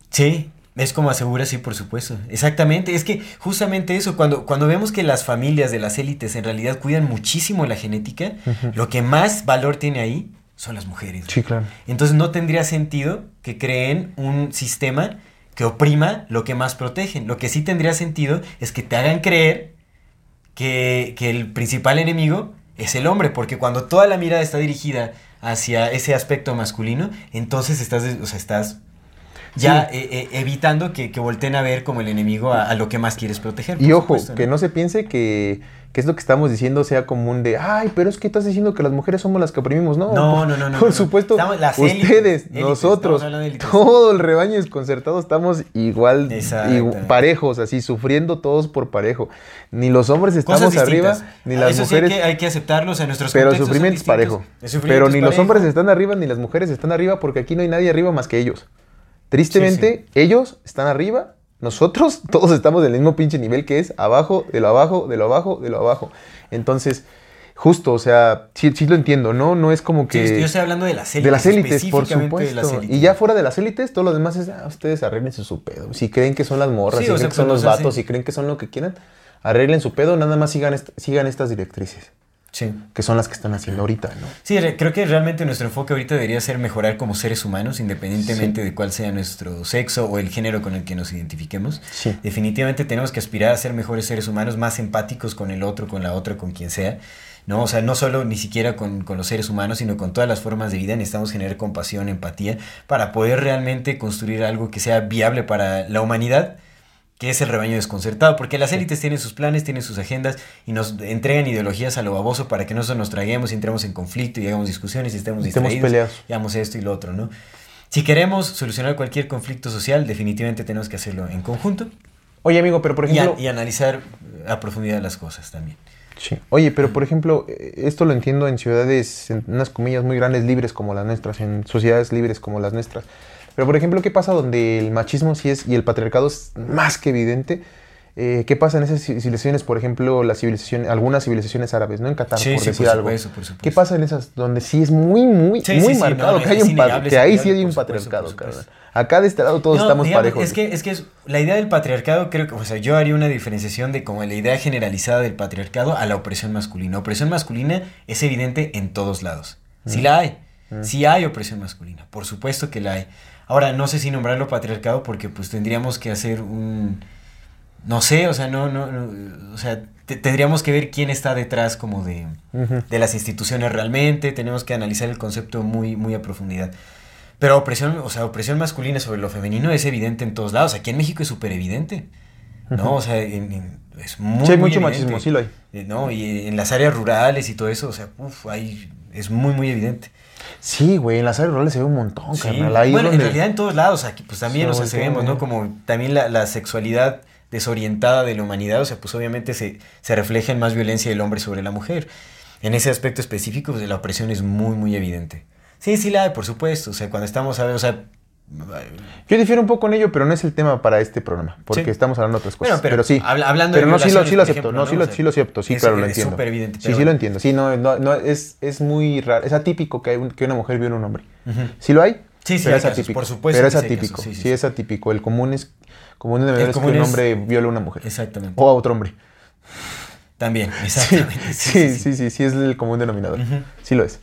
Speaker 2: Sí, es como asegura, sí, por supuesto. Exactamente, es que justamente eso, cuando, cuando vemos que las familias de las élites en realidad cuidan muchísimo la genética, lo que más valor tiene ahí son las mujeres.
Speaker 1: Sí, claro.
Speaker 2: Entonces no tendría sentido que creen un sistema que oprima lo que más protegen. Lo que sí tendría sentido es que te hagan creer que, que el principal enemigo es el hombre, porque cuando toda la mirada está dirigida hacia ese aspecto masculino, entonces estás, o sea, estás ya eh, eh, evitando que, que volteen a ver como el enemigo a, a lo que más quieres proteger.
Speaker 1: Y ojo,
Speaker 2: supuesto,
Speaker 1: que no se piense que, que es lo que estamos diciendo sea común de, ay, pero es que estás diciendo que las mujeres somos las que oprimimos. No,
Speaker 2: No, no, no, no,
Speaker 1: Por
Speaker 2: no.
Speaker 1: supuesto,
Speaker 2: las
Speaker 1: ustedes,
Speaker 2: élites,
Speaker 1: nosotros, todo el rebaño desconcertado estamos igual, parejos, así, sufriendo todos por parejo. Ni los hombres estamos arriba, ni las
Speaker 2: Eso
Speaker 1: mujeres.
Speaker 2: sí hay que, hay que aceptarlo, o sea, nuestros
Speaker 1: Pero sufrimiento es parejo.
Speaker 2: Sufrimiento
Speaker 1: Pero ni los hombres están arriba ni las mujeres están arriba porque aquí no hay nadie arriba más que ellos. Tristemente, ellos están arriba, nosotros (laughs) todos estamos del mismo pinche nivel que es abajo, de lo abajo, de lo abajo, de lo abajo. Entonces, justo, o sea, sí, sí lo entiendo, ¿no? No es como
Speaker 2: Sí,
Speaker 1: que...
Speaker 2: yo estoy hablando de las élites.
Speaker 1: de las élites, por
Speaker 2: las
Speaker 1: supuesto.
Speaker 2: élites.
Speaker 1: Y ya fuera de las élites, todo lo demás es, ah, ustedes arreglense su pedo. Si creen que son las morras,
Speaker 2: Sí,
Speaker 1: si creen
Speaker 2: sea,
Speaker 1: que son los vatos, si creen que son lo que quieran, arreglen su pedo, nada más sigan, est- sigan estas directrices,
Speaker 2: Sí.
Speaker 1: que son las que están haciendo ahorita, ¿no?
Speaker 2: Sí, re- creo que realmente nuestro enfoque ahorita debería ser mejorar como seres humanos, independientemente de cuál sea nuestro sexo o el género con el que nos identifiquemos.
Speaker 1: Sí.
Speaker 2: Definitivamente tenemos que aspirar a ser mejores seres humanos, más empáticos con el otro, con la otra, con quien sea. ¿no? O sea, no solo ni siquiera con, con los seres humanos, sino con todas las formas de vida. Necesitamos generar compasión, empatía, para poder realmente construir algo que sea viable para la humanidad que es el rebaño desconcertado, porque las élites tienen sus planes, tienen sus agendas y nos entregan ideologías a lo baboso para que nosotros nos traguemos y entremos en conflicto y hagamos discusiones y estemos distraídos y hagamos esto y lo otro, ¿no? Si queremos solucionar cualquier conflicto social, definitivamente tenemos que hacerlo en conjunto
Speaker 1: Oye, amigo, pero por
Speaker 2: y, a-
Speaker 1: ejemplo...
Speaker 2: y analizar a profundidad las cosas también.
Speaker 1: Sí. Oye, pero por ejemplo, eh, esto lo entiendo en ciudades, en unas comillas muy grandes, libres como las nuestras, en sociedades libres como las nuestras. Pero por ejemplo, ¿qué pasa donde el machismo sí es y el patriarcado es más que evidente? Eh, ¿Qué pasa en esas civilizaciones, por ejemplo, las civilizaciones, algunas civilizaciones árabes, ¿no? En Qatar,
Speaker 2: Sí,
Speaker 1: por
Speaker 2: sí,
Speaker 1: decir
Speaker 2: por
Speaker 1: algo.
Speaker 2: supuesto, por supuesto.
Speaker 1: ¿Qué pasa en esas donde sí es muy, muy,
Speaker 2: Sí,
Speaker 1: muy marcado
Speaker 2: no,
Speaker 1: que, hay un
Speaker 2: innegable,
Speaker 1: que ahí
Speaker 2: innegable,
Speaker 1: sí hay un
Speaker 2: por supuesto,
Speaker 1: patriarcado,
Speaker 2: por?
Speaker 1: Acá de este lado todos
Speaker 2: No,
Speaker 1: estamos
Speaker 2: digamos,
Speaker 1: parejos.
Speaker 2: Es que, es que es- la idea del patriarcado, creo que, o sea, yo haría una diferenciación de como la idea generalizada del patriarcado a la opresión masculina. Opresión masculina es evidente en todos lados. Sí la hay. Sí hay opresión masculina. Por supuesto que la hay. Ahora, no sé si nombrarlo patriarcado porque pues tendríamos que hacer un... No sé, o sea, no, no, no, o sea, te- tendríamos que ver quién está detrás como de, de las instituciones realmente, tenemos que analizar el concepto muy, muy a profundidad. Pero opresión, o sea, opresión masculina sobre lo femenino es evidente en todos lados. Aquí en México es súper evidente. ¿No? O sea, en- en- es muy.
Speaker 1: Sí, hay
Speaker 2: muy
Speaker 1: mucho
Speaker 2: evidente.
Speaker 1: machismo, sí lo hay.
Speaker 2: Eh, ¿No? Y en las áreas rurales y todo eso, o sea, uf, es muy, muy evidente.
Speaker 1: Sí, güey, en las áreas rurales se ve un montón,
Speaker 2: Sí.
Speaker 1: carnal. Ahí
Speaker 2: Bueno, en realidad en todos lados, aquí pues también,
Speaker 1: Se
Speaker 2: o sea, se
Speaker 1: voltea,
Speaker 2: vemos, ¿no? Como también la, la sexualidad desorientada de la humanidad, o sea, pues obviamente se, se refleja en más violencia del hombre sobre la mujer. En ese aspecto específico, pues la opresión es muy, muy evidente. Sí, sí la hay, por supuesto, o sea, cuando estamos, a ver, o sea...
Speaker 1: Yo difiero un poco en ello, pero no es el tema para este programa, porque
Speaker 2: Sí.
Speaker 1: estamos hablando de otras cosas.
Speaker 2: Bueno, pero
Speaker 1: pero, sí.
Speaker 2: habla- hablando
Speaker 1: pero
Speaker 2: de
Speaker 1: no, sí lo, sí lo acepto,
Speaker 2: ejemplo,
Speaker 1: no, sí lo,
Speaker 2: O sea,
Speaker 1: sí lo acepto, sí,
Speaker 2: es-
Speaker 1: claro, lo
Speaker 2: es
Speaker 1: entiendo.
Speaker 2: súper evidente,
Speaker 1: Sí, sí lo entiendo. Sí, no, no, no, es, es muy raro, es atípico que, hay un- que una mujer viole a un hombre.
Speaker 2: Ujú.
Speaker 1: ¿Sí lo hay?
Speaker 2: Sí, sí,
Speaker 1: pero
Speaker 2: hay
Speaker 1: es
Speaker 2: casos,
Speaker 1: atípico.
Speaker 2: por supuesto
Speaker 1: Pero es atípico,
Speaker 2: casos, sí,
Speaker 1: es atípico. El común es, común de es que un hombre viole a una mujer.
Speaker 2: Exactamente.
Speaker 1: O a otro hombre.
Speaker 2: También, (laughs) exactamente.
Speaker 1: sí, sí, sí, sí, es el común denominador. Sí lo es.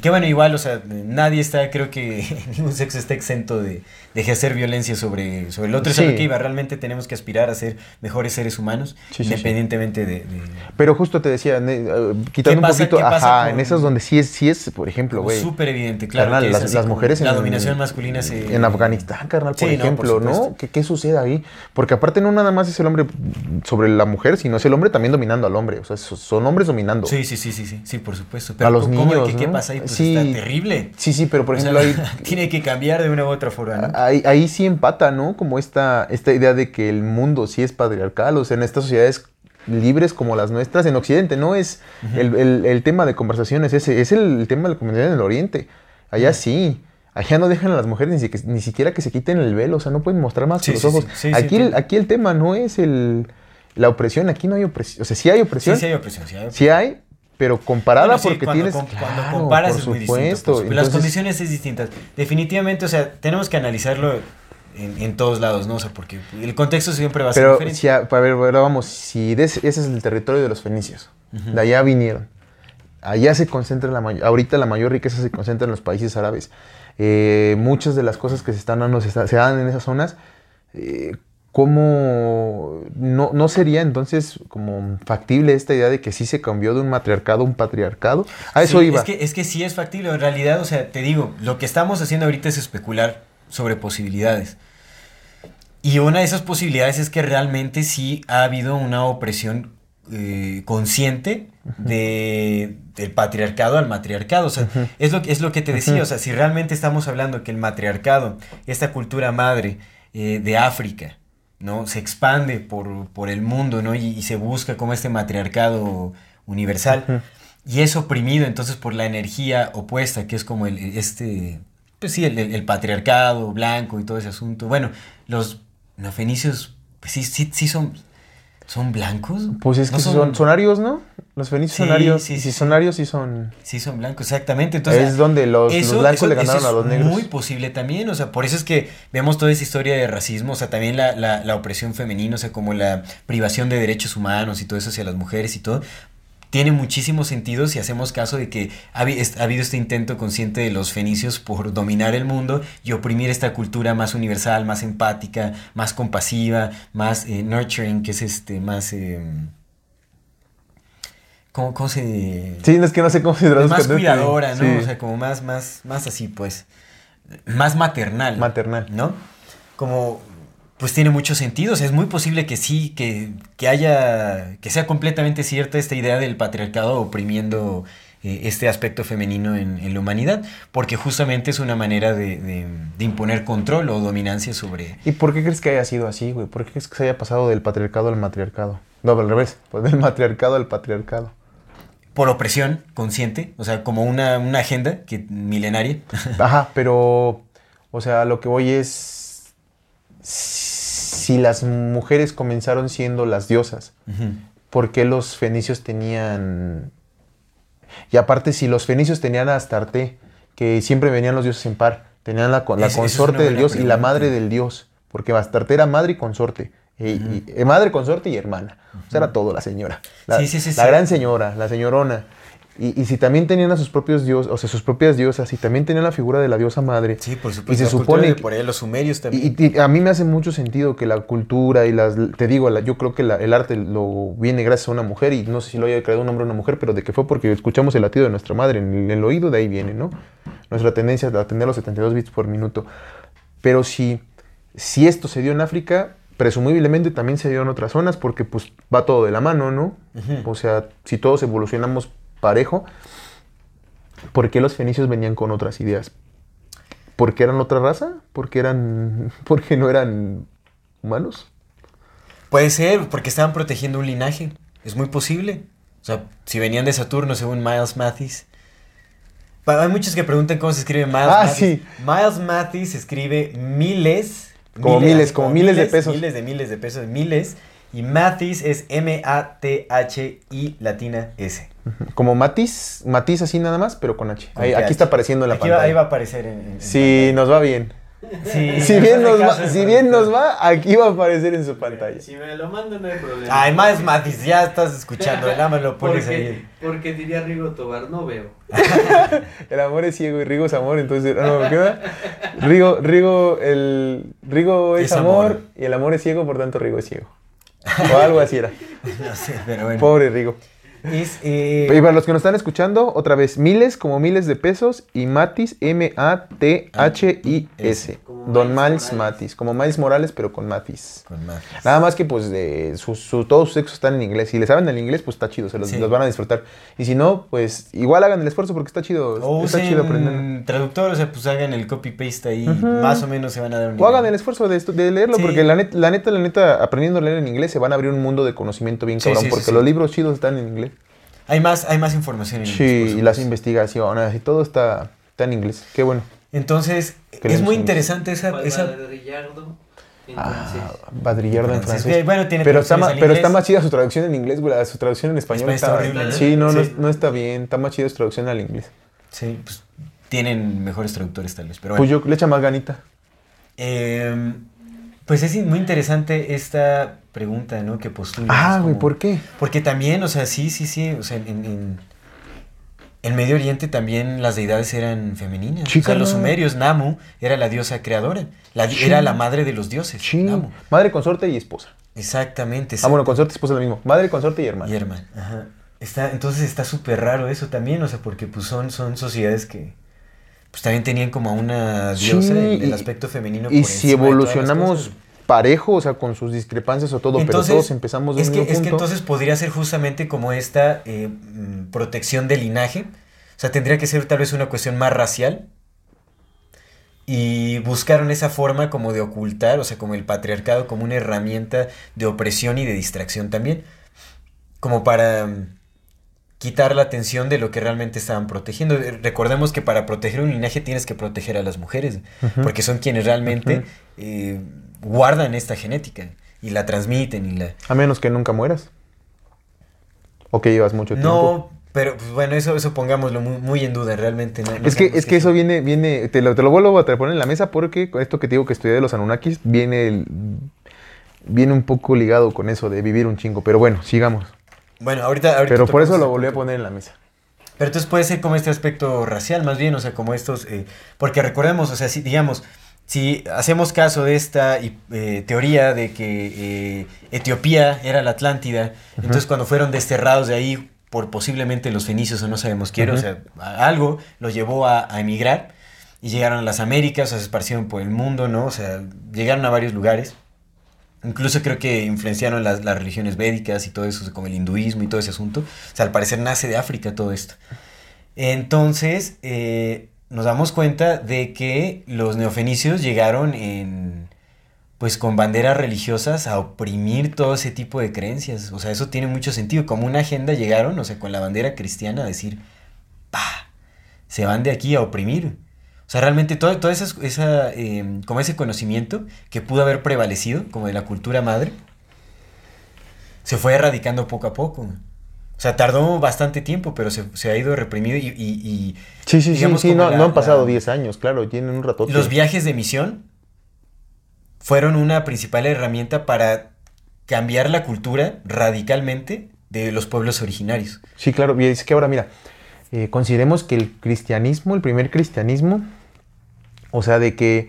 Speaker 2: Que bueno, igual, o sea, nadie está, creo que (laughs) ningún sexo está exento de, de ejercer violencia sobre, sobre el otro. Es
Speaker 1: Sí.
Speaker 2: a lo que iba, realmente tenemos que aspirar a ser mejores seres humanos,
Speaker 1: Sí,
Speaker 2: independientemente de, de-
Speaker 1: Pero justo te decía, eh, quitando un
Speaker 2: pasa-
Speaker 1: poquito,
Speaker 2: qué pasa
Speaker 1: ajá,
Speaker 2: con-
Speaker 1: en esas donde sí es, sí es, por ejemplo, güey.
Speaker 2: súper evidente, claro.
Speaker 1: Carnal,
Speaker 2: que es
Speaker 1: las,
Speaker 2: así
Speaker 1: las mujeres
Speaker 2: La
Speaker 1: en,
Speaker 2: dominación masculina se...
Speaker 1: en Afganistán, carnal, por
Speaker 2: Sí, no, por
Speaker 1: ejemplo, ¿no? ¿Qué, ¿Qué sucede ahí? Porque aparte no nada más es el hombre sobre la mujer, sino es el hombre también dominando al hombre. O sea, so- son hombres dominando.
Speaker 2: Sí, sí, sí, sí, sí, sí, por supuesto.
Speaker 1: A los
Speaker 2: ¿cómo-
Speaker 1: niños,
Speaker 2: ¿qué, qué
Speaker 1: ¿no?
Speaker 2: pasa ahí? Pues
Speaker 1: Sí.
Speaker 2: está terrible.
Speaker 1: Sí, sí, pero por
Speaker 2: O sea,
Speaker 1: ejemplo ahí, (laughs)
Speaker 2: tiene que cambiar de una u otra forma, ¿no?
Speaker 1: Ahí, ahí sí empata, ¿no? Como esta, esta idea de que el mundo sí es patriarcal, o sea, en estas sociedades libres como las nuestras, en Occidente, no es el, el- el tema de conversación es ese, es el, tema de la comunidad en el Oriente. Allá sí. Allá no dejan a las mujeres ni, ni siquiera que se quiten el velo, o sea, no pueden mostrar más
Speaker 2: Sí,
Speaker 1: que los ojos.
Speaker 2: sí,
Speaker 1: aquí, el, aquí el tema no es el, la opresión, aquí no hay opresión. O sea, sí hay
Speaker 2: Sí,
Speaker 1: opresión,
Speaker 2: sí hay opresión, sí hay opresión.
Speaker 1: sí hay, pero comparada
Speaker 2: Bueno, sí,
Speaker 1: porque
Speaker 2: cuando,
Speaker 1: tienes...
Speaker 2: cuando comparas
Speaker 1: por
Speaker 2: es muy
Speaker 1: supuesto.
Speaker 2: distinto. las condiciones es distintas. Definitivamente, o sea, tenemos que analizarlo en, en todos lados, ¿no? O sea, porque el contexto siempre va a ser diferente.
Speaker 1: si a, a ver, ahora vamos, si ese, es el territorio de los fenicios, de allá vinieron, allá se concentra la mayor, ahorita la mayor riqueza se concentra en los países árabes. Eh, muchas de las cosas que se están dando se, está- se dan en esas zonas. eh, ¿Cómo no, no sería entonces como factible esta idea de que sí se cambió de un matriarcado a un patriarcado? A eso
Speaker 2: Sí,
Speaker 1: iba.
Speaker 2: Es que, es que sí es factible. En realidad, o sea, te digo, lo que estamos haciendo ahorita es especular sobre posibilidades. Y una de esas posibilidades es que realmente sí ha habido una opresión eh, consciente de, del patriarcado al matriarcado. O sea, es, lo, que- es lo que te decía. O sea, si realmente estamos hablando que el matriarcado, esta cultura madre eh, de África, ¿no? Se expande por, por el mundo, ¿no? Y, y se busca como este matriarcado universal. Y es oprimido entonces por la energía opuesta, que es como el, este, pues sí, el, el- el patriarcado blanco y todo ese asunto. Bueno, los, los fenicios, pues sí, sí, sí son, son blancos.
Speaker 1: Pues es
Speaker 2: ¿No
Speaker 1: que son, son arios, ¿no? Los fenicios son
Speaker 2: Sí,
Speaker 1: arios.
Speaker 2: sí, sí,
Speaker 1: si son
Speaker 2: sí.
Speaker 1: arios, sí son...
Speaker 2: Sí, son blancos, exactamente. Entonces,
Speaker 1: es donde los, los blancos le ganaron
Speaker 2: eso
Speaker 1: a los
Speaker 2: es
Speaker 1: negros.
Speaker 2: muy posible también, o sea, por eso es que vemos toda esa historia de racismo, o sea, también la, la, la opresión femenina, o sea, como la privación de derechos humanos y todo eso hacia las mujeres y todo, tiene muchísimo sentido si hacemos caso de que ha, habido este intento consciente de los fenicios por dominar el mundo y oprimir esta cultura más universal, más empática, más compasiva, más eh, nurturing, que es este, más... eh, ¿Cómo, cómo se...?
Speaker 1: Sí, es que no sé cómo se traduzca.
Speaker 2: más cuidadora, ¿no?
Speaker 1: sí.
Speaker 2: O sea, como más, más, más así, pues. Más maternal.
Speaker 1: Maternal.
Speaker 2: ¿No? Como, pues tiene mucho sentido. O sea, es muy posible que sí, que, que haya, que sea completamente cierta esta idea del patriarcado oprimiendo eh, este aspecto femenino en, en la humanidad, porque justamente es una manera de, de- de imponer control o dominancia sobre...
Speaker 1: ¿Y por qué crees que haya sido así, güey? ¿Por qué crees que se haya pasado del patriarcado al matriarcado? No, al revés, pues del matriarcado al patriarcado.
Speaker 2: por opresión consciente, o sea, como una, una agenda que, milenaria.
Speaker 1: Ajá, pero, o sea, lo que voy es, si las mujeres comenzaron siendo las diosas. ¿por qué los fenicios tenían... Y aparte, si los fenicios tenían a Astarte, que siempre venían los dioses en par, tenían la,
Speaker 2: es
Speaker 1: consorte del dios y la madre del dios, porque Astarte era madre y consorte. y- y- eh, madre, consorte y hermana. O sea, era todo la señora. La,
Speaker 2: Sí, sí, sí,
Speaker 1: la gran señora, la señorona. Y, y si también tenían a sus propios dioses, o sea, sus propias diosas, y también tenían la figura de la diosa madre.
Speaker 2: Sí, por
Speaker 1: Y
Speaker 2: supuesto.
Speaker 1: se
Speaker 2: la
Speaker 1: supone que-
Speaker 2: por ahí los sumerios también.
Speaker 1: y, y a mí me hace mucho sentido que la cultura y las... Te digo, la- yo creo que la- el arte lo viene gracias a una mujer y no sé si lo haya creado un hombre o una mujer, pero de que fue porque escuchamos el latido de nuestra madre en el, en el oído, de ahí viene, ¿no? Nuestra tendencia a atender los 72 bits por minuto. Pero si, si esto se dio en África, presumiblemente también se dio en otras zonas porque pues va todo de la mano, ¿no?
Speaker 2: Ujú.
Speaker 1: O sea, si todos evolucionamos parejo, ¿por qué los fenicios venían con otras ideas? ¿Porque eran otra raza? ¿Porque eran. (laughs) porque no eran humanos?
Speaker 2: Puede ser, porque estaban protegiendo un linaje. Es muy posible. O sea, si venían de Saturno, según Miles Mathis. Hay muchos que preguntan cómo se escribe Miles
Speaker 1: Ah,
Speaker 2: Mathis.
Speaker 1: sí.
Speaker 2: Miles Mathis escribe miles.
Speaker 1: Como miles,
Speaker 2: así
Speaker 1: como miles de pesos.
Speaker 2: Miles de miles de pesos, miles. Y Mathis es M-A-T-H-I latina S.
Speaker 1: Como Matiz, Matiz así nada más, pero con H.
Speaker 2: Con
Speaker 1: Ahí-
Speaker 2: TH.
Speaker 1: aquí está apareciendo en la
Speaker 2: Aquí va,
Speaker 1: pantalla.
Speaker 2: ahí va a aparecer en, en-
Speaker 1: Si nos va bien.
Speaker 2: Sí, (laughs)
Speaker 1: Si bien, nos va,
Speaker 2: el
Speaker 1: si bien nos va, aquí va a aparecer en su pantalla.
Speaker 3: Si me lo mando no hay problema.
Speaker 2: Miles Mathis, ya estás escuchando. Nada más lo (laughs) pones
Speaker 3: porque,
Speaker 2: ahí.
Speaker 3: porque diría Rigo Tobar, no veo. (laughs)
Speaker 1: El amor es ciego y Rigo es amor, entonces. No, ¿qué va? Rigo, Rigo, el. Rigo es,
Speaker 2: Es
Speaker 1: amor,
Speaker 2: amor.
Speaker 1: y el amor es ciego, por tanto Rigo es ciego. O algo así era. (laughs)
Speaker 2: No sé, pero bueno.
Speaker 1: Pobre Rigo.
Speaker 2: Es, eh,
Speaker 1: Y para los que nos están escuchando, otra vez, miles como miles de pesos y Matis, M-A-T-H-I-S. Don
Speaker 3: Miles.
Speaker 1: Matis, como Miles Morales, pero con Matis.
Speaker 2: con Mathis.
Speaker 1: Nada más que pues de su, su- todos sus textos están en inglés. Si le saben el inglés, pues está chido, se los,
Speaker 2: Sí.
Speaker 1: los van a disfrutar. Y si no, pues igual hagan el esfuerzo porque está chido.
Speaker 2: O
Speaker 1: está chido aprender.
Speaker 2: traductor, o sea, pues hagan el copy-paste ahí. Más o menos se van a dar un
Speaker 1: O hagan el esfuerzo de, esto- de leerlo,
Speaker 2: Sí.
Speaker 1: porque la, net- la neta, la neta, aprendiendo a leer en inglés se van a abrir un mundo de conocimiento bien
Speaker 2: Sí,
Speaker 1: cabrón,
Speaker 2: sí, sí,
Speaker 1: porque
Speaker 2: sí.
Speaker 1: los libros chidos están en inglés.
Speaker 2: Hay más, hay más información en
Speaker 1: Sí,
Speaker 2: inglés, por
Speaker 1: y las investigaciones y todo está, Está en inglés. Qué bueno.
Speaker 2: Entonces, es muy interesante esa...
Speaker 3: ¿Cuál
Speaker 2: esa...
Speaker 3: Badrillardo en
Speaker 1: Ah? Badrillardo en
Speaker 2: Francés.
Speaker 1: francés.
Speaker 2: Bueno, tiene
Speaker 1: pero, está más, pero está más chida su traducción en inglés, güey. Su traducción en español
Speaker 2: Español está horrible,
Speaker 3: ¿no?
Speaker 1: Sí, no, no,
Speaker 2: Sí.
Speaker 1: no está bien. Está más chida su traducción al inglés.
Speaker 2: Sí, pues tienen mejores traductores tal vez, pero
Speaker 1: Pues yo le echa más ganita.
Speaker 2: Eh, pues es muy interesante esta pregunta, ¿no? Que postula.
Speaker 1: Ah, güey, ¿por qué?
Speaker 2: Porque también, o sea, sí, sí, sí, o sea, en, en, en Medio Oriente también las deidades eran femeninas.
Speaker 1: Sí,
Speaker 2: o sea, los sumerios, Namu era la diosa creadora, la, di-
Speaker 1: Sí.
Speaker 2: era la madre de los dioses.
Speaker 1: Sí.
Speaker 2: Namu.
Speaker 1: Madre, consorte y esposa.
Speaker 2: Exactamente.
Speaker 1: Ah, bueno, consorte y esposa es lo mismo. Madre, consorte y hermana.
Speaker 2: Y hermana, ajá. Está, entonces está súper raro eso también, o sea, porque pues son, son sociedades que pues también tenían como a una diosa
Speaker 1: Sí,
Speaker 2: el, el aspecto femenino.
Speaker 1: Y
Speaker 2: por
Speaker 1: si evolucionamos parejo, o sea, con sus discrepancias o todo,
Speaker 2: Entonces,
Speaker 1: pero todos empezamos de
Speaker 2: es
Speaker 1: un
Speaker 2: que,
Speaker 1: mismo
Speaker 2: es que entonces podría ser justamente como esta eh, mm, protección del linaje. O sea, tendría que ser tal vez una cuestión más racial. Y buscaron esa forma como de ocultar, o sea, como el patriarcado como una herramienta de opresión y de distracción también. Como para mm, quitar la atención de lo que realmente estaban protegiendo. Eh, Recordemos que para proteger un linaje tienes que proteger a las mujeres, porque son quienes realmente eh, guardan esta genética y la transmiten y la...
Speaker 1: A menos que nunca mueras. O que llevas mucho tiempo.
Speaker 2: No, pero pues, bueno, eso, eso pongámoslo muy, muy en duda, realmente. No, no
Speaker 1: Es que, es que eso viene, viene, te lo, te lo vuelvo a poner en la mesa porque esto que te digo que estudié de los Anunnakis viene, el- viene un poco ligado con eso de vivir un chingo. Pero bueno, sigamos.
Speaker 2: Bueno, ahorita... ahorita
Speaker 1: Pero por eso lo volví a poner en la mesa.
Speaker 2: Pero entonces puede ser como este aspecto racial, más bien, o sea, como estos... eh, porque recordemos, o sea, si, digamos, si hacemos caso de esta eh, teoría de que eh, Etiopía era la Atlántida, entonces cuando fueron desterrados de ahí por posiblemente los fenicios o no sabemos quién, o
Speaker 1: Ujú.
Speaker 2: sea, algo los llevó a, a emigrar y llegaron a las Américas, o sea, se esparcieron por el mundo, ¿no? O sea, llegaron a varios lugares. Incluso creo que influenciaron las, religiones védicas y todo eso, como el hinduismo y todo ese asunto. O sea, al parecer nace de África todo esto. Entonces, eh, nos damos cuenta de que los neofenicios llegaron en, pues con banderas religiosas a oprimir todo ese tipo de creencias. O sea, eso tiene mucho sentido. Como una agenda llegaron, o sea, con la bandera cristiana a decir, pa, se van de aquí a oprimir. O sea, realmente todo, todo esa, esa, eh, como ese conocimiento que pudo haber prevalecido, como de la cultura madre, se fue erradicando poco a poco. O sea, tardó bastante tiempo, pero se, se ha ido reprimido y... y- y,
Speaker 1: Sí, sí, sí,
Speaker 2: digamos,
Speaker 1: sí,
Speaker 2: como
Speaker 1: no,
Speaker 2: la-
Speaker 1: no han pasado
Speaker 2: la-
Speaker 1: 10 años, claro, tienen un rato.
Speaker 2: Los viajes de misión fueron una principal herramienta para cambiar la cultura radicalmente de los pueblos originarios.
Speaker 1: Sí, claro, y es que ahora mira, eh, consideremos que el cristianismo, el primer cristianismo, o sea, de que,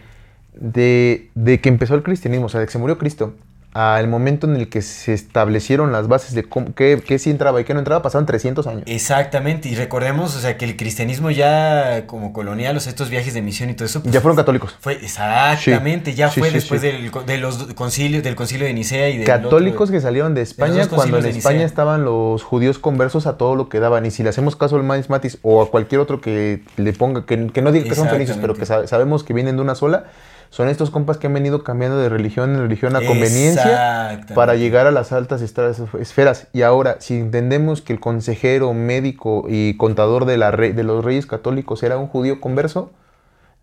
Speaker 1: de, de que empezó el cristianismo, o sea, de que se murió Cristo, al momento en el que se establecieron las bases de cómo, qué, qué sí entraba y qué no entraba, pasaron 300 años.
Speaker 2: Exactamente, y recordemos, o sea, que el cristianismo ya como colonial, o sea, estos viajes de misión y todo eso, pues,
Speaker 1: Ya fueron católicos.
Speaker 2: fue exactamente, ya
Speaker 1: Sí,
Speaker 2: fue
Speaker 1: sí,
Speaker 2: después. Del, de los concilios, del concilio de Nicea y del
Speaker 1: Católicos
Speaker 2: otro-
Speaker 1: que salieron de España
Speaker 2: dos
Speaker 1: cuando en
Speaker 2: de
Speaker 1: España estaban los judíos conversos a todo lo que daban. Y si le hacemos caso al Manis Matis o a cualquier otro que le ponga, que, que no diga que son fenicios, pero que sabemos que vienen de una sola, son estos compas que han venido cambiando de religión en religión a conveniencia para llegar a las altas esferas. Y ahora, si entendemos que el consejero, médico y contador de, la re- de los reyes católicos era un judío converso,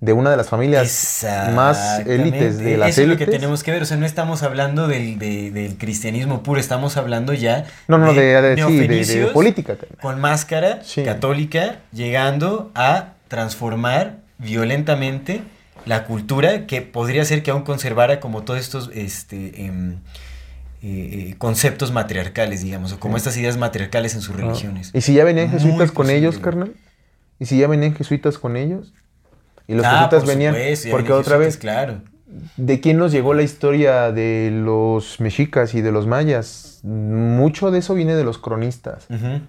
Speaker 1: de una de las familias más élites de
Speaker 2: Exactamente.
Speaker 1: las
Speaker 2: Eso es lo que
Speaker 1: élites.
Speaker 2: tenemos que ver, o sea, no estamos hablando del, de- del cristianismo puro, estamos hablando ya
Speaker 1: No, no, de, de- sí, política.
Speaker 2: con máscara
Speaker 1: Sí.
Speaker 2: católica llegando a transformar violentamente la cultura que podría ser que aún conservara como todos estos este, em, eh, eh, conceptos matriarcales, digamos, o como estas ideas matriarcales en sus religiones.
Speaker 1: ¿Y si ya venían jesuitas con
Speaker 2: posible,
Speaker 1: ellos, carnal? ¿Y si ya venían jesuitas con ellos? Y los
Speaker 2: Ah,
Speaker 1: jesuitas
Speaker 2: por
Speaker 1: venían.
Speaker 2: supuesto,
Speaker 1: porque
Speaker 2: venían
Speaker 1: otra vez,
Speaker 2: Claro.
Speaker 1: ¿de quién nos llegó la historia de los mexicas y de los mayas? Mucho de eso viene de los cronistas,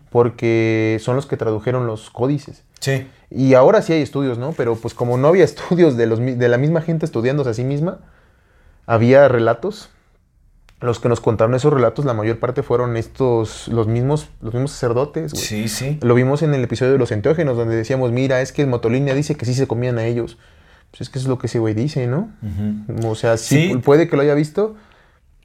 Speaker 1: porque son los que tradujeron los códices.
Speaker 2: Sí.
Speaker 1: Y ahora sí hay estudios, ¿no? Pero pues como no había (laughs) estudios de, los, de la misma gente estudiándose a sí misma, había relatos. Los que nos contaron esos relatos, la mayor parte fueron estos, los mismos, los mismos sacerdotes, güey.
Speaker 2: Sí, sí.
Speaker 1: Lo vimos en el episodio de los enteógenos, donde decíamos, mira, es que el Motolinia dice que sí se comían a ellos. Pues es que eso es lo que ese güey dice, ¿no?
Speaker 2: Ujú.
Speaker 1: O sea, sí,
Speaker 2: Sí.
Speaker 1: puede que lo haya visto,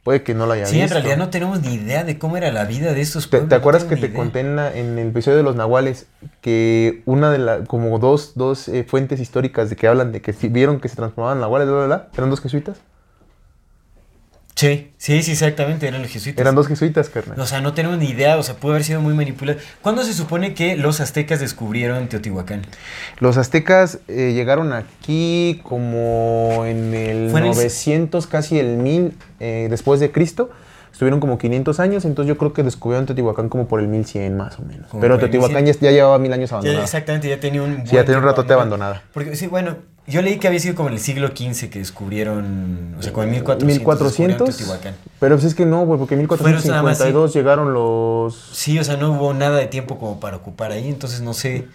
Speaker 1: Puede que no lo haya
Speaker 2: Sí, en realidad no tenemos ni idea de cómo era la vida de estos
Speaker 1: ¿Te,
Speaker 2: pueblos.
Speaker 1: te acuerdas que te conté en, la- en el episodio de los nahuales que una de las, como dos, dos eh, fuentes históricas de que hablan de que si vieron que se transformaban en nahuales, bla, bla, bla, eran dos jesuitas?
Speaker 2: Sí, sí, sí, exactamente, eran los jesuitas.
Speaker 1: Eran dos jesuitas, carnal.
Speaker 2: O sea, no tenemos ni idea, o sea, pudo haber sido muy manipulado. ¿Cuándo se supone que los aztecas descubrieron Teotihuacán?
Speaker 1: Los aztecas eh, llegaron aquí como en el
Speaker 2: Fue en el-
Speaker 1: 900, casi el 1000 eh, después de Cristo. Estuvieron como 500 años, entonces yo creo que descubrieron Teotihuacán como por el 1100 más o menos.
Speaker 2: Como
Speaker 1: Pero Teotihuacán
Speaker 2: 1100.
Speaker 1: ya, ya llevaba mil años
Speaker 2: Ya,
Speaker 1: abandonado.
Speaker 2: exactamente, ya tenía un.
Speaker 1: Sí, ya tenía un ratote abandonada.
Speaker 2: Porque sí, bueno, yo leí que había sido como en el siglo XV que descubrieron, o sea, como en 1400.
Speaker 1: 1400.
Speaker 2: descubrieron Teotihuacán.
Speaker 1: Pero pues es que no, güey, porque en
Speaker 2: Fueron nada más,
Speaker 1: 1452 llegaron los...
Speaker 2: Sí, o sea, no hubo nada de tiempo como para ocupar ahí, entonces no sé.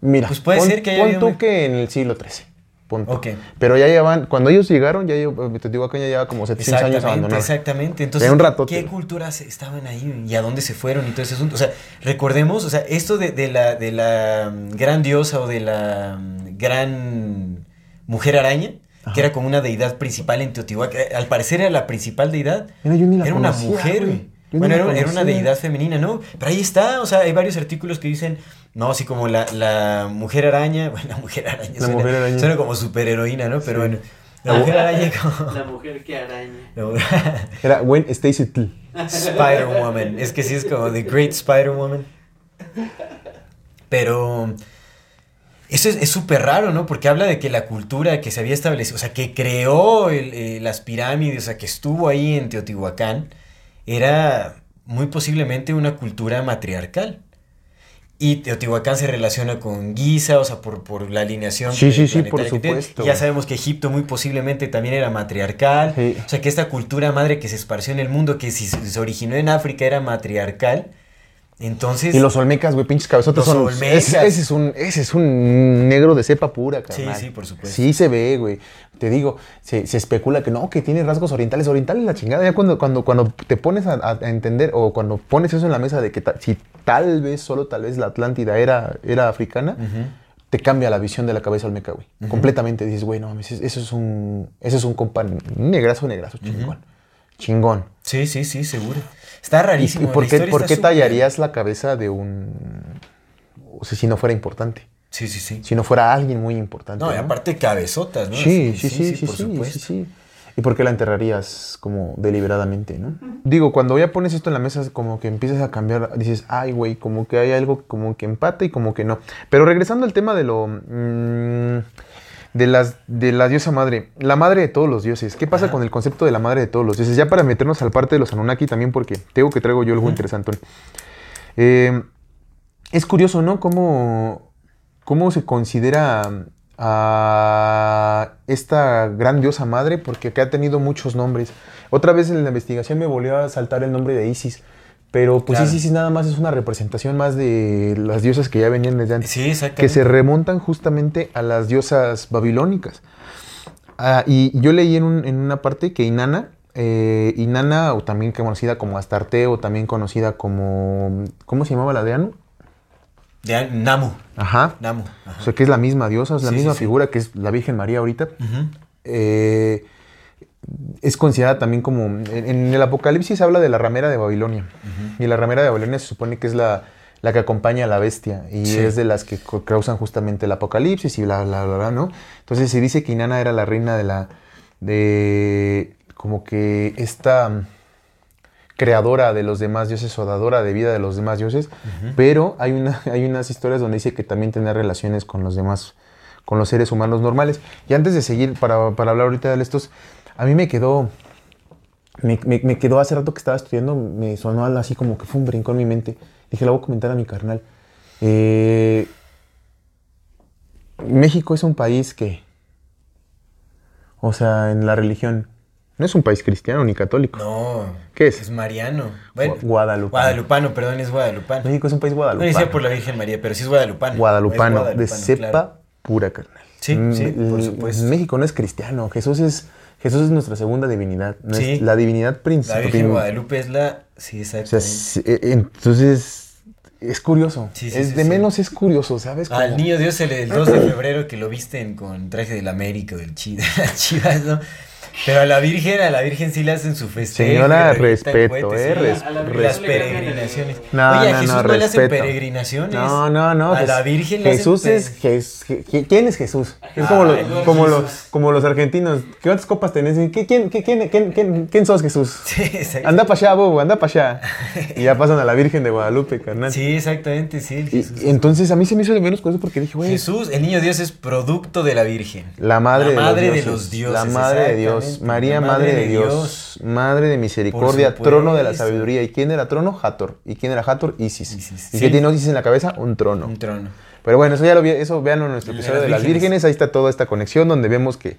Speaker 1: Mira,
Speaker 2: Pues puede
Speaker 1: pon,
Speaker 2: ser que haya
Speaker 1: pon tú que en el siglo XIII. Pon tú.
Speaker 2: Ok.
Speaker 1: Pero ya llevan, cuando ellos llegaron, ya Teotihuacán ya lleva como 700 años abandonado.
Speaker 2: exactamente. Entonces,
Speaker 1: un.
Speaker 2: ¿qué culturas estaban ahí y a dónde se fueron y todo ese asunto? O sea, recordemos, o sea, esto de, de la, de la mm, gran diosa o de la mm, gran mujer araña, que era como una deidad principal en Teotihuacán. eh, Al parecer era la principal deidad.
Speaker 1: Mira, yo ni la
Speaker 2: era una mujer,
Speaker 1: güey.
Speaker 2: Bueno, era, era una deidad femenina, ¿no? Pero ahí está, o sea, hay varios artículos que dicen, no, así como la, la mujer araña, (laughs) bueno, la mujer araña,
Speaker 1: La
Speaker 2: suena,
Speaker 1: mujer araña.
Speaker 2: suena como superheroína, ¿no? Pero bueno, la mujer araña (laughs) como...
Speaker 3: La mujer que araña. (laughs)
Speaker 1: Era Gwen Stacy Tl.
Speaker 2: Spider-Woman. Es que sí es como The Great Spider-Woman. Pero eso es es súper raro, ¿no? Porque habla de que la cultura que se había establecido, o sea, que creó el- eh, las pirámides, o sea, que estuvo ahí en Teotihuacán, era muy posiblemente una cultura matriarcal. Y Teotihuacán se relaciona con Giza, o sea, por, por la alineación.
Speaker 1: Sí, sí, sí, por supuesto.
Speaker 2: Ya sabemos que Egipto muy posiblemente también era matriarcal.
Speaker 1: Sí.
Speaker 2: O sea, que esta cultura madre que se esparció en el mundo, que si se originó en África, era matriarcal. Entonces.
Speaker 1: Y los olmecas, güey, pinches cabezotes
Speaker 2: Los
Speaker 1: son.
Speaker 2: olmecas.
Speaker 1: Ese, ese es un, ese es un negro de cepa pura,
Speaker 2: Sí,
Speaker 1: carnal.
Speaker 2: sí, por supuesto.
Speaker 1: Sí se ve, güey. Te digo, se, se especula que no, que tiene rasgos orientales. Orientales la chingada. Ya cuando, cuando, cuando te pones a, a entender, o cuando pones eso en la mesa de que ta- si tal vez, solo tal vez la Atlántida era, era africana, te cambia la visión de la cabeza olmeca, güey. Completamente dices, güey, no mames, eso es un. Eso es un compa negrazo, negrazo, chingón. Chingón.
Speaker 2: Sí, sí, sí, seguro. Está
Speaker 1: ¿Y,
Speaker 2: rarísimo.
Speaker 1: y por qué, por qué tallarías la cabeza de un... O sea, si no fuera importante.
Speaker 2: Sí, sí, sí.
Speaker 1: Si no fuera alguien muy importante.
Speaker 2: No, y aparte cabezotas, ¿no?
Speaker 1: Sí, sí, sí, sí,
Speaker 2: por
Speaker 1: sí,
Speaker 2: supuesto.
Speaker 1: sí, sí. ¿Y por qué la enterrarías como deliberadamente, no? Digo, cuando ya pones esto en la mesa, es como que empiezas a cambiar, dices, ay, güey, como que hay algo como que empata y como que no. Pero regresando al tema de lo... mm, de, las, de la diosa madre, la madre de todos los dioses. ¿Qué pasa con el concepto de la madre de todos los dioses? Ya para meternos al parte de los Anunnaki también, porque tengo que traigo yo algo interesante. Eh, es curioso, ¿no? Cómo, cómo se considera a esta gran diosa madre, porque acá ha tenido muchos nombres. Otra vez en la investigación me volvió a saltar el nombre de Isis, pero pues
Speaker 2: Claro.
Speaker 1: Isis nada más es una representación más de las diosas que ya venían desde antes,
Speaker 2: Sí, exactamente.
Speaker 1: que se remontan justamente a las diosas babilónicas. Ah, y yo leí en, un- en una parte que Inanna, eh, Inanna, o también conocida como Astarte, o también conocida como... ¿Cómo se llamaba la de Anu?
Speaker 2: De Namu.
Speaker 1: Ajá.
Speaker 2: Namu. ajá.
Speaker 1: O sea, que es la misma diosa, es la
Speaker 2: Sí,
Speaker 1: misma
Speaker 2: sí, sí.
Speaker 1: figura que es la Virgen María ahorita. Eh, es considerada también como... En, en el Apocalipsis habla de la ramera de Babilonia. Y la ramera de Babilonia se supone que es la, la que acompaña a la bestia. Y es de las que causan justamente el Apocalipsis y bla, bla, bla, bla, ¿no? Entonces se dice que Inanna era la reina de la... de... como que esta... creadora de los demás dioses o dadora de vida de los demás dioses, pero hay, una, (laughs) hay unas historias donde dice que también tenía relaciones con los demás, con los seres humanos normales. Y antes de seguir, para, para hablar ahorita de estos, a mí me quedó, me, me- me quedó hace rato que estaba estudiando, me sonó algo así como que fue un brinco en mi mente. Dije, la voy a comentar a mi carnal. Eh, México es un país que, o sea, en la religión, no es un país cristiano ni católico.
Speaker 2: No.
Speaker 1: ¿Qué es?
Speaker 2: Es mariano. Bueno,
Speaker 1: Gu- Guadalupano.
Speaker 2: Guadalupano, perdón, es guadalupano.
Speaker 1: México es un país
Speaker 2: No
Speaker 1: guadalupano.
Speaker 2: decía por la Virgen María, pero sí es guadalupano.
Speaker 1: Guadalupano,
Speaker 2: Es
Speaker 1: de cepa
Speaker 2: claro.
Speaker 1: pura, carnal.
Speaker 2: Sí,
Speaker 1: Mm,
Speaker 2: sí, por supuesto.
Speaker 1: México no es cristiano. Jesús es, Jesús es nuestra segunda divinidad. no es
Speaker 2: Sí.
Speaker 1: la divinidad
Speaker 2: La
Speaker 1: principal.
Speaker 2: Virgen de Guadalupe es la. Sí,
Speaker 1: O sea,
Speaker 2: exactamente.
Speaker 1: sí, eh, entonces, es curioso.
Speaker 2: Sí, sí,
Speaker 1: es
Speaker 2: sí,
Speaker 1: de menos es curioso, ¿sabes?
Speaker 2: Al niño Dios el, el 2 de febrero que lo visten con traje del América o del (laughs) Chivas, ¿no? Pero a la Virgen, a la Virgen sí le hacen su festejo.
Speaker 1: Señora, respeto,
Speaker 2: cohetes,
Speaker 1: eh,
Speaker 2: sí.
Speaker 1: res-
Speaker 3: A la
Speaker 2: Y las peregrinaciones.
Speaker 1: No,
Speaker 2: Oye, a
Speaker 1: no,
Speaker 2: Jesús
Speaker 1: no,
Speaker 2: no, le hacen peregrinaciones.
Speaker 1: No, no, no.
Speaker 2: A
Speaker 1: pues,
Speaker 2: la Virgen le
Speaker 1: Jesús
Speaker 2: hacen
Speaker 1: es. Jes- Je- ¿Quién es Jesús? Es como,
Speaker 2: Ah,
Speaker 1: los, como,
Speaker 2: Jesús.
Speaker 1: los, como los argentinos. ¿Qué otras copas tenés? ¿Qué- ¿Quién, qué- quién, quién, quién, quién sos Jesús?
Speaker 2: Sí, exacto.
Speaker 1: Anda para allá, bobo, anda para allá. (laughs) Y ya pasan a la Virgen de Guadalupe, carnal.
Speaker 2: Sí, exactamente, sí. el Jesús.
Speaker 1: y entonces a mí se me hizo de menos con eso porque dije, güey,
Speaker 2: Jesús, el niño Dios es producto de la Virgen.
Speaker 1: la madre,
Speaker 2: La madre
Speaker 1: de,
Speaker 2: de
Speaker 1: los
Speaker 2: los dioses,
Speaker 1: La madre de Dios.
Speaker 2: Exactamente.
Speaker 1: María, madre, de Dios. Madre de misericordia, trono de la sabiduría. ¿Y quién era trono? Hathor. ¿Y quién era Hathor? Isis.
Speaker 2: Isis,
Speaker 1: ¿Y
Speaker 2: sí.
Speaker 1: qué tiene Isis en la cabeza? Un trono.
Speaker 2: Un trono.
Speaker 1: Pero bueno, eso ya lo vi, eso véanlo en nuestro
Speaker 2: De
Speaker 1: episodio
Speaker 2: las
Speaker 1: de las
Speaker 2: vírgenes.
Speaker 1: Ahí está toda esta conexión donde vemos que,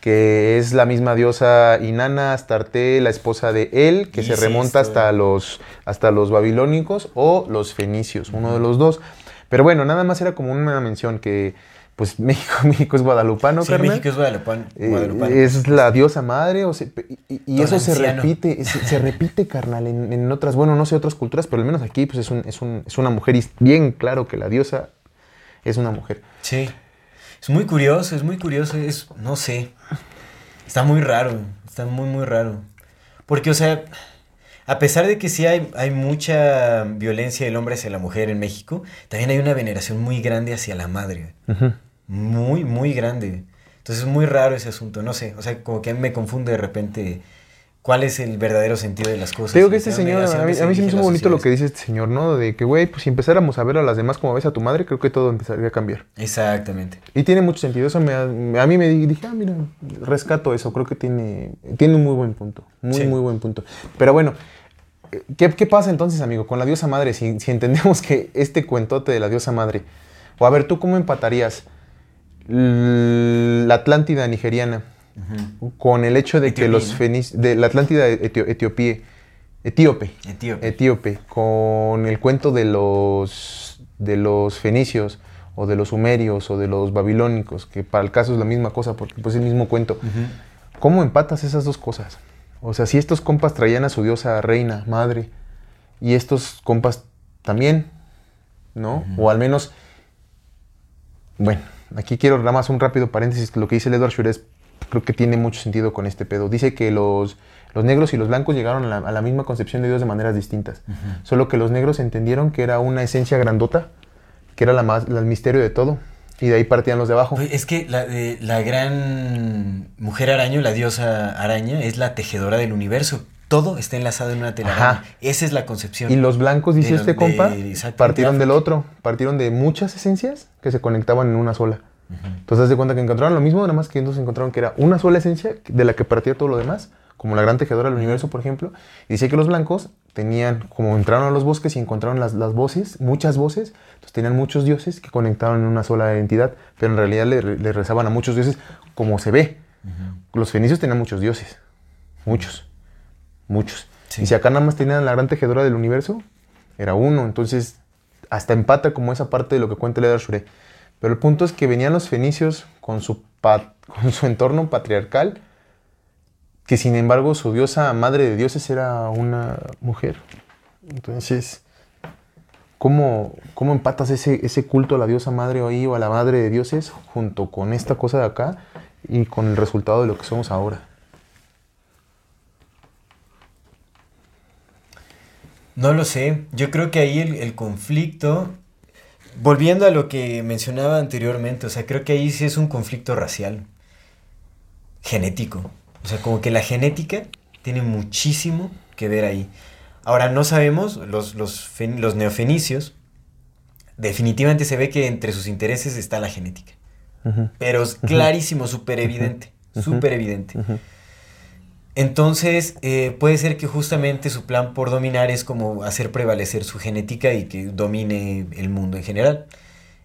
Speaker 1: que es la misma diosa Inanna, Astarte, la esposa de él, que se remonta hasta los, hasta los babilónicos o los fenicios, uno de los dos. Pero bueno, nada más era como una mención que pues (laughs) México, México es guadalupano,
Speaker 2: Sí,
Speaker 1: carnal.
Speaker 2: México es guadalupano.
Speaker 1: Eh,
Speaker 2: guadalupano.
Speaker 1: es la diosa madre, o se- y, y eso se repite, se, se repite, carnal, en, en otras, bueno, no sé otras culturas, pero al menos aquí pues es, un- es, un- es una mujer y es bien claro que la diosa es una mujer.
Speaker 2: Sí. Es muy curioso, es muy curioso, es, no sé. Está muy raro, está muy, muy raro. Porque, o sea, a pesar de que sí hay, hay mucha violencia del hombre hacia la mujer en México, también hay una veneración muy grande hacia la madre. Muy, muy grande. Entonces es muy raro ese asunto, no sé. O sea, como que a mí me confunde de repente cuál es el verdadero sentido de las cosas.
Speaker 1: Digo que este señor, a mí, se me hizo muy bonito lo que dice este señor, ¿no? De que, güey, pues si empezáramos a ver a las demás como ves a tu madre, creo que todo empezaría a cambiar.
Speaker 2: Exactamente.
Speaker 1: Y tiene mucho sentido. Eso me, a mí me di- dije, ah, mira, rescato eso. Creo que tiene, tiene un muy buen punto. Muy,
Speaker 2: Sí.
Speaker 1: muy buen punto. Pero bueno, ¿qué, qué pasa entonces, amigo, con la diosa madre? Si, si entendemos que este cuentote de la diosa madre, o a ver, ¿tú cómo empatarías la Atlántida nigeriana con el hecho de que los
Speaker 2: ¿no?
Speaker 1: fenicios, de la Atlántida etio- etiopía, etíope,
Speaker 2: Etíope.
Speaker 1: etíope, con el cuento de los, de los fenicios o de los sumerios o de los babilónicos, que para el caso es la misma cosa porque pues es el mismo cuento. ¿Cómo empatas esas dos cosas? O sea, si estos compas traían a su diosa reina, madre, y estos compas también, ¿no? O al menos, bueno, aquí quiero nada más un rápido paréntesis, que lo que dice el Edward Shures creo que tiene mucho sentido con este pedo. Dice que los, los negros y los blancos llegaron a la, a la misma concepción de Dios de maneras distintas. Solo que los negros entendieron que era una esencia grandota, que era la más, la- el misterio de todo, y de ahí partían los de abajo.
Speaker 2: Pues es que la, de- la gran mujer araña, la diosa araña, es la tejedora del universo. Todo está enlazado en una telaraña. Esa es la concepción.
Speaker 1: Y los blancos, dice este compa, partieron del otro, partieron de muchas esencias que se conectaban en una sola. Entonces, haz de cuenta que encontraron lo mismo, nada más que entonces encontraron que era una sola esencia de la que partía todo lo demás, como la gran tejedora del universo, por ejemplo. Y dice que los blancos tenían, como entraron a los bosques y encontraron las, las voces, muchas voces, entonces tenían muchos dioses que conectaban en una sola entidad, pero en realidad le, le rezaban a muchos dioses como se ve. Los fenicios tenían muchos dioses, muchos, muchos.
Speaker 2: Sí.
Speaker 1: Y si acá nada más tenían la gran tejedora del universo, era uno. Entonces, hasta empata como esa parte de lo que cuenta el Edar Shure. Pero el punto es que venían los fenicios con su, (laughs) con su entorno patriarcal, que sin embargo su diosa madre de dioses era una mujer. Entonces, ¿cómo, cómo empatas ese, ese culto a la diosa madre ahí o a la madre de dioses junto con esta cosa de acá y con el resultado de lo que somos ahora?
Speaker 2: No lo sé. Yo creo que ahí el, el conflicto. Volviendo a lo que mencionaba anteriormente, o sea, creo que ahí sí es un conflicto racial. Genético. O sea, como que la genética tiene muchísimo que ver ahí. Ahora, no sabemos, los, los, los neofenicios, definitivamente se ve que entre sus intereses está la genética. Pero es clarísimo, súper evidente. Súper evidente. Entonces, eh, puede ser que justamente su plan por dominar es como hacer prevalecer su genética y que domine el mundo en general.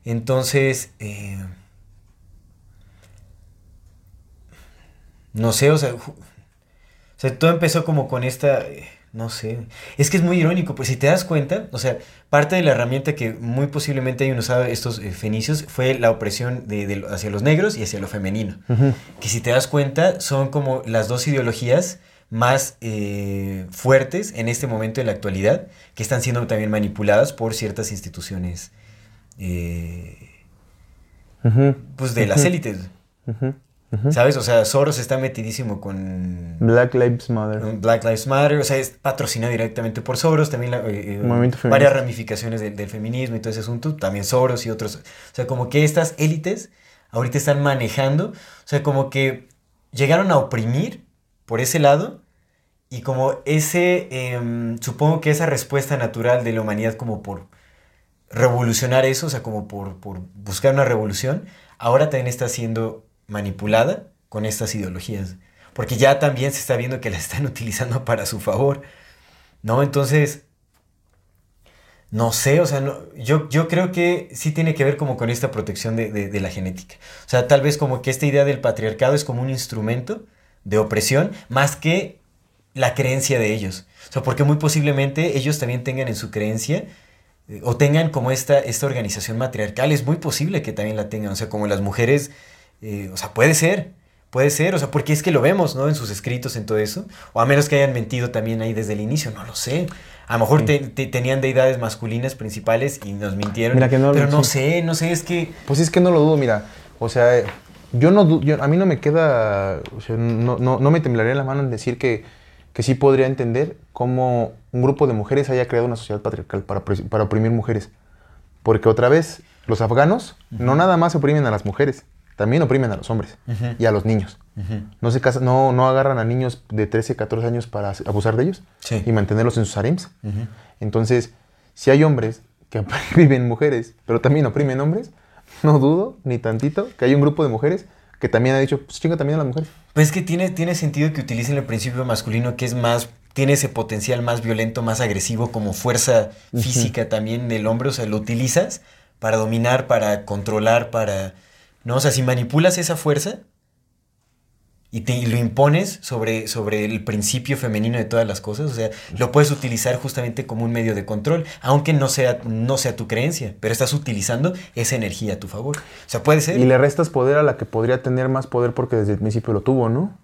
Speaker 2: Entonces, eh, no sé, o sea, o sea, todo empezó como con esta, eh, no sé, es que es muy irónico, pues si te das cuenta, o sea, parte de la herramienta que muy posiblemente hayan usado estos eh, fenicios fue la opresión de, de hacia los negros y hacia lo femenino. Que si te das cuenta son como las dos ideologías más eh, fuertes en este momento en la actualidad, que están siendo también manipuladas por ciertas instituciones eh, pues de las élites. ¿Sabes? O sea, Soros está metidísimo con
Speaker 4: Black Lives Matter.
Speaker 2: Black Lives Matter, o sea, es patrocinado directamente por Soros, también la, eh, eh, varias ramificaciones del, del feminismo y todo ese asunto, también Soros y otros. O sea, como que estas élites ahorita están manejando, o sea, como que llegaron a oprimir por ese lado y como ese, em, supongo que esa respuesta natural de la humanidad como por revolucionar eso, o sea, como por, por buscar una revolución, ahora también está siendo manipulada con estas ideologías. Porque ya también se está viendo que las están (laughs) utilizando para su favor. ¿No? Entonces, no sé, o sea, no- yo, yo creo que sí tiene que ver como con esta protección de, de- de la genética. O sea, tal vez como que esta idea del patriarcado es como un instrumento de opresión más que la creencia de ellos. O sea, porque muy posiblemente ellos también tengan en su creencia eh, o tengan como esta, esta organización matriarcal. Es muy posible que también la tengan. O sea, como las mujeres, eh, o sea, puede ser. Puede ser, o sea, porque es que lo vemos, ¿no? En sus escritos, en todo eso. O a menos que hayan mentido también ahí desde el inicio, no lo sé. A lo mejor te- te- tenían deidades masculinas principales y nos mintieron.
Speaker 4: Mira que no-
Speaker 2: pero no
Speaker 4: sí.
Speaker 2: sé, no sé, es que...
Speaker 1: Pues es que no lo dudo, mira. O sea, yo no yo- a mí no me queda, o sea, no, no, no me temblaría la mano en decir que, que sí podría entender cómo un grupo de mujeres haya creado una sociedad patriarcal para, para oprimir mujeres. Porque otra vez, los afganos no nada más oprimen a las mujeres, también oprimen a los hombres y a los niños. No, se casan, no, no agarran a niños de 13, 14 años para abusar de ellos
Speaker 2: Sí.
Speaker 1: y mantenerlos en sus harems. Entonces, si hay hombres que (laughs) oprimen mujeres, pero también oprimen hombres, no dudo ni tantito que hay un grupo de mujeres que también ha dicho, pues chinga también a las mujeres.
Speaker 2: Pues es que tiene, tiene sentido que utilicen el principio masculino que es más, tiene ese potencial más violento, más agresivo como fuerza física también del hombre, o sea, lo utilizas para dominar, para controlar, para... ¿No? O sea, si manipulas esa fuerza y, te, y lo impones sobre, sobre el principio femenino de todas las cosas, o sea, lo puedes utilizar justamente como un medio de control, aunque no sea, no sea tu creencia, pero estás utilizando esa energía a tu favor. O sea, puede ser...
Speaker 1: Y le restas poder a la que podría tener más poder porque desde el principio lo tuvo, ¿no?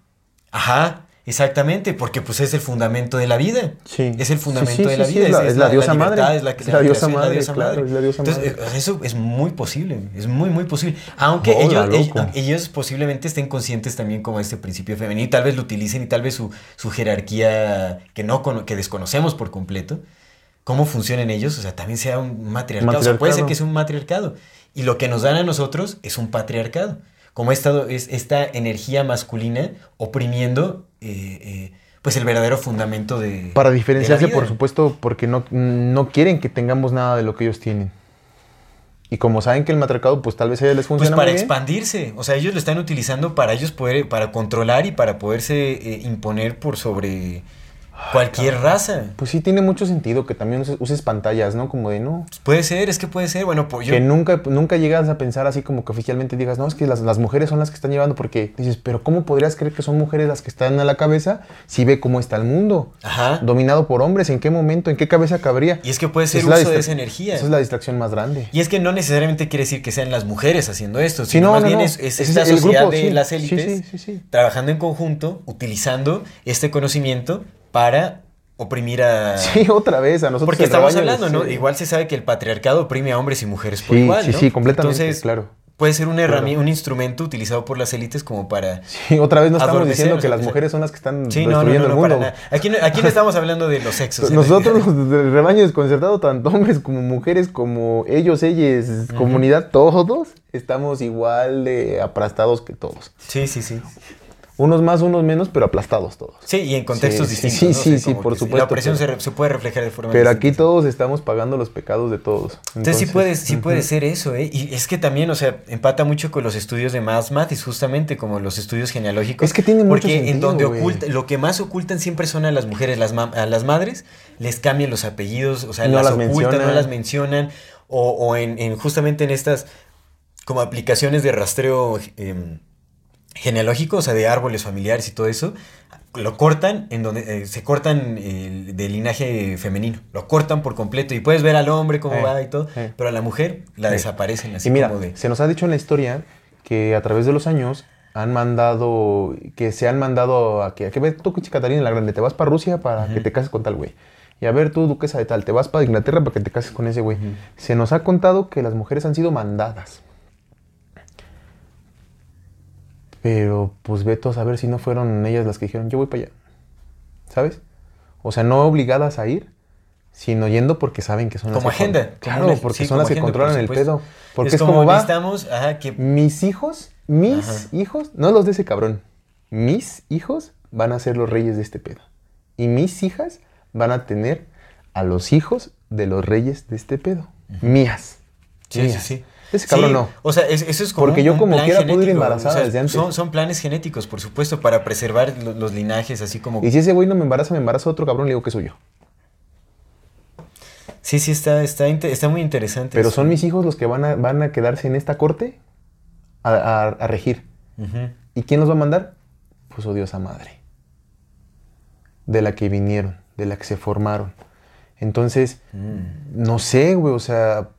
Speaker 2: Ajá, exactamente, porque pues es el fundamento de la vida.
Speaker 1: Sí.
Speaker 2: Es el fundamento
Speaker 1: sí,
Speaker 2: de la vida.
Speaker 1: es la- es la diosa
Speaker 2: libertad,
Speaker 1: madre.
Speaker 2: Es la,
Speaker 1: la diosa madre,
Speaker 2: Entonces, eso es muy posible, es muy, muy posible. Aunque ellos, ellos, ellos posiblemente estén conscientes también como este principio femenino y tal vez lo utilicen y tal vez su, su jerarquía que, no que desconocemos por completo, cómo funcionan ellos, o sea, también sea un matriarcado. O sea, puede ser que sea un matriarcado. Y lo que nos dan a nosotros es un patriarcado. Como esta, es esta energía masculina oprimiendo eh, eh, pues el verdadero fundamento de.
Speaker 1: Para diferenciarse, por supuesto, porque no, no quieren que tengamos nada de lo que ellos tienen. Y como saben que el matriarcado, pues tal vez a ellos les
Speaker 2: Pues
Speaker 1: funciona
Speaker 2: para
Speaker 1: muy bien.
Speaker 2: expandirse. O sea, ellos lo están utilizando para ellos poder, para controlar y para poderse eh, imponer por sobre cualquier raza.
Speaker 1: Pues sí, tiene mucho sentido que también uses, uses pantallas, ¿no? Como de, no,
Speaker 2: Puede ser, es que puede ser. Bueno, pues yo.
Speaker 1: que nunca, nunca llegas a pensar así como que oficialmente digas, no, es que las, las mujeres son las que están llevando, porque dices, pero ¿cómo podrías creer que son mujeres las que están a la cabeza si ve cómo está el mundo?
Speaker 2: Ajá.
Speaker 1: Dominado por hombres, ¿en qué momento, en qué cabeza cabría?
Speaker 2: Y es que puede ser
Speaker 1: Es la
Speaker 2: uso de esa energía.
Speaker 1: Esa es la distracción más grande.
Speaker 2: Y es que no necesariamente quiere decir que sean las mujeres haciendo esto,
Speaker 1: Sí,
Speaker 2: sino
Speaker 1: no,
Speaker 2: más
Speaker 1: no,
Speaker 2: bien
Speaker 1: no.
Speaker 2: es, esta
Speaker 1: es el
Speaker 2: sociedad
Speaker 1: grupo,
Speaker 2: de
Speaker 1: sí.
Speaker 2: las
Speaker 1: Sí,
Speaker 2: élites
Speaker 1: sí, sí, sí.
Speaker 2: trabajando en conjunto, utilizando este conocimiento para oprimir a...
Speaker 1: Sí, otra vez, a nosotros
Speaker 2: Porque
Speaker 1: el
Speaker 2: estamos hablando, ¿no? Igual se sabe que el patriarcado oprime a hombres y mujeres por
Speaker 1: Sí,
Speaker 2: igual,
Speaker 1: sí,
Speaker 2: ¿no?
Speaker 1: sí, completamente,
Speaker 2: Entonces,
Speaker 1: claro.
Speaker 2: puede ser una
Speaker 1: Claro.
Speaker 2: herrami- un instrumento utilizado por las élites como para...
Speaker 1: Sí, otra vez no estamos diciendo que las mujeres son las que están
Speaker 2: Sí, no, no, no, no,
Speaker 1: el mundo.
Speaker 2: Aquí, no- aquí no estamos hablando de los sexos. en
Speaker 1: Nosotros, (laughs) del rebaño desconcertado, tanto hombres como mujeres, como ellos, ellas, comunidad, todos estamos igual de aplastados que todos.
Speaker 2: Sí, sí, sí.
Speaker 1: Unos más, unos menos, pero aplastados todos.
Speaker 2: Sí, y en contextos
Speaker 1: Sí,
Speaker 2: distintos.
Speaker 1: sí,
Speaker 2: ¿no? O sea,
Speaker 1: sí, sí, por supuesto,
Speaker 2: La opresión
Speaker 1: pero-
Speaker 2: se, puede reflejar de forma
Speaker 1: Pero aquí todos estamos pagando los pecados de todos.
Speaker 2: Entonces, sí puede, sí puede ser eso, ¿eh? Y es que también, o sea, empata mucho con los estudios de Math Mathis, justamente, como los estudios genealógicos.
Speaker 1: Es que tiene mucho
Speaker 2: Porque en donde
Speaker 1: güey.
Speaker 2: oculta, lo que más ocultan siempre son a las mujeres, las a las madres, les cambian los apellidos, o sea,
Speaker 1: No
Speaker 2: las,
Speaker 1: las
Speaker 2: ocultan, no las mencionan, o, o en, en justamente en estas como aplicaciones de rastreo em, genealógico, o sea, de árboles familiares y todo eso, lo cortan en donde eh, se cortan el de linaje femenino, lo cortan por completo y puedes ver al hombre cómo
Speaker 1: Eh,
Speaker 2: va y todo,
Speaker 1: eh.
Speaker 2: pero a la mujer la desaparecen así
Speaker 1: Y mira,
Speaker 2: como de
Speaker 1: se nos ha dicho en la historia que a través de los años han mandado, que se han mandado a que, a que ver tú, Catarina la Grande, te vas para Rusia para que te cases con tal güey. Y a ver tú, duquesa de tal, te vas para Inglaterra para que te cases con ese güey. Se nos ha contado que las mujeres han sido mandadas. Pero pues veto a saber si no fueron ellas las que dijeron, yo voy para allá. ¿Sabes? O sea, no obligadas a ir, sino yendo porque saben que son
Speaker 2: Como
Speaker 1: las que con-
Speaker 2: agenda.
Speaker 1: Claro,
Speaker 2: como
Speaker 1: porque
Speaker 2: sí,
Speaker 1: son
Speaker 2: como
Speaker 1: las que
Speaker 2: agenda,
Speaker 1: controlan el pedo. Porque es, como, va,
Speaker 2: necesitamos, ajá, que
Speaker 1: mis hijos, mis
Speaker 2: Ajá.
Speaker 1: hijos, no los de ese cabrón, mis hijos van a ser los reyes de este pedo. Y mis hijas van a tener a los hijos de los reyes de este pedo. Mías.
Speaker 2: Sí,
Speaker 1: Mías.
Speaker 2: sí, sí.
Speaker 1: Ese cabrón
Speaker 2: Sí,
Speaker 1: no.
Speaker 2: O sea, es- eso es como.
Speaker 1: Porque
Speaker 2: un-
Speaker 1: yo como
Speaker 2: plan
Speaker 1: quiera puedo ir embarazada desde antes.
Speaker 2: Son, son planes genéticos, por supuesto, para preservar lo- los linajes, así como.
Speaker 1: Y si ese güey no me embaraza, me embaraza otro cabrón, le digo que soy yo.
Speaker 2: Sí, sí, está, está, está muy interesante.
Speaker 1: Pero
Speaker 2: eso.
Speaker 1: son mis hijos los que van a, van a quedarse en esta corte a, a- a regir. ¿Y quién los va a mandar? Pues odiosa madre. De la que vinieron, de la que se formaron. Entonces,
Speaker 2: Mm.
Speaker 1: no sé, güey, o sea,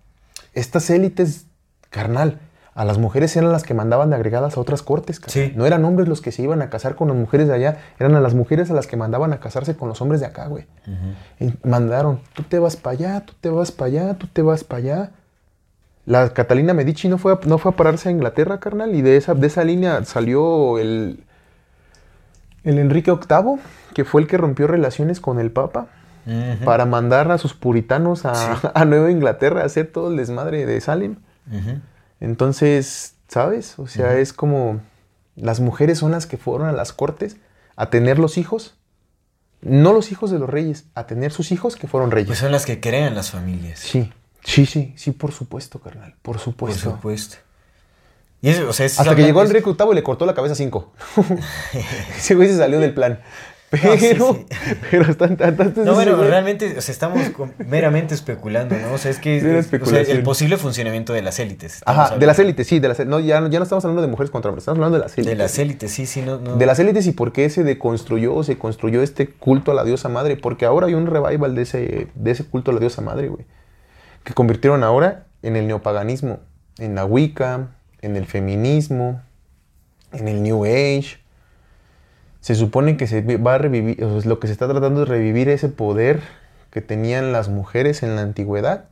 Speaker 1: estas élites, carnal, a las mujeres eran las que mandaban de agregadas a otras cortes, carnal.
Speaker 2: Sí.
Speaker 1: No eran hombres los que se iban a casar con las mujeres de allá, eran a las mujeres a las que mandaban a casarse con los hombres de acá, güey. Y mandaron, tú te vas para allá, tú te vas para allá, tú te vas para allá. La Catalina Medici no fue, a, no fue a pararse a Inglaterra, carnal, y de esa, de esa línea salió el, el Enrique VIII, que fue el que rompió relaciones con el Papa para mandar a sus puritanos a, (laughs) a Nueva Inglaterra a hacer todo el desmadre de Salem. Entonces, ¿sabes? O sea, es como las mujeres son las que fueron a las cortes a tener los hijos, no los hijos de los reyes, a tener sus hijos que fueron reyes.
Speaker 2: Pues son las que crean las familias.
Speaker 1: Sí, sí, sí, sí, por supuesto, carnal, por
Speaker 2: Por
Speaker 1: supuesto.
Speaker 2: supuesto. Y eso, o sea, es
Speaker 1: Hasta que llegó Enrique VIII y le cortó la cabeza a cinco. (laughs) Ese güey se salió del plan. Pero,
Speaker 2: No, sí, sí. (laughs)
Speaker 1: pero están tantas.
Speaker 2: No, bueno, realmente, o sea, estamos meramente especulando, ¿no? O sea, es que es- o sea, el posible funcionamiento de las élites.
Speaker 1: Ajá, de las élites, sí, de las, no, ya, no- ya no estamos hablando de mujeres contra hombres, estamos hablando de las élites.
Speaker 2: De las élites, sí, sí, no. no.
Speaker 1: De las élites y por qué se deconstruyó o se construyó este culto a la diosa madre. Porque ahora hay un revival de ese, de ese culto a la diosa madre, güey. Que convirtieron ahora en el neopaganismo, en la Wicca, en el feminismo, en el New Age. Se supone que se va a revivir, o sea, lo que se está tratando es revivir ese poder que tenían las mujeres en la antigüedad.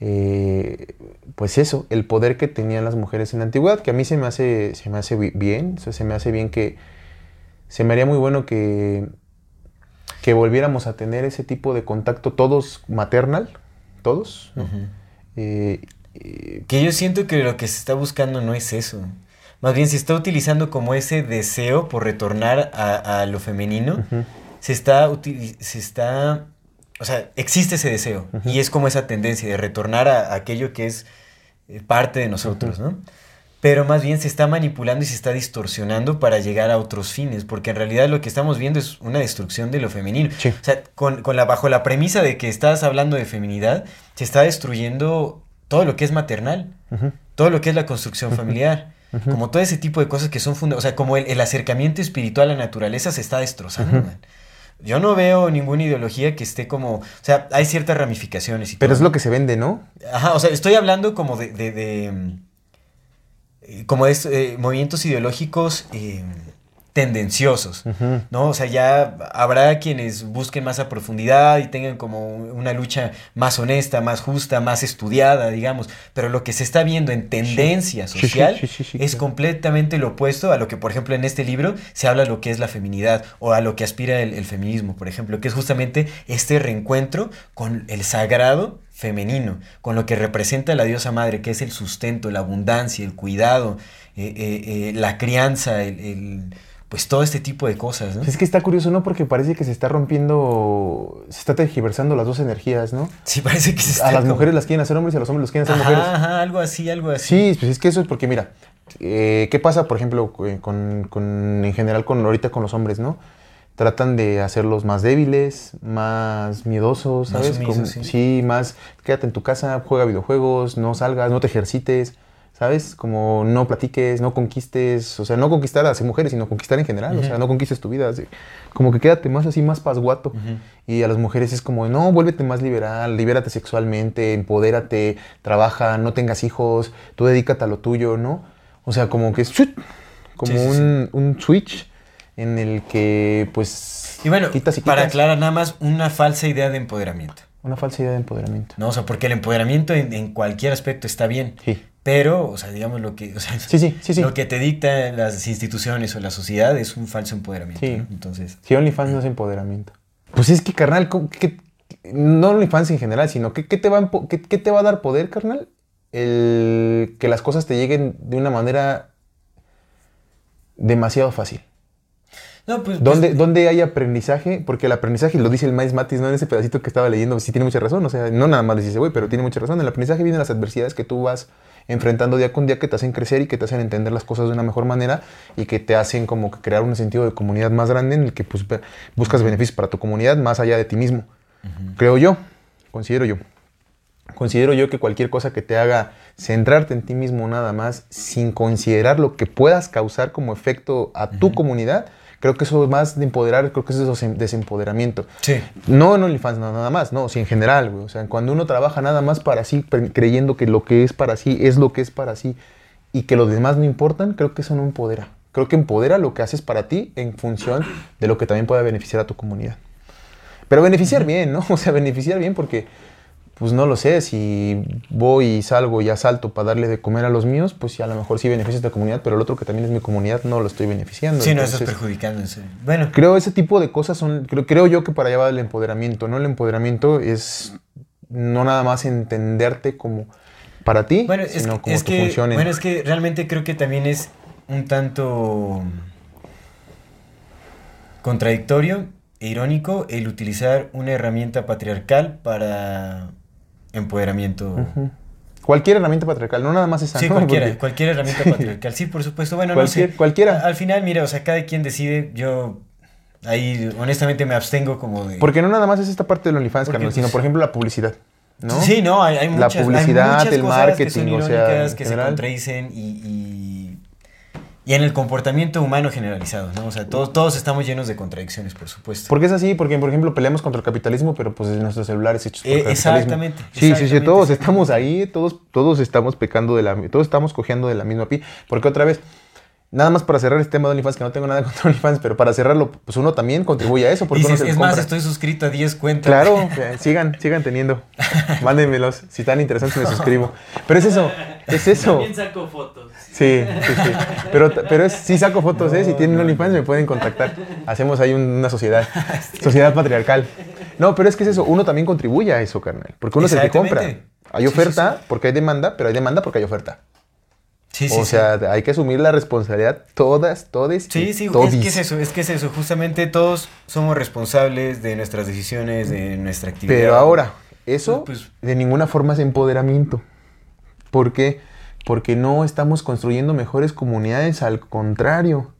Speaker 1: Eh, pues eso, el poder que tenían las mujeres en la antigüedad, que a mí se me hace, se me hace bi- bien, o sea, se me hace bien que, se me haría muy bueno que, que volviéramos a tener ese tipo de contacto todos maternal, todos. Eh, eh,
Speaker 2: Que yo siento que lo que se está buscando no es eso. Más bien se está utilizando como ese deseo por retornar a, a lo femenino. Se está, se está, o sea, existe ese deseo. Y es como esa tendencia de retornar a, a aquello que es eh, parte de nosotros, ¿no? Pero más bien se está manipulando y se está distorsionando para llegar a otros fines, porque en realidad lo que estamos viendo es una destrucción de lo femenino.
Speaker 1: Sí.
Speaker 2: O sea, con, con la, bajo la premisa de que estás hablando de feminidad, se está destruyendo todo lo que es maternal, todo lo que es la construcción familiar, como todo ese tipo de cosas que son fundamentales. O sea, como el, el acercamiento espiritual a la naturaleza se está destrozando, man. Yo no veo ninguna ideología que esté como. O sea, hay ciertas ramificaciones y
Speaker 1: Pero
Speaker 2: todo.
Speaker 1: es lo que se vende, ¿no?
Speaker 2: Ajá, o sea, estoy hablando como de. de, de, eh, como de eh, movimientos ideológicos eh, tendenciosos. ¿no? O sea, ya habrá quienes busquen más a profundidad y tengan como una lucha más honesta, más justa, más estudiada, digamos. Pero lo que se está viendo en tendencia
Speaker 1: Sí,
Speaker 2: social
Speaker 1: sí, sí, sí,
Speaker 2: es completamente lo opuesto a lo que, por ejemplo, en este libro se habla lo que es la feminidad o a lo que aspira el, el feminismo, por ejemplo, que es justamente este reencuentro con el sagrado femenino, con lo que representa la diosa madre, que es el sustento, la abundancia, el cuidado, eh, eh, eh, la crianza, el, el- pues todo este tipo de cosas, ¿no?
Speaker 1: Es que está curioso, ¿no? Porque parece que se está rompiendo, se está tergiversando las dos energías, ¿no?
Speaker 2: Sí, parece que se
Speaker 1: A
Speaker 2: está
Speaker 1: las
Speaker 2: como-
Speaker 1: mujeres las quieren hacer hombres y a los hombres los quieren hacer
Speaker 2: Ajá,
Speaker 1: mujeres.
Speaker 2: ajá, algo así, algo así.
Speaker 1: Sí, pues es que eso es porque, mira, eh, ¿qué pasa, por ejemplo, eh, con, con- en general con ahorita con los hombres, ¿no? Tratan de hacerlos más débiles, más miedosos,
Speaker 2: Más
Speaker 1: ¿sabes? Como-
Speaker 2: sí.
Speaker 1: más quédate en tu casa, juega videojuegos, no salgas, no te ejercites, ¿sabes? Como no platiques, no conquistes, o sea, no conquistar a las mujeres, sino conquistar en general, o sea, no conquistes tu vida, así. como que quédate más así, más pasguato. Y a las mujeres es como, no, vuélvete más liberal, libérate sexualmente, empodérate, trabaja, no tengas hijos, tú dedícate a lo tuyo, ¿no? O sea, como que es ¡chut! como
Speaker 2: Sí, sí, sí.
Speaker 1: un, switch en el que, pues,
Speaker 2: Y bueno,
Speaker 1: quitas y
Speaker 2: para aclarar nada más, una falsa idea de empoderamiento.
Speaker 1: Una falsa idea de empoderamiento.
Speaker 2: ¿no? O sea, porque el empoderamiento en, en cualquier aspecto está bien.
Speaker 1: Sí.
Speaker 2: Pero, o sea, digamos lo que, o sea,
Speaker 1: Sí, sí, sí, sí.
Speaker 2: lo que te dictan las instituciones o la sociedad es un falso empoderamiento.
Speaker 1: Sí.
Speaker 2: ¿no? Entonces,
Speaker 1: Si OnlyFans no es empoderamiento. Pues es que, carnal, ¿cómo- qué- no OnlyFans en general, sino que, ¿qué, te va qué- qué te va a dar poder, carnal? El que las cosas te lleguen de una manera demasiado fácil.
Speaker 2: no, pues,
Speaker 1: ¿Dónde,
Speaker 2: pues,
Speaker 1: dónde hay aprendizaje? Porque el aprendizaje, lo dice el Miles Matis, ¿no? En ese pedacito que estaba leyendo, sí tiene mucha razón. O sea, no nada más dice, güey, pero tiene mucha razón. El aprendizaje viene de las adversidades que tú vas enfrentando día con día que te hacen crecer y que te hacen entender las cosas de una mejor manera y que te hacen como que crear un sentido de comunidad más grande en el que pues, buscas beneficios para tu comunidad más allá de ti mismo. Creo yo, considero yo. Considero yo que cualquier cosa que te haga centrarte en ti mismo nada más, sin considerar lo que puedas causar como efecto a tu comunidad, creo que eso es más de empoderar, creo que eso es des- desempoderamiento.
Speaker 2: sí.
Speaker 1: No en OnlyFans no, nada más, no, sí en general, güey. O sea, cuando uno trabaja nada más para sí, creyendo que lo que es para sí es lo que es para sí y que los demás no importan, creo que eso no empodera. Creo que empodera lo que haces para ti en función de lo que también pueda beneficiar a tu comunidad. Pero beneficiar bien, ¿no? (laughs) O sea, beneficiar bien porque, pues no lo sé, si voy y salgo y asalto para darle de comer a los míos, pues sí, a lo mejor sí beneficia a esta comunidad, pero el otro que también es mi comunidad no lo estoy beneficiando.
Speaker 2: Sí, no, estás serio. Bueno,
Speaker 1: Creo ese tipo de cosas son, creo, creo yo que para allá va el empoderamiento, ¿no? El empoderamiento es no nada más entenderte como para ti,
Speaker 2: Bueno, es,
Speaker 1: sino como
Speaker 2: es
Speaker 1: tu
Speaker 2: que,
Speaker 1: función. en-
Speaker 2: bueno, es que realmente creo que también es un tanto contradictorio e irónico el utilizar una herramienta patriarcal para empoderamiento.
Speaker 1: Cualquier herramienta patriarcal, no nada más esa.
Speaker 2: Sí,
Speaker 1: ¿no?
Speaker 2: cualquiera,
Speaker 1: Porque-
Speaker 2: cualquier herramienta (laughs) patriarcal. Sí, por supuesto. Bueno,
Speaker 1: Cualquier-
Speaker 2: no sé.
Speaker 1: cualquiera.
Speaker 2: Al final, mira, o sea, cada quien decide. Yo ahí honestamente me abstengo como de...
Speaker 1: Porque no nada más es esta parte del OnlyFans, carnal, sino
Speaker 2: pues,
Speaker 1: por ejemplo la publicidad, ¿no?
Speaker 2: Sí, no, hay, hay
Speaker 1: La
Speaker 2: muchas, hay
Speaker 1: publicidad,
Speaker 2: muchas
Speaker 1: el
Speaker 2: cosas que son
Speaker 1: marketing, o sea,
Speaker 2: que
Speaker 1: general.
Speaker 2: se contradicen y, y, y en el comportamiento humano generalizado, ¿no? O sea, todos, todos estamos llenos de contradicciones, por supuesto.
Speaker 1: Porque es así, porque por ejemplo peleamos contra el capitalismo, pero pues en nuestros celulares hechos por
Speaker 2: Eh,
Speaker 1: capitalismo.
Speaker 2: exactamente,
Speaker 1: Sí, sí, sí,
Speaker 2: exactamente,
Speaker 1: todos
Speaker 2: exactamente.
Speaker 1: estamos ahí, todos, todos estamos pecando de la, todos estamos cojeando de la misma pi. Porque otra vez, nada más para cerrar este tema de OnlyFans, que no tengo nada (laughs) contra OnlyFans, pero para cerrarlo, pues uno también contribuye a eso, porque uno
Speaker 2: Dices,
Speaker 1: se
Speaker 2: es
Speaker 1: lo
Speaker 2: más,
Speaker 1: compra.
Speaker 2: estoy suscrito a 10 cuentas.
Speaker 1: Claro, que (laughs) sigan, sigan teniendo. Mándenmelos. Si están interesantes, me suscribo. Pero es eso, es eso.
Speaker 3: También saco fotos.
Speaker 1: Sí, sí, sí. Pero, pero es, sí saco fotos, ¿eh? Si tienen OnlyFans me pueden contactar. Hacemos ahí un- una sociedad. Sociedad patriarcal. No, pero es que es eso. Uno también contribuye a eso, carnal. Porque uno es el que compra. Hay
Speaker 2: Sí, sí,
Speaker 1: oferta porque hay demanda, pero hay demanda porque hay oferta.
Speaker 2: Sí, sí,
Speaker 1: o
Speaker 2: sí.
Speaker 1: sea, hay que asumir la responsabilidad todas, todes y
Speaker 2: Sí, sí, es
Speaker 1: todis.
Speaker 2: que es eso, es que es eso. Justamente todos somos responsables de nuestras decisiones, de nuestra actividad.
Speaker 1: Pero ahora, eso
Speaker 2: Pues-
Speaker 1: de ninguna forma es empoderamiento. ¿Por qué? Porque no estamos construyendo mejores comunidades, al contrario.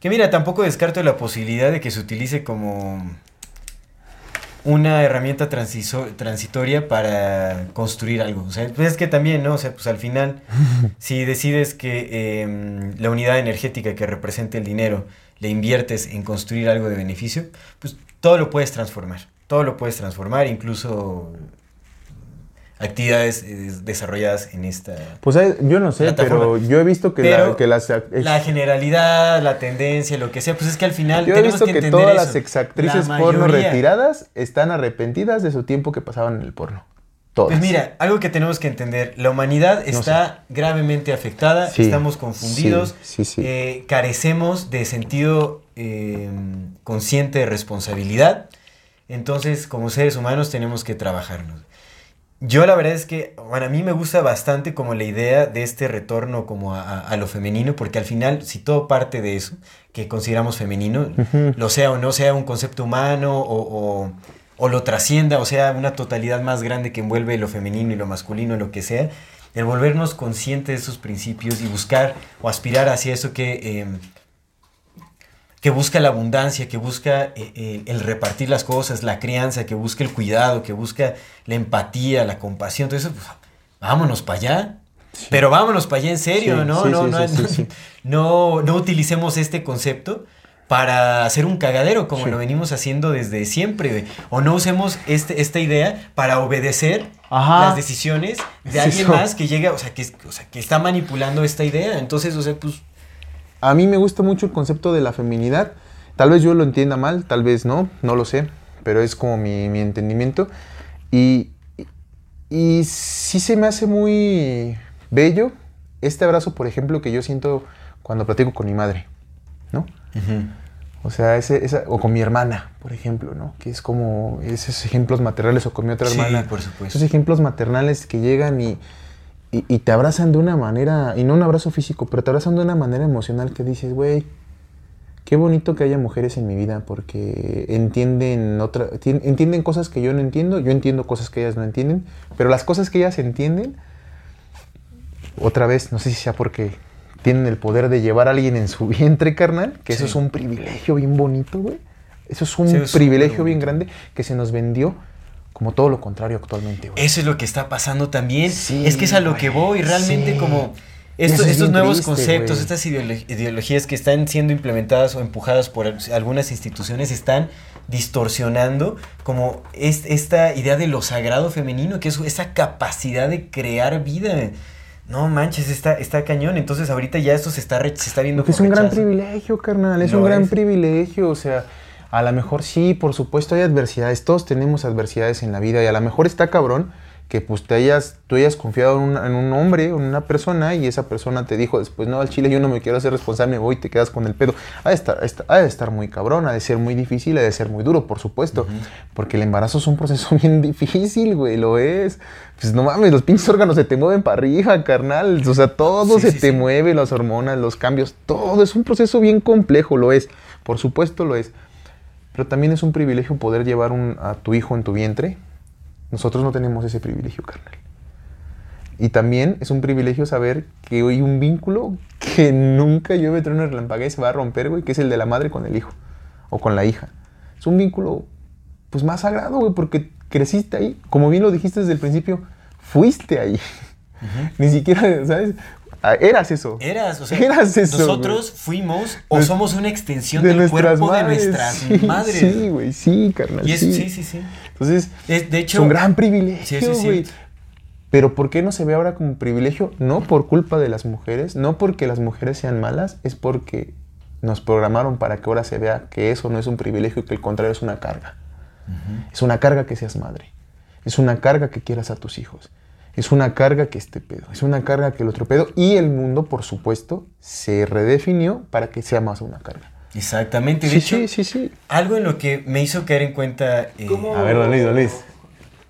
Speaker 2: Que mira, tampoco descarto la posibilidad de que se utilice como una herramienta transitoria para construir algo. O sea, pues es que también, ¿no? O sea, pues al final, (laughs) si decides que em, la unidad energética que representa el dinero le inviertes en construir algo de beneficio, pues todo lo puedes transformar. Todo lo puedes transformar, incluso actividades eh, desarrolladas en esta...
Speaker 1: Pues hay- yo no sé,
Speaker 2: Plataforma.
Speaker 1: pero yo he visto que, la, que las... ex-
Speaker 2: La generalidad, la tendencia, lo que sea, pues es que al final
Speaker 1: yo he
Speaker 2: tenemos
Speaker 1: visto
Speaker 2: que
Speaker 1: todas
Speaker 2: eso.
Speaker 1: las exactrices
Speaker 2: La
Speaker 1: porno
Speaker 2: mayoría.
Speaker 1: retiradas están arrepentidas de su tiempo que pasaban en el porno. Todas.
Speaker 2: Pues mira, algo que tenemos que entender, la humanidad está gravemente afectada,
Speaker 1: Sí,
Speaker 2: estamos confundidos,
Speaker 1: sí, sí, sí.
Speaker 2: eh, carecemos de sentido eh, consciente de responsabilidad, entonces como seres humanos tenemos que trabajarnos. Yo la verdad es que, bueno, a mí me gusta bastante como la idea de este retorno como a, a- a lo femenino, porque al final, si todo parte de eso, que consideramos femenino, lo sea o no sea un concepto humano o, o- o lo trascienda, o sea, una totalidad más grande que envuelve lo femenino y lo masculino, lo que sea, el volvernos conscientes de esos principios y buscar o aspirar hacia eso que... em, que busca la abundancia, que busca eh, eh, el repartir las cosas, la crianza, que busca el cuidado, que busca la empatía, la compasión, todo eso, pues, vámonos para allá. Pero vámonos para allá en serio,
Speaker 1: Sí,
Speaker 2: ¿no?
Speaker 1: sí,
Speaker 2: no,
Speaker 1: sí,
Speaker 2: no,
Speaker 1: sí,
Speaker 2: no,
Speaker 1: sí, sí. (laughs)
Speaker 2: no, utilicemos este concepto para hacer un cagadero como
Speaker 1: Sí.
Speaker 2: lo venimos haciendo desde siempre, güey. O no usemos este, esta idea para obedecer
Speaker 1: Ajá.
Speaker 2: las decisiones de
Speaker 1: Sí,
Speaker 2: alguien más que llega, o sea, que, o sea, que está manipulando esta idea. Entonces, o sea, pues,
Speaker 1: A mí me gusta mucho el concepto de la feminidad. Tal vez yo lo entienda mal, tal vez no, no lo sé, pero es como mi, mi entendimiento. Y, y, sí se me hace muy bello este abrazo, por ejemplo, que yo siento cuando platico con mi madre, ¿no? O sea, ese, esa, o con mi hermana, por ejemplo, ¿no? Que es como esos ejemplos maternales, o con mi otra
Speaker 2: Sí,
Speaker 1: hermana.
Speaker 2: por supuesto.
Speaker 1: Esos ejemplos maternales que llegan y, y, y te abrazan de una manera, y no un abrazo físico, pero te abrazan de una manera emocional que dices, güey, qué bonito que haya mujeres en mi vida porque entienden, otra, tien- entienden cosas que yo no entiendo, yo entiendo cosas que ellas no entienden, pero las cosas que ellas entienden, otra vez, no sé si sea porque tienen el poder de llevar a alguien en su (laughs) vientre, carnal, que eso es un privilegio bien bonito, güey. Eso es un
Speaker 2: Sí,
Speaker 1: privilegio bien grande que se nos vendió como todo lo contrario actualmente, güey.
Speaker 2: Eso es lo que está pasando también.
Speaker 1: Sí,
Speaker 2: es que es a lo que voy, realmente
Speaker 1: sí.
Speaker 2: como estos,
Speaker 1: es
Speaker 2: estos
Speaker 1: bien
Speaker 2: nuevos
Speaker 1: triste,
Speaker 2: conceptos,
Speaker 1: güey.
Speaker 2: estas ideolo- ideologías que están siendo implementadas o empujadas por al- algunas instituciones están distorsionando como es- esta idea de lo sagrado femenino, que es esa capacidad de crear vida. No manches, está, está cañón. Entonces ahorita ya esto se está, re- se está viendo
Speaker 1: es un gran privilegio, carnal, es un gran
Speaker 2: es.
Speaker 1: privilegio, o sea, a lo mejor sí, por supuesto hay adversidades, todos tenemos adversidades en la vida y a lo mejor está cabrón que pues te hayas, tú hayas confiado en, una- en un hombre, en una persona y esa persona te dijo después, no, al chile yo no me quiero hacer responsable, voy y te quedas con el pedo. Ha de estar, esta- ha de estar muy cabrón, ha de ser muy difícil, ha de ser muy duro, por supuesto, porque el embarazo es un proceso (laughs) bien difícil, güey, lo es. Pues no mames, los pinches órganos se te mueven para arriba, carnal, o sea, todo
Speaker 2: Sí,
Speaker 1: se
Speaker 2: sí,
Speaker 1: te
Speaker 2: sí.
Speaker 1: mueve, las hormonas, los cambios, todo es un proceso bien complejo, lo es, por supuesto lo es. Pero también es un privilegio poder llevar un- a tu hijo en tu vientre. Nosotros no tenemos ese privilegio, carnal. Y también es un privilegio saber que hay un vínculo que nunca llueve, trueno, relampaguea y se va a romper, güey, que es el de la madre con el hijo o con la hija. Es un vínculo, pues, más sagrado, güey, porque creciste ahí. Como bien lo dijiste desde el principio, fuiste ahí. (laughs) Ni siquiera, ¿sabes? Ah, Eras eso.
Speaker 2: Eras, o sea,
Speaker 1: Eras eso,
Speaker 2: nosotros fuimos o somos una extensión
Speaker 1: de
Speaker 2: del cuerpo
Speaker 1: madres.
Speaker 2: de nuestras (laughs)
Speaker 1: Sí,
Speaker 2: madres.
Speaker 1: Sí, güey, sí, carnal.
Speaker 2: Y es,
Speaker 1: sí.
Speaker 2: sí, sí, sí.
Speaker 1: Entonces,
Speaker 2: Es- de
Speaker 1: es
Speaker 2: hecho,
Speaker 1: un gran privilegio,
Speaker 2: sí, sí.
Speaker 1: güey. Pero ¿por qué no se ve ahora como privilegio? No por culpa de las mujeres, no porque las mujeres sean malas, es porque nos programaron para que ahora se vea que eso no es un privilegio y que al contrario es una carga. Es una carga que seas madre. Es una carga que quieras a tus hijos. Es una carga que este pedo. Es una carga que el otro pedo. Y el mundo, por supuesto, se redefinió para que sea más una carga.
Speaker 2: exactamente. De
Speaker 1: Sí,
Speaker 2: hecho,
Speaker 1: sí, sí, sí.
Speaker 2: algo en lo que me hizo caer en cuenta. eh,
Speaker 3: ¿Cómo?
Speaker 1: A ver, don Luis, don Luis.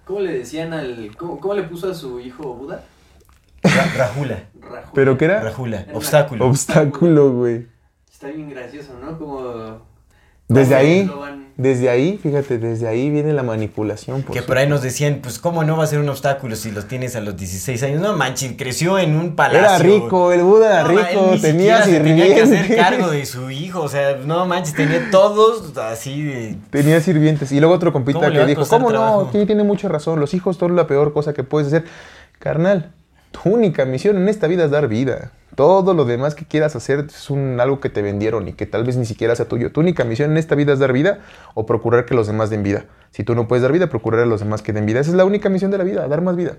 Speaker 3: ¿Cómo le decían al. ¿Cómo, cómo le puso a su hijo Buda?
Speaker 2: Ra- Rajula.
Speaker 3: Rajula.
Speaker 1: ¿Pero qué era?
Speaker 2: Rajula.
Speaker 3: Era
Speaker 2: Obstáculo.
Speaker 1: Obstáculo, güey.
Speaker 3: Está bien gracioso, ¿no? Como.
Speaker 1: Desde ahí,
Speaker 3: lo van-
Speaker 1: desde ahí, fíjate, desde ahí viene la manipulación.
Speaker 2: que por ahí nos decían, pues, ¿cómo no va a ser un obstáculo si los tienes a los 16 años? No manches, creció en un palacio.
Speaker 1: Era rico, el Buda era
Speaker 2: No, ma, él
Speaker 1: rico,
Speaker 2: ni
Speaker 1: tenía
Speaker 2: se tenía que hacer
Speaker 1: sirvientes.
Speaker 2: cargo de su hijo, o sea, no manches, tenía todos así de...
Speaker 1: Tenía sirvientes. Y luego otro
Speaker 2: ¿Cómo
Speaker 1: compita que dijo, ¿cómo
Speaker 2: trabajo?
Speaker 1: no? Sí, tiene mucha razón. Los hijos son la peor cosa que puedes hacer. Carnal, tu única misión en esta vida es dar vida. Todo lo demás que quieras hacer es un, algo que te vendieron y que tal vez ni siquiera sea tuyo. Tu única misión en esta vida es dar vida o procurar que los demás den vida. Si tú no puedes dar vida, procurar a los demás que den vida. Esa es la única misión de la vida, dar más vida.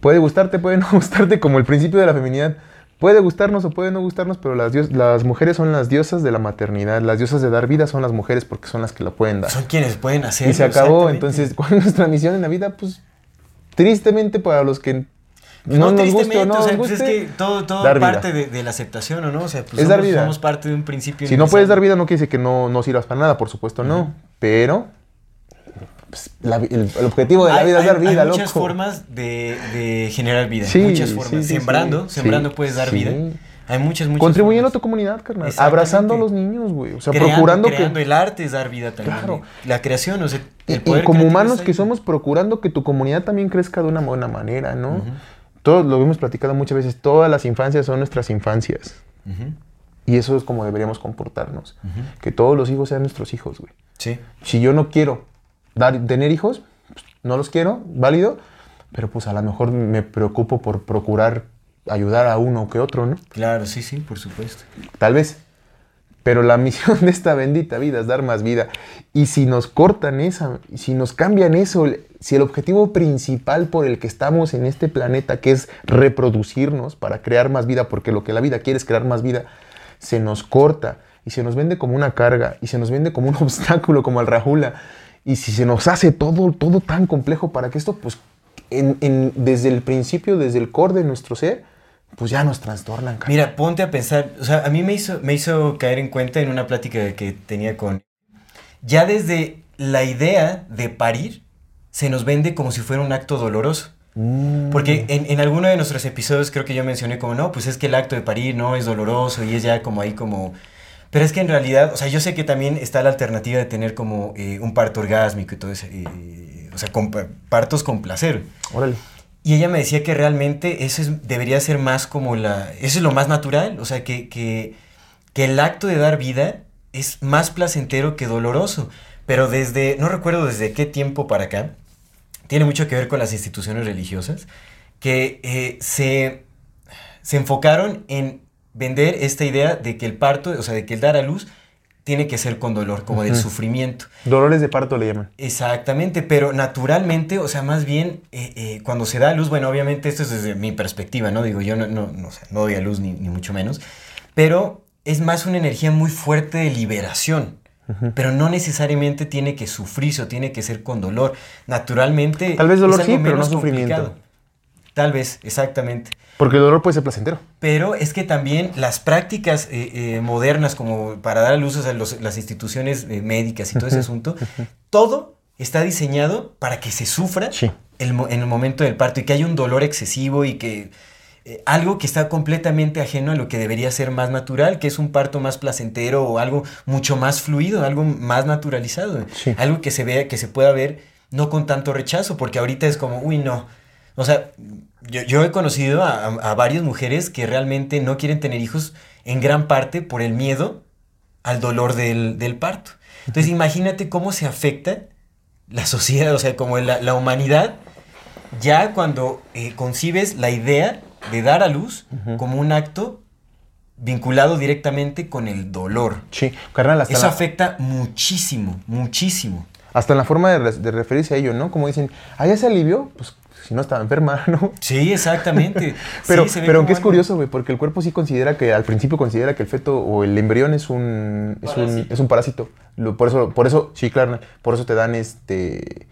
Speaker 1: Puede gustarte, puede no (laughs) gustarte, como el principio de la feminidad. Puede gustarnos o puede no gustarnos, pero las, dios- las mujeres son las diosas de la maternidad. Las diosas de dar vida son las mujeres porque son las que lo pueden dar.
Speaker 2: Son quienes pueden hacer.
Speaker 1: Y se acabó. Entonces, (laughs) ¿cuál es nuestra misión en la vida? Pues, tristemente para los que no, nos guste no
Speaker 2: o sea, pues es que todo, todo
Speaker 1: dar vida.
Speaker 2: parte de, de la aceptación, ¿o no? O sea, pues
Speaker 1: Es dar
Speaker 2: somos,
Speaker 1: vida.
Speaker 2: somos parte de un principio
Speaker 1: Si no puedes dar vida, no quiere decir que no, no sirvas para nada, por supuesto, no. Pero pues, la el, el objetivo de la
Speaker 2: Hay-
Speaker 1: vida es
Speaker 2: hay-
Speaker 1: dar vida,
Speaker 2: hay
Speaker 1: loco.
Speaker 2: muchas formas de, de generar vida.
Speaker 1: Sí,
Speaker 2: muchas formas.
Speaker 1: sí,
Speaker 2: sembrando,
Speaker 1: sí.
Speaker 2: sembrando puedes dar
Speaker 1: sí.
Speaker 2: vida. Hay muchas, muchas
Speaker 1: Contribuyendo a tu comunidad, carnal. Abrazando a los niños, güey. O sea,
Speaker 2: Creando-
Speaker 1: procurando
Speaker 2: creando
Speaker 1: que...
Speaker 2: el arte es dar vida también.
Speaker 1: Claro.
Speaker 2: La creación, o sea,
Speaker 1: Y,
Speaker 2: el
Speaker 1: y
Speaker 2: poder
Speaker 1: como
Speaker 2: creativo
Speaker 1: humanos que somos, procurando que tu comunidad también crezca de una buena manera, ¿no? Todos lo hemos platicado muchas veces. Todas las infancias son nuestras infancias. Y eso es como deberíamos comportarnos. Que todos los hijos sean nuestros hijos, güey.
Speaker 2: Sí.
Speaker 1: Si yo no quiero dar, tener hijos, pues, no los quiero, válido. Pero pues a lo mejor me preocupo por procurar ayudar a uno que otro, ¿no?
Speaker 2: Claro, sí, sí, por supuesto.
Speaker 1: Tal vez. Pero la (laughs) misión de esta bendita vida es dar más vida. Y si nos cortan esa, si nos cambian eso, si el objetivo principal por el que estamos en este planeta, que es reproducirnos para crear más vida, porque lo que la vida quiere es crear más vida, se nos corta y se nos vende como una carga y se nos vende como un (laughs) obstáculo, como al Rajula. Y si se nos hace todo, todo tan complejo para que esto, pues desde el principio, desde el core de nuestro ser, pues ya nos trastornan.
Speaker 2: Mira, ponte a pensar, o sea, a mí me hizo, me hizo caer en cuenta en una plática que tenía con... Ya desde la idea de parir se nos vende como si fuera un acto doloroso.
Speaker 1: Mm.
Speaker 2: Porque en, en alguno de nuestros episodios creo que yo mencioné como, no, pues es que el acto de parir no es doloroso y es ya como ahí como... Pero es que en realidad, o sea, yo sé que también está la alternativa de tener como eh, un parto orgásmico y todo eso, eh, o sea, con pa- partos con placer.
Speaker 1: Órale.
Speaker 2: Y ella me decía que realmente eso es- debería ser más como la... Eso es lo más natural, o sea, que, que, que el acto de dar vida es más placentero que doloroso. Pero desde, no recuerdo desde qué tiempo para acá, tiene mucho que ver con las instituciones religiosas, que eh, se, se enfocaron en vender esta idea de que el parto, o sea, de que el dar a luz tiene que ser con dolor, como del
Speaker 1: Ujú.
Speaker 2: sufrimiento.
Speaker 1: Dolores de parto le llaman.
Speaker 2: Exactamente, pero naturalmente, o sea, más bien eh, eh, cuando se da a luz, bueno, obviamente esto es desde mi perspectiva, ¿no? Digo, yo no, no, no, o sea, no doy a luz ni, ni mucho menos, pero es más una energía muy fuerte de liberación, pero no necesariamente tiene que sufrirse o tiene que ser con dolor. Naturalmente...
Speaker 1: Tal vez dolor sí, pero no sufrimiento.
Speaker 2: complicado. Tal vez, exactamente.
Speaker 1: Porque el dolor puede ser placentero.
Speaker 2: Pero es que también las prácticas eh, eh, modernas, como para dar a luz a los- las instituciones eh, médicas y todo ese asunto, todo está diseñado para que se sufra
Speaker 1: Sí.
Speaker 2: el mo- en el momento del parto y que haya un dolor excesivo y que eh, algo que está completamente ajeno a lo que debería ser más natural, que es un parto más placentero o algo mucho más fluido, algo más naturalizado,
Speaker 1: Sí.
Speaker 2: algo que se vea, que se pueda ver no con tanto rechazo, porque ahorita es como, uy, no. O sea, yo, yo he conocido a, a- a varias mujeres que realmente no quieren tener hijos en gran parte por el miedo al dolor del, del parto. Entonces, imagínate cómo se afecta la sociedad, o sea, como la, la humanidad, ya cuando eh, concibes la idea de dar a luz como un acto vinculado directamente con el dolor.
Speaker 1: Sí. Carnal, hasta,
Speaker 2: Eso
Speaker 1: la,
Speaker 2: afecta muchísimo, muchísimo.
Speaker 1: hasta en la forma de, re- de referirse a ello, ¿no? Como dicen, ah, ya se alivió, pues si no estaba enferma, (laughs) ¿no?
Speaker 2: Sí, exactamente. (laughs)
Speaker 1: Pero,
Speaker 2: Sí, se ve
Speaker 1: pero aunque es
Speaker 2: algo-
Speaker 1: curioso, güey, porque el cuerpo sí considera que, al principio considera que el feto o el embrión es un, es un,
Speaker 3: Parásito.
Speaker 1: es un parásito. Lo- por eso, por eso, sí, claro, por eso te dan este,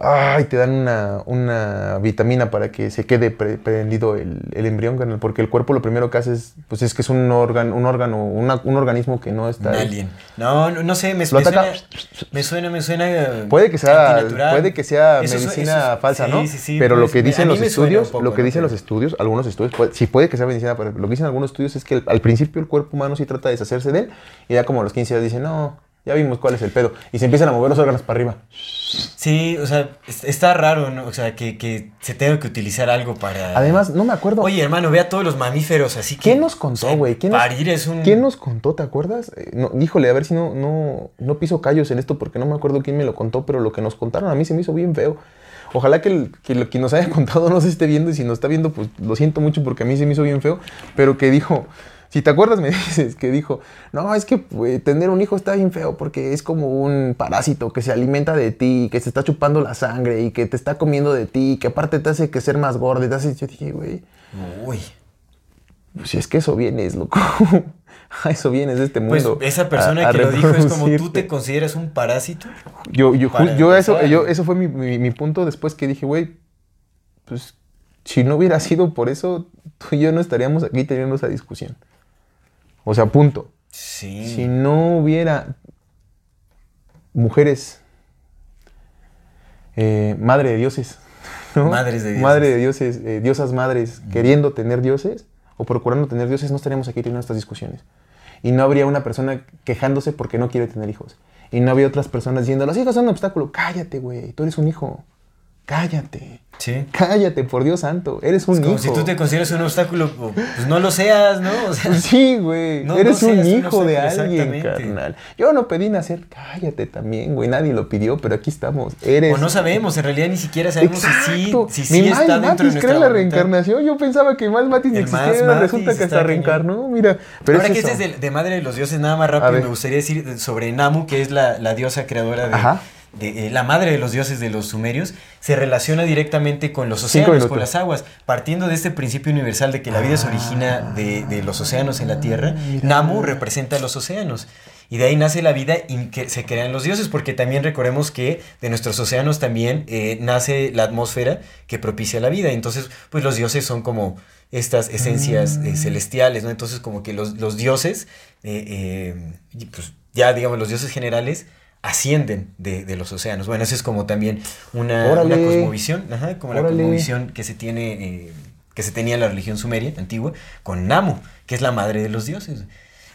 Speaker 1: ay, te dan una, una vitamina para que se quede pre- prendido el, el embrión, porque el cuerpo lo primero que hace es, pues es que es un órgano, un órgano, una- un organismo que no
Speaker 2: Un
Speaker 1: está...
Speaker 2: alien. No, no, no sé, me, suena, me suena, me suena. eh,
Speaker 1: Puede que sea, puede que sea
Speaker 2: Eso
Speaker 1: medicina
Speaker 2: eso
Speaker 1: falsa,
Speaker 2: sí,
Speaker 1: ¿no?
Speaker 2: sí, sí,
Speaker 1: pero lo que dicen los estudios,
Speaker 2: poco,
Speaker 1: lo que
Speaker 2: ¿no?
Speaker 1: dicen los estudios, algunos estudios, puede- sí puede que sea medicina, pero lo que dicen algunos estudios es que el- al principio el cuerpo humano sí trata de deshacerse de él y ya como a los 15 días dice, no, ya vimos cuál es el pedo. Y se empiezan a mover los órganos para arriba.
Speaker 2: Sí, o sea, es- está raro, ¿no? O sea, que, que se tenga que utilizar algo para.
Speaker 1: Además, no me acuerdo.
Speaker 2: Oye, hermano, ve a todos los mamíferos, así que.
Speaker 1: ¿Quién nos contó,
Speaker 2: o sea,
Speaker 1: güey? ¿Quién
Speaker 2: parir es un.
Speaker 1: ¿Quién nos contó, te acuerdas? Eh, no, híjole, a ver si no, no, no piso callos en esto porque no me acuerdo quién me lo contó, pero lo que nos contaron a mí se me hizo bien feo. Ojalá que, el, que lo que nos haya (laughs) contado no se esté viendo y si nos está viendo, pues lo siento mucho porque a mí se me hizo bien feo, pero que dijo, si te acuerdas me (laughs) dices, que dijo, no, es que pues, tener un hijo está bien feo porque es como un parásito que se alimenta de ti, que se está chupando la sangre y que te está comiendo de ti, que aparte te hace que ser más gordo y te hace, yo dije, güey,
Speaker 2: Uy.
Speaker 1: pues si es que eso vienes, loco. A (laughs) eso vienes de este
Speaker 2: Pues
Speaker 1: mundo.
Speaker 2: esa persona
Speaker 1: a- a
Speaker 2: que lo dijo es como tú te consideras un parásito.
Speaker 1: Yo, yo, yo eso, yo, eso fue mi, mi- mi punto después que dije, güey, pues si no hubiera sido por eso, tú y yo no estaríamos aquí teniendo esa discusión. O sea, punto.
Speaker 2: Sí.
Speaker 1: Si no hubiera mujeres, eh, madre de dioses, (laughs) ¿no?
Speaker 2: Madres de dioses.
Speaker 1: Madre de dioses, eh, diosas madres, queriendo tener dioses o procurando tener dioses, no estaríamos aquí teniendo estas discusiones. Y no habría una persona quejándose porque no quiere tener hijos. Y no habría otras personas diciendo, los hijos son un obstáculo. Cállate, güey, tú eres un hijo. Cállate.
Speaker 2: Sí.
Speaker 1: Cállate, por Dios santo. Eres un
Speaker 2: Es como
Speaker 1: hijo.
Speaker 2: si tú te consideras un obstáculo, pues no lo seas, ¿no? O sea, (laughs)
Speaker 1: Sí, güey.
Speaker 2: No,
Speaker 1: Eres
Speaker 2: no
Speaker 1: un hijo de alguien, carnal. Yo no pedí nacer. Cállate también, güey. Nadie lo pidió, pero aquí estamos. Eres.
Speaker 2: o no sabemos, en realidad ni siquiera sabemos
Speaker 1: Exacto.
Speaker 2: si sí, si
Speaker 1: Mi
Speaker 2: sí está dentro de
Speaker 1: Matis
Speaker 2: nuestra
Speaker 1: cree la reencarnación. Yo pensaba que Miles Matis ni
Speaker 2: El
Speaker 1: existiera.
Speaker 2: Matis
Speaker 1: Resulta que hasta reencarnó. Mira. Pero
Speaker 2: Ahora
Speaker 1: es
Speaker 2: que este es de, de Madre de los Dioses, nada más rápido, me gustaría decir de- sobre Namu, que es la, la diosa creadora de,
Speaker 1: Ajá.
Speaker 2: De, eh, la madre de los dioses de los sumerios, se relaciona directamente con los océanos, con las aguas, partiendo de este principio universal de que la vida se origina de, de los océanos en la Tierra.
Speaker 1: Ah, mira.
Speaker 2: Namu representa los océanos. Y de ahí nace la vida y que se crean los dioses, porque también recordemos que de nuestros océanos también eh, nace la atmósfera que propicia la vida. Entonces, pues los dioses son como estas esencias eh, celestiales, ¿no? Entonces, como que los, los dioses, pues ya digamos, los dioses generales ascienden de, de los océanos. Bueno, eso es como también una, una cosmovisión, ajá, como la cosmovisión que se tiene, eh, que se tenía en la religión sumeria antigua, con Namu, que es la madre de los dioses.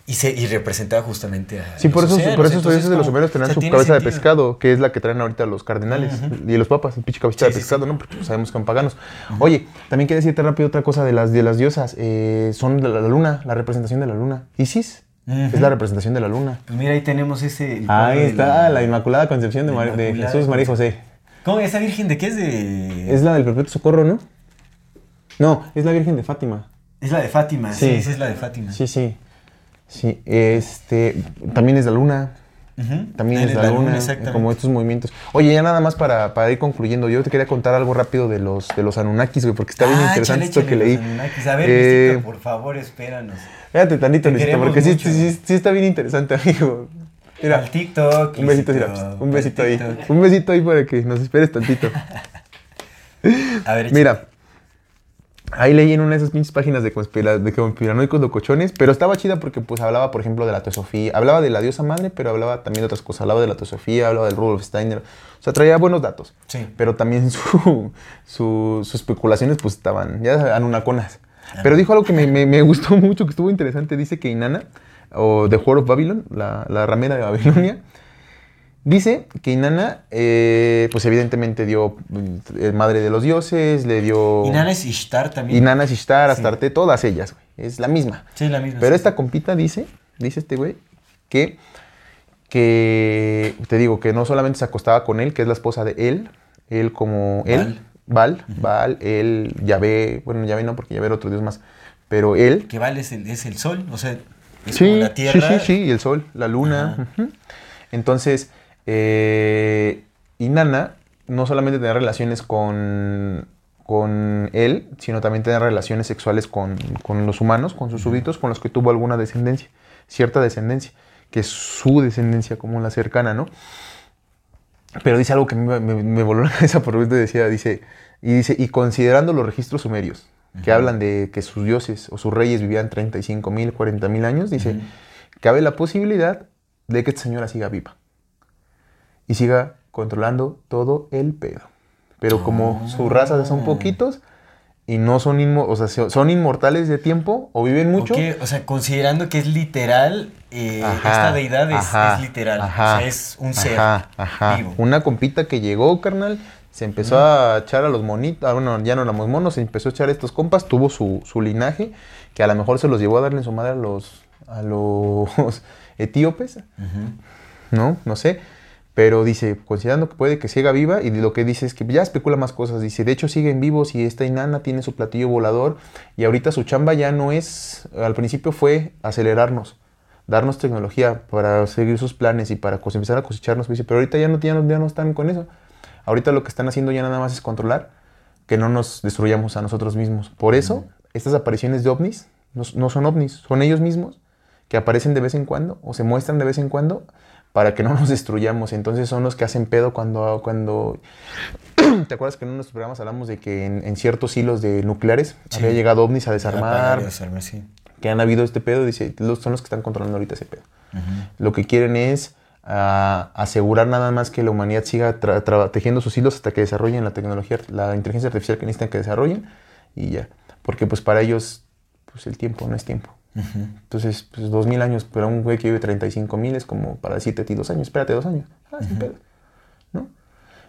Speaker 2: Y, se, y representaba justamente a
Speaker 1: Sí,
Speaker 2: los
Speaker 1: por eso,
Speaker 2: océanos.
Speaker 1: por eso los
Speaker 2: Entonces,
Speaker 1: dioses de los sumerios tenían
Speaker 2: o sea,
Speaker 1: su cabeza de pescado, que es la que traen ahorita los cardenales y los papas, el pinche cabecita
Speaker 2: Sí,
Speaker 1: de
Speaker 2: sí,
Speaker 1: pescado,
Speaker 2: sí.
Speaker 1: ¿no? Porque sabemos que son paganos. Oye, también quiero decirte rápido otra cosa de las, de las diosas. eh, son de la, la luna, la representación de la luna. Isis es la representación de la luna.
Speaker 2: Pues mira, ahí tenemos ese...
Speaker 1: Ahí está, la, Inmaculada Concepción de, de Jesús, María y José.
Speaker 2: ¿Cómo? ¿Esa virgen de qué es de...?
Speaker 1: Es la del Perpetuo Socorro, ¿no? No, es la Virgen de Fátima.
Speaker 2: Es la de Fátima, sí,
Speaker 1: Sí.
Speaker 2: esa es la de Fátima.
Speaker 1: Sí, sí. Sí, este, también es la luna. También es
Speaker 2: de
Speaker 1: la, luna, como estos movimientos. Oye, ya nada más para, para ir concluyendo, yo te quería contar algo rápido de los, de los Anunnakis, güey, porque está bien
Speaker 2: Ah,
Speaker 1: interesante
Speaker 2: échale,
Speaker 1: esto que
Speaker 2: échale
Speaker 1: leí.
Speaker 2: Anunnakis. A ver,
Speaker 1: Eh,
Speaker 2: por favor, espéranos.
Speaker 1: Espérate tantito, Luisito, porque sí, sí, sí, está bien interesante, amigo. Mira,
Speaker 2: Al TikTok.
Speaker 1: un besito, mira, un besito ahí. Un besito ahí para que nos esperes tantito. (laughs)
Speaker 2: A ver,
Speaker 1: Mira, ahí leí en una de esas pinches páginas de, conspira- de conspiranoicos locochones, pero estaba chida porque pues hablaba, por ejemplo, de la teosofía, hablaba de la diosa madre, pero hablaba también de otras cosas, hablaba de la teosofía, hablaba del Rudolf Steiner, o sea, traía buenos datos,
Speaker 2: Sí.
Speaker 1: pero también (laughs) su, su- sus especulaciones pues estaban ya anunaconas. Pero dijo algo que me, me- me gustó mucho, que estuvo interesante, dice que Inanna, o The Whore of Babylon, la, la ramera de Babilonia, Dice que Inanna, eh, pues evidentemente dio eh, madre de los dioses, le dio...
Speaker 2: Inanna es Ishtar también.
Speaker 1: Inanna, Ishtar,
Speaker 2: Sí.
Speaker 1: Astarte, todas ellas, güey. Es la misma.
Speaker 2: Sí, la misma.
Speaker 1: Pero
Speaker 2: sí.
Speaker 1: esta compita dice, dice este güey, que, que, te digo, que no solamente se acostaba con él, que es la esposa de él, él como él, Val, Val, él, Yahvé, bueno, Yahvé no, porque Yahvé era otro dios más, pero él,
Speaker 2: Que vale es el, es el sol, o sea, es como
Speaker 1: sí,
Speaker 2: la tierra.
Speaker 1: sí, sí, sí, el sol, la luna. Entonces, eh, Inanna no solamente tenía relaciones con, con él, sino también tenía relaciones sexuales con, con los humanos, con sus súbditos, con los que tuvo alguna descendencia, cierta descendencia, que es su descendencia como la cercana, ¿no? Pero dice algo que me, me, me voló la cabeza por que decía, dice, y dice, y considerando los registros sumerios, que hablan de que sus dioses o sus reyes vivían 35 mil, 40 mil años, dice, cabe la posibilidad de que esta señora siga viva y siga controlando todo el pedo. Pero como su raza son poquitos y no son, inmo- o sea, so- son inmortales de tiempo o viven mucho,
Speaker 2: O sea, considerando que es literal, eh,
Speaker 1: Ajá,
Speaker 2: esta deidad es,
Speaker 1: ajá,
Speaker 2: es literal.
Speaker 1: ajá,
Speaker 2: o sea, es un ser vivo.
Speaker 1: Una compita que llegó, carnal, se empezó a echar a los monitos, ah, bueno, ya no éramos monos, se empezó a echar a estos compas, tuvo su, su linaje, que a lo mejor se los llevó a darle en su madre a los, a los (laughs) etíopes, ¿no? No sé. Pero dice, considerando que puede que siga viva, y lo que dice es que ya especula más cosas. Dice, de hecho siguen vivos y esta inana tiene su platillo volador y ahorita su chamba ya no es, al principio fue acelerarnos, darnos tecnología para seguir sus planes y para empezar a cosecharnos. Dice, pero ahorita ya no, ya, no, ya no están con eso. Ahorita lo que están haciendo ya nada más es controlar que no nos destruyamos a nosotros mismos. Por eso, estas apariciones de ovnis no, no son ovnis, son ellos mismos que aparecen de vez en cuando o se muestran de vez en cuando para que no nos (laughs) destruyamos. Entonces son los que hacen pedo cuando... cuando (clears throat) ¿Te acuerdas que en uno de nuestros programas hablamos de que en, en ciertos hilos de nucleares
Speaker 2: Sí.
Speaker 1: había llegado ovnis a desarmar,
Speaker 2: sí.
Speaker 1: que han habido este pedo? Dice, los, son los que están controlando ahorita ese pedo. Lo que quieren es ah, asegurar nada más que la humanidad siga tejiendo sus hilos hasta que desarrollen la tecnología, la inteligencia artificial que necesitan que desarrollen y ya. Porque pues para ellos pues el tiempo no es tiempo. Entonces, pues dos mil años, pero un güey que vive 35 mil es como para decirte a ti dos años, espérate dos años. Ah, sin pedo. ¿No?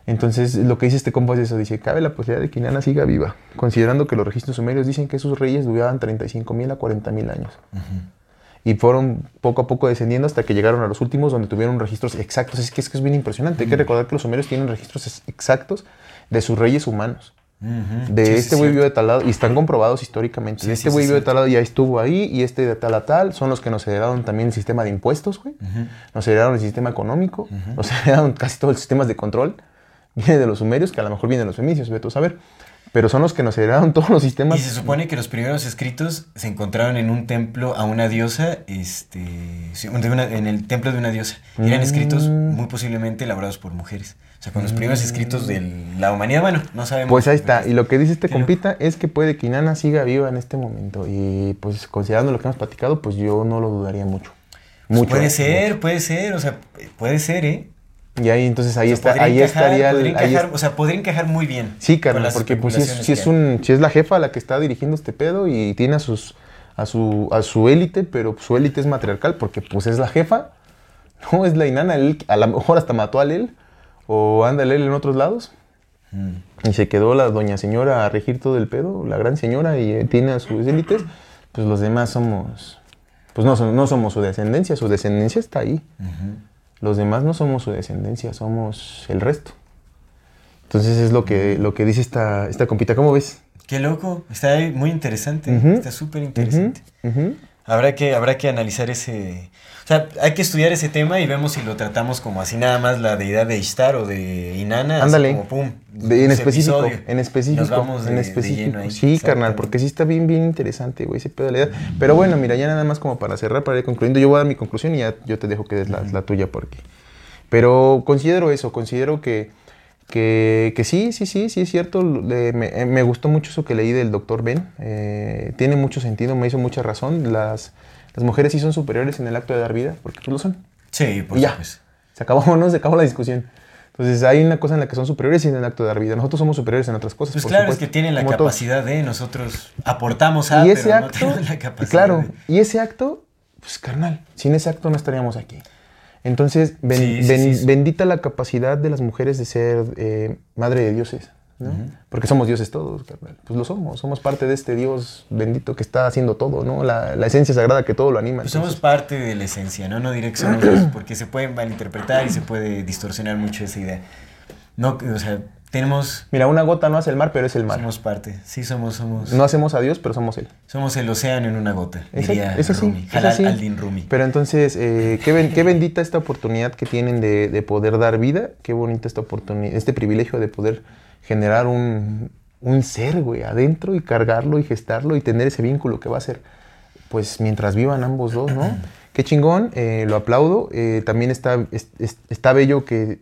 Speaker 1: Entonces, lo que dice este compa es eso, dice, cabe la posibilidad de que Inanna siga viva, considerando que los registros sumerios dicen que sus reyes duraban 35 mil a 40 mil años. Y fueron poco a poco descendiendo hasta que llegaron a los últimos donde tuvieron registros exactos. Es que es, que es bien impresionante. Hay que recordar que los sumerios tienen registros ex- exactos de sus reyes humanos. De
Speaker 2: Sí, sí,
Speaker 1: este güey
Speaker 2: cierto.
Speaker 1: vivió de tal lado y están comprobados históricamente.
Speaker 2: Sí,
Speaker 1: de
Speaker 2: sí,
Speaker 1: este
Speaker 2: sí,
Speaker 1: güey vivió de tal lado ya estuvo ahí y este de tal a tal son los que nos heredaron también el sistema de impuestos, güey. Nos heredaron el sistema económico, nos (laughs) heredaron casi todos los sistemas de control. Viene de los sumerios, que a lo mejor viene de los fenicios, vete tú a saber. pero son los que nos heredaron (laughs) todos los sistemas.
Speaker 2: Y se supone que los primeros escritos se encontraron en un templo a una diosa, este, sí, de una- en el templo de una diosa. Y eran escritos
Speaker 1: Mm.
Speaker 2: muy posiblemente elaborados por mujeres. O sea, con los primeros escritos de la humanidad, bueno, no sabemos.
Speaker 1: Pues ahí está. Y lo que dice este compita es que puede que Inanna siga viva en este momento. Y pues considerando lo que hemos platicado, pues yo no lo dudaría mucho.
Speaker 2: Pues
Speaker 1: Mucho.
Speaker 2: puede ser, puede ser, o sea, puede ser, ¿eh?
Speaker 1: Y ahí entonces ahí
Speaker 2: O sea,
Speaker 1: está, ahí
Speaker 2: encajar,
Speaker 1: estaría el- ahí es-
Speaker 2: O sea, podría encajar muy bien.
Speaker 1: Sí, carnal, porque pues si es, si un, si es la jefa la que está dirigiendo este pedo y tiene a sus a su a su élite, pero su élite es matriarcal porque pues es la jefa, (laughs) no es la Inanna, él a lo mejor hasta mató a él o anda él en otros lados.
Speaker 2: Mm.
Speaker 1: Y se quedó la doña señora a regir todo el pedo, la gran señora, y eh, tiene a sus élites. Pues los demás somos. Pues no, no somos su descendencia, su descendencia está ahí. Los demás no somos su descendencia, somos el resto. Entonces es lo que, lo que dice esta, esta compita. ¿Cómo ves?
Speaker 2: Qué loco, está muy interesante, está súper interesante.
Speaker 1: Ujú.
Speaker 2: Habrá que, habrá que analizar ese... O sea, hay que estudiar ese tema y vemos si lo tratamos como así nada más la deidad de Ishtar o de Inanna.
Speaker 1: Ándale.
Speaker 2: como pum.
Speaker 1: De- en específico, en específico,
Speaker 2: Nos vamos de-
Speaker 1: en
Speaker 2: de
Speaker 1: específico.
Speaker 2: lleno ahí.
Speaker 1: sí, carnal, porque sí está bien, bien interesante, güey, ese pedo de la edad. Pero bueno, mira, ya nada más como para cerrar, para ir concluyendo, yo voy a dar mi conclusión y ya yo te dejo que des la, la tuya porque... Pero considero eso, considero que, que, que sí, sí, sí, sí es cierto. le- me, eh, me gustó mucho eso que leí del doctor Ben. eh, tiene mucho sentido, me hizo mucha razón. Las, las mujeres sí son superiores en el acto de dar vida, porque pues lo son.
Speaker 2: Sí, por
Speaker 1: Y ya.
Speaker 2: supuesto.
Speaker 1: Se acabó, (laughs) ¿no? Se acabó la discusión. Entonces hay una cosa en la que son superiores y en el acto de dar vida. Nosotros somos superiores en otras cosas.
Speaker 2: Pues
Speaker 1: por
Speaker 2: claro,
Speaker 1: supuesto,
Speaker 2: es que tienen la
Speaker 1: todos.
Speaker 2: capacidad de nosotros aportamos a,
Speaker 1: y ese
Speaker 2: pero no
Speaker 1: acto,
Speaker 2: tenemos la capacidad.
Speaker 1: claro,
Speaker 2: de-
Speaker 1: y ese acto, pues carnal, sin ese acto no estaríamos aquí. Entonces, ben-
Speaker 2: Sí, sí,
Speaker 1: ben-
Speaker 2: sí, sí.
Speaker 1: bendita la capacidad de las mujeres de ser eh, madre de dioses, ¿no? Porque somos dioses todos, carnal. Pues lo somos, somos parte de este Dios bendito que está haciendo todo, ¿no? La, la esencia sagrada que todo lo anima.
Speaker 2: Pues somos parte de la esencia, ¿no? No diré que somos Dios, porque se puede malinterpretar y se puede distorsionar mucho esa idea. No, o sea, tenemos...
Speaker 1: mira, una gota no hace el mar, pero es el mar.
Speaker 2: Somos parte, sí, somos, somos,
Speaker 1: No hacemos a Dios, pero somos Él.
Speaker 2: somos el océano en una gota, diría
Speaker 1: eso sí,
Speaker 2: Rumi.
Speaker 1: eso sí.
Speaker 2: al-Din Rumi.
Speaker 1: Pero entonces, eh, qué, ben- qué bendita esta oportunidad que tienen de, de poder dar vida, qué bonita esta oportunidad, este privilegio de poder generar un, un ser, güey, adentro y cargarlo y gestarlo y tener ese vínculo que va a ser, pues, mientras vivan ambos dos, ¿no? (clears throat) Qué chingón, eh, lo aplaudo. eh, también está, es- es- está bello que,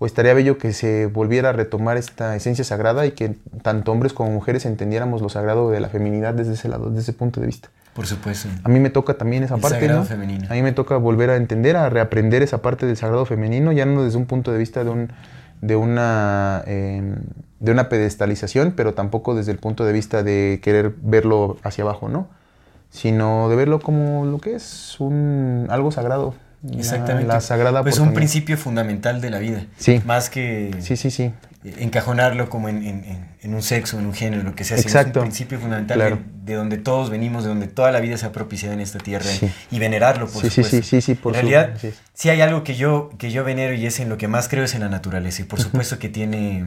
Speaker 1: o estaría bello que se volviera a retomar esta esencia sagrada y que tanto hombres como mujeres entendiéramos lo sagrado de la feminidad desde ese lado, desde ese punto de vista.
Speaker 2: Por supuesto.
Speaker 1: A mí me toca también esa
Speaker 2: El
Speaker 1: parte,
Speaker 2: sagrado
Speaker 1: ¿no?
Speaker 2: femenino.
Speaker 1: A mí me toca volver a entender, a reaprender esa parte del sagrado femenino, ya no desde un punto de vista de, un, de, una, eh, de una pedestalización, pero tampoco desde el punto de vista de querer verlo hacia abajo, ¿no? Sino de verlo como lo que es, un, algo sagrado. La-
Speaker 2: Exactamente.
Speaker 1: La, sagrada
Speaker 2: Pues un principio fundamental de la vida.
Speaker 1: Sí.
Speaker 2: Más que
Speaker 1: Sí, sí, sí.
Speaker 2: encajonarlo como en, en- en- en un sexo, en un género, lo que sea.
Speaker 1: Exacto.
Speaker 2: Es un principio fundamental
Speaker 1: Claro.
Speaker 2: de, de donde todos venimos, de donde toda la vida se ha propiciado en esta tierra
Speaker 1: Sí.
Speaker 2: y venerarlo, por
Speaker 1: Sí,
Speaker 2: supuesto.
Speaker 1: sí, sí, sí, por
Speaker 2: en realidad,
Speaker 1: sí.
Speaker 2: sí hay algo que yo, que yo venero y es en lo que más creo es en la naturaleza. Y por supuesto que tiene...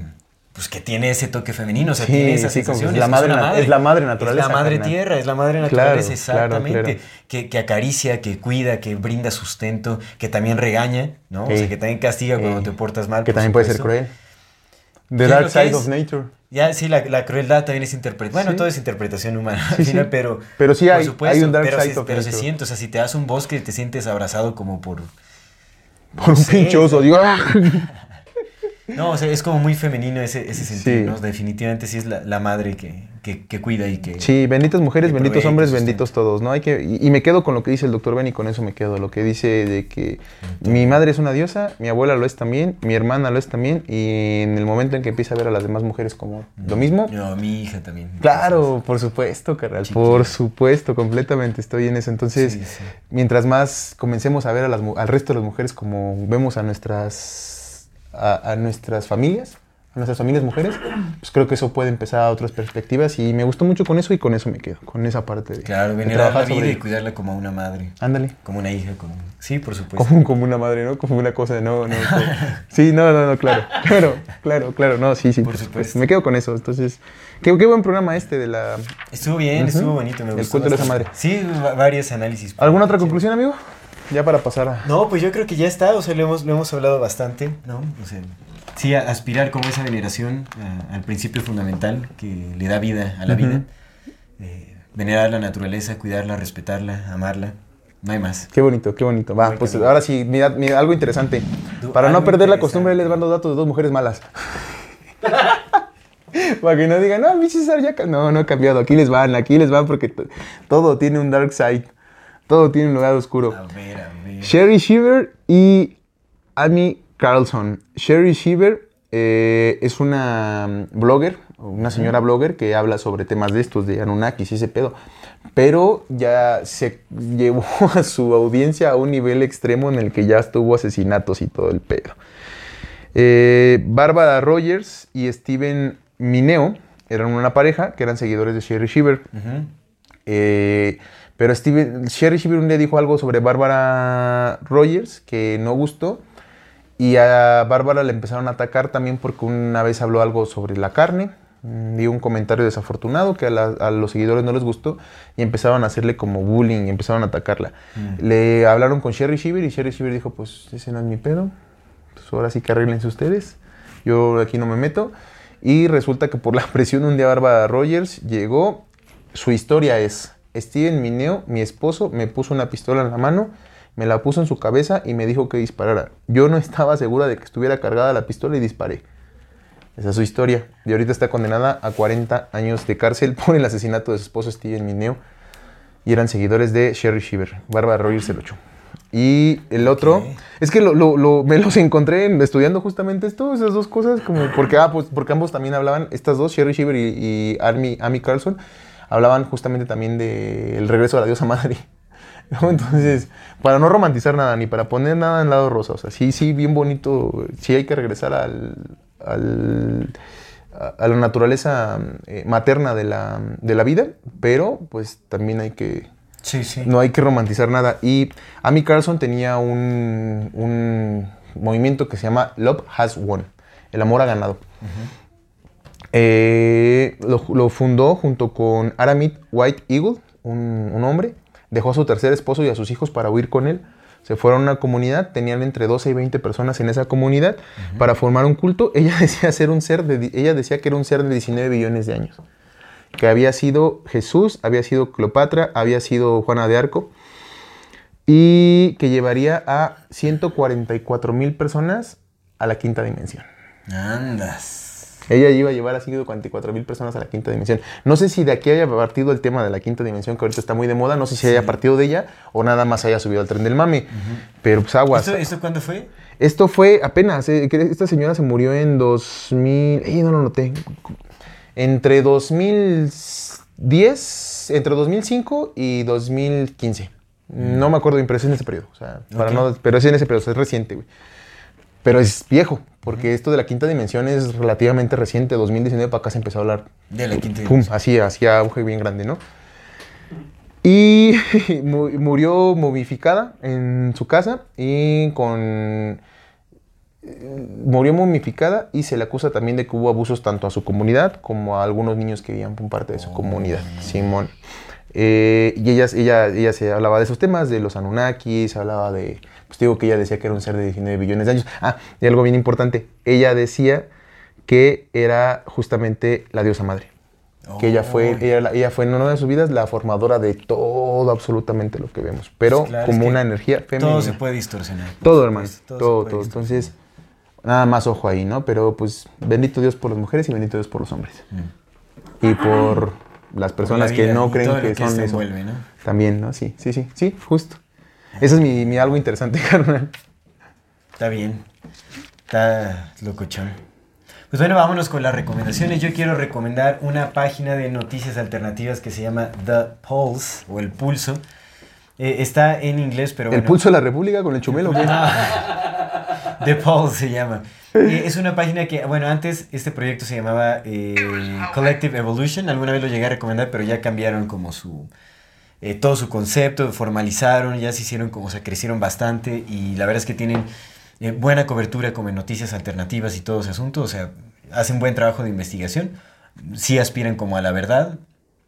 Speaker 2: Pues que tiene ese toque femenino, o sea,
Speaker 1: Sí,
Speaker 2: tiene esas
Speaker 1: sí, como
Speaker 2: sensaciones.
Speaker 1: es la
Speaker 2: es
Speaker 1: madre
Speaker 2: una
Speaker 1: nat- es la madre naturaleza,
Speaker 2: Es la madre
Speaker 1: carnal.
Speaker 2: tierra, es la madre
Speaker 1: Claro,
Speaker 2: naturaleza,
Speaker 1: claro,
Speaker 2: exactamente.
Speaker 1: claro.
Speaker 2: Que, que acaricia, que cuida, que brinda sustento, que también regaña, ¿no? O
Speaker 1: Sí.
Speaker 2: sea, que también castiga cuando
Speaker 1: Sí.
Speaker 2: te portas mal.
Speaker 1: Que también puede ser
Speaker 2: supuesto.
Speaker 1: cruel.
Speaker 2: ¿Qué
Speaker 1: The
Speaker 2: es
Speaker 1: Dark Side
Speaker 2: es?
Speaker 1: of Nature.
Speaker 2: Ya, sí, la, la crueldad también es interpretación. Bueno,
Speaker 1: Sí.
Speaker 2: todo es interpretación humana (laughs) al final, pero.
Speaker 1: Pero sí
Speaker 2: por
Speaker 1: hay- hay un dark
Speaker 2: pero
Speaker 1: side
Speaker 2: se,
Speaker 1: of
Speaker 2: Pero se
Speaker 1: nature.
Speaker 2: siente, o sea, si te das un bosque, te sientes abrazado como por.
Speaker 1: Por un
Speaker 2: sé.
Speaker 1: pinche oso, digo, ¡ah! (laughs)
Speaker 2: No, o sea, es como muy femenino ese, ese sentido,
Speaker 1: Sí.
Speaker 2: ¿no? Definitivamente sí es la, la madre que, que, que cuida y que.
Speaker 1: Sí, benditas mujeres, benditos hombres, benditos todos, ¿no? Hay que, y, y me quedo con lo que dice el doctor Ben y con eso me quedo. Lo que dice de que mi madre es una diosa, mi abuela lo es también, mi hermana lo es también, y en el momento en que empieza a ver a las demás mujeres como lo mismo,
Speaker 2: No, mi hija también.
Speaker 1: claro, por supuesto, carnal, por supuesto, completamente estoy en eso. Entonces,
Speaker 2: Sí, sí.
Speaker 1: mientras más comencemos a ver a las, mu- al resto de las mujeres como vemos a nuestras, a, a nuestras familias, a nuestras familias mujeres, pues creo que eso puede empezar a otras perspectivas y me gustó mucho con eso y con eso me quedo, con esa parte de,
Speaker 2: Claro,
Speaker 1: de
Speaker 2: venerar la vida
Speaker 1: sobre
Speaker 2: y cuidarla como una madre.
Speaker 1: Ándale.
Speaker 2: Como una hija, como. Sí, por supuesto.
Speaker 1: Como, como una madre, ¿no? Como una cosa, no, no. como- (laughs) sí, no, no, no, claro. Claro, claro, claro. No, sí, sí.
Speaker 2: Por supuesto.
Speaker 1: Me quedo con eso. Entonces, qué, qué buen programa este de la...
Speaker 2: Estuvo bien,
Speaker 1: Ujú.
Speaker 2: estuvo bonito, me
Speaker 1: El
Speaker 2: gustó.
Speaker 1: culto de esa madre.
Speaker 2: Sí, va- varios análisis.
Speaker 1: ¿Alguna otra conclusión, amigo? Ya para pasar a...
Speaker 2: No, pues yo creo que ya está, o sea, lo hemos, lo hemos hablado bastante, ¿no? O sea, Sí, aspirar como esa veneración a- al principio fundamental que le da vida a la vida. Eh, venerar la naturaleza, cuidarla, respetarla, amarla. No hay más.
Speaker 1: Qué bonito, qué bonito. Va,
Speaker 2: Buen
Speaker 1: pues ahora sí, mira, mira, algo interesante.
Speaker 2: Du-
Speaker 1: Para no
Speaker 2: algo
Speaker 1: perder la costumbre, les van los datos de dos mujeres malas. (laughs) Para que no digan, no, mi César ya... ca-". No, no ha cambiado. Aquí les van, aquí les van porque todo tiene un dark side. Todo tiene un lugar oscuro.
Speaker 2: A ver, a ver.
Speaker 1: Sherry Shiver y Amy Carlson. Sherry Shiver eh, es una mm, blogger, una señora blogger que habla sobre temas de estos, de Anunnakis y ese pedo. Pero ya se llevó (laughs) a su audiencia a un nivel extremo en el que ya estuvo asesinatos y todo el pedo. Eh, Bárbara Rogers y Steven Mineo eran una pareja que eran seguidores de Sherry Shiver. Eh, pero Steven, Sherry Shiver un día dijo algo sobre Bárbara Rogers que no gustó. Y a Bárbara le empezaron a atacar también porque una vez habló algo sobre la carne. mm, Dio un comentario desafortunado que a, la- a los seguidores no les gustó y empezaron a hacerle como bullying y empezaron a atacarla. Le hablaron con Sherry Shiver y Sherry Shiver dijo: Pues ese no es mi pedo. Pues ahora sí que arreglense ustedes. Yo aquí no me meto. Y resulta que por la (laughs) presión un día Bárbara Rogers llegó. Su historia es, Steven Mineo, mi esposo, me puso una pistola en la mano, me la puso en su cabeza y me dijo que disparara. Yo no (laughs) estaba segura de que estuviera cargada la pistola y disparé. Esa es su historia. Y ahorita está condenada a 40 años de cárcel (laughs) por el asesinato de su esposo Steven Mineo. Y eran seguidores de Sherry Shiver. Bárbara Rogers el 8. Y el otro, es que lo, lo- lo- me los encontré en- estudiando justamente esto, esas dos cosas, como porque, ah, pues, porque ambos también hablaban, estas dos, Sherry Shiver y, y Amy, Amy Carlson, hablaban justamente también del regreso de la diosa madre. (laughs) ¿no? Entonces, para no romantizar nada, ni para poner nada en lado rosa, o sea, sí, sí, bien bonito, sí hay que regresar al, al- a, la naturaleza eh, materna de la, de la vida, pero pues también hay que,
Speaker 2: Sí, sí.
Speaker 1: no hay que romantizar nada. Y Amy Carlson tenía un, un movimiento que se llama Love Has Won. El amor ha ganado. Eh, lo, lo fundó junto con Aramid White Eagle, un, un hombre. Dejó a su tercer esposo y a sus hijos para huir con él. Se fueron a una comunidad, tenían entre 12 y 20 personas en esa comunidad para formar un culto. (laughs) Ella decía, ser un ser de, ella decía que era un ser de 19 billones de años que había sido Jesús, había sido Cleopatra, había sido Juana de Arco, y que llevaría a 144 mil personas a la quinta dimensión.
Speaker 2: Andas.
Speaker 1: Ella iba a llevar a 144 mil personas a la quinta dimensión. No sé si de aquí haya partido el tema de la quinta dimensión, que ahorita está muy de moda, no sé si haya partido de ella o nada más haya subido al tren del mame, pero pues aguas.
Speaker 2: ¿Esto, ¿Esto cuándo fue?
Speaker 1: Esto fue apenas, eh, que esta señora se murió en 2000, ey, no lo noté, entre 2010, entre 2005 y 2015. No me acuerdo bien, pero es en ese periodo, o sea, para no, pero es en ese periodo, es reciente, güey. Pero es viejo, porque esto de la quinta dimensión es relativamente reciente, 2019 para acá se empezó a hablar
Speaker 2: De la quinta
Speaker 1: pum,
Speaker 2: dimensión.
Speaker 1: así, hacía auge bien grande, ¿no? Y (laughs) mu- murió momificada en su casa y con... eh, Murió momificada y se le acusa también de que hubo abusos tanto a su comunidad como a algunos niños que vivían por parte de su comunidad. Simón. Eh, y ella, ella, ella se hablaba de esos temas, de los Anunnakis, hablaba de... Pues digo que ella decía que era un ser de 19 billones de años. Ah, y algo bien importante. Ella decía que era justamente la diosa madre que ella fue, ella, la- ella fue en una de sus vidas la formadora de todo, absolutamente lo que vemos, pero
Speaker 2: Pues claro,
Speaker 1: como
Speaker 2: es que
Speaker 1: una energía femenina.
Speaker 2: Todo se puede distorsionar.
Speaker 1: Todo, hermano, todo, todo.
Speaker 2: puede
Speaker 1: Entonces, nada más ojo ahí, ¿no? Pero pues, bendito Dios por las mujeres y bendito Dios por los hombres. Y por las personas
Speaker 2: la
Speaker 1: que no creen
Speaker 2: todo
Speaker 1: que,
Speaker 2: que
Speaker 1: son eso.
Speaker 2: envuelve, ¿no?
Speaker 1: También, ¿no? Sí, sí, sí, sí, justo. Eso es mi, mi algo interesante, (laughs) carnal.
Speaker 2: Está bien. Está locochón. Pues bueno, vámonos con las recomendaciones. Yo quiero recomendar una página de noticias alternativas que se llama The Pulse o El Pulso. Eh, está en inglés, pero
Speaker 1: El
Speaker 2: bueno.
Speaker 1: pulso de la República con el chumelo, ¿qué? (laughs)
Speaker 2: The Pulse se llama. Eh, es una página que, bueno, antes este proyecto se llamaba eh, Collective Evolution. Alguna vez lo llegué a recomendar, pero ya cambiaron como su. Eh, todo su concepto, formalizaron, ya se hicieron como, o sea, crecieron bastante y la verdad es que tienen eh, buena cobertura como en noticias alternativas y todo ese asunto, o sea, hacen buen trabajo de investigación, sí aspiran como a la verdad,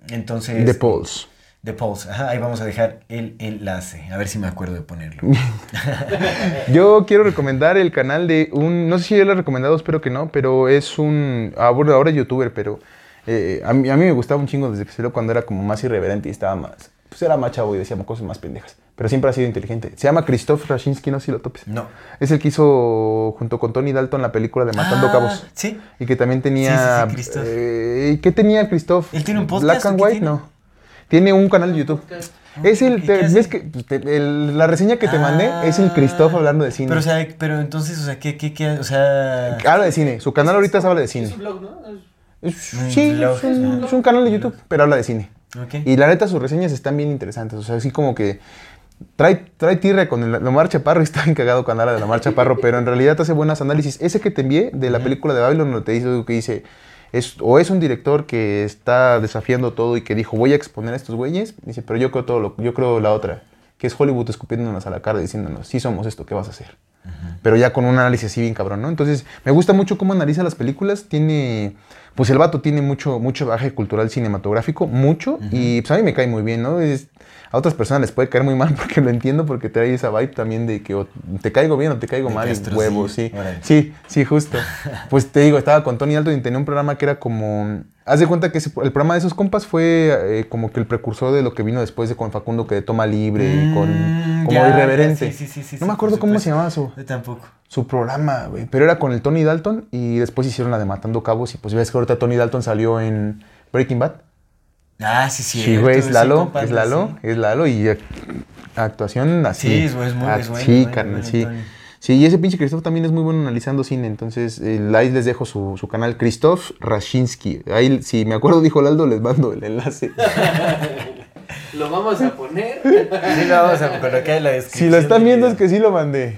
Speaker 2: entonces...
Speaker 1: The Pulse.
Speaker 2: The Pulse. Ajá, ahí vamos a dejar el enlace. A ver si me acuerdo de ponerlo. (laughs)
Speaker 1: Yo quiero recomendar el canal de un, no sé si ya lo he recomendado, espero que no, pero es un, ah, ahora es youtuber, pero eh, a, mí, a mí me gustaba un chingo desde que salió cuando era como más irreverente y estaba más, pues era más chavo y decía cosas más pendejas, pero siempre ha sido inteligente. Se llama Christoph Rashinsky, no sé si lo topes.
Speaker 2: No.
Speaker 1: Es el que hizo junto con Tony Dalton la película de Matando
Speaker 2: Ah,
Speaker 1: Cabos.
Speaker 2: Sí.
Speaker 1: Y que también tenía...
Speaker 2: Sí, sí, sí,
Speaker 1: eh, ¿Qué tenía Christoph?
Speaker 2: ¿Él tiene un podcast
Speaker 1: Black and White,
Speaker 2: tiene?
Speaker 1: no. Tiene un canal de YouTube. Es el, ves que te- el- la reseña que te mandé es el Christoph hablando de cine.
Speaker 2: Pero, o sea, pero entonces, o sea, ¿qué, qué, qué? O sea...
Speaker 1: Habla de cine. Su canal ahorita habla de
Speaker 3: Es
Speaker 1: cine.
Speaker 3: un blog, ¿no? Es-
Speaker 1: Es-
Speaker 2: Un
Speaker 1: sí,
Speaker 2: blog,
Speaker 1: es un,
Speaker 2: ajá.
Speaker 1: es un canal de YouTube, pero habla de cine. Y la neta, sus reseñas están bien interesantes. O sea, así como que trae, trae tirre con el, la marcha Chaparro y (laughs) está bien cagado cuando habla de la marcha Chaparro, (laughs) pero en realidad hace buenos análisis. Ese que te envié de la película de Babylon, donde te dice que dice, es, o es un director que está desafiando todo y que dijo, voy a exponer a estos güeyes, dice, pero yo creo todo lo, yo creo la otra, que es Hollywood escupiéndonos a la cara diciéndonos, sí somos esto, ¿qué vas a hacer? Pero ya con un análisis así bien cabrón, ¿no? Entonces, me gusta mucho cómo analiza las películas, tiene, pues el vato tiene mucho, mucho bagaje cultural cinematográfico, mucho, y pues a mí me cae muy bien, ¿no? Es- a otras personas les puede caer muy mal (laughs) porque lo entiendo, porque trae esa vibe también de que o te caigo bien o te caigo
Speaker 2: De
Speaker 1: mal, y huevos,
Speaker 2: sí,
Speaker 1: sí. Sí, sí, justo. (laughs) Pues te digo, estaba con Tony Alton y tenía un programa que era como... Haz de cuenta que ese- el programa de esos compas fue eh, como que el precursor de lo que vino después de con Facundo, que de Toma Libre y con...
Speaker 2: Mm,
Speaker 1: Como
Speaker 2: ya,
Speaker 1: irreverente.
Speaker 2: sí, sí, sí, sí,
Speaker 1: no me acuerdo cómo se llamaba su
Speaker 2: Yo tampoco.
Speaker 1: su programa, güey. Pero era con el Tony Dalton y después hicieron la de Matando Cabos y pues ves que ahorita Tony Dalton salió en Breaking Bad.
Speaker 2: Ah, sí, sí.
Speaker 1: Sí, güey, es Lalo,
Speaker 2: compadre,
Speaker 1: es Lalo,
Speaker 2: sí.
Speaker 1: es Lalo y ac- actuación así.
Speaker 2: Sí, es es muy-
Speaker 1: Ah,
Speaker 2: es bueno,
Speaker 1: Sí, carnal, sí.
Speaker 2: Tony.
Speaker 1: Sí, y ese pinche Christoph también es muy bueno analizando cine, entonces eh, ahí les dejo su, su canal, Christoph Rashinsky. Ahí, si me acuerdo, dijo Laldo, les mando el enlace. (laughs)
Speaker 3: Lo vamos a poner.
Speaker 2: Sí, lo vamos a colocar en la descripción.
Speaker 1: si lo están viendo es que sí lo mandé.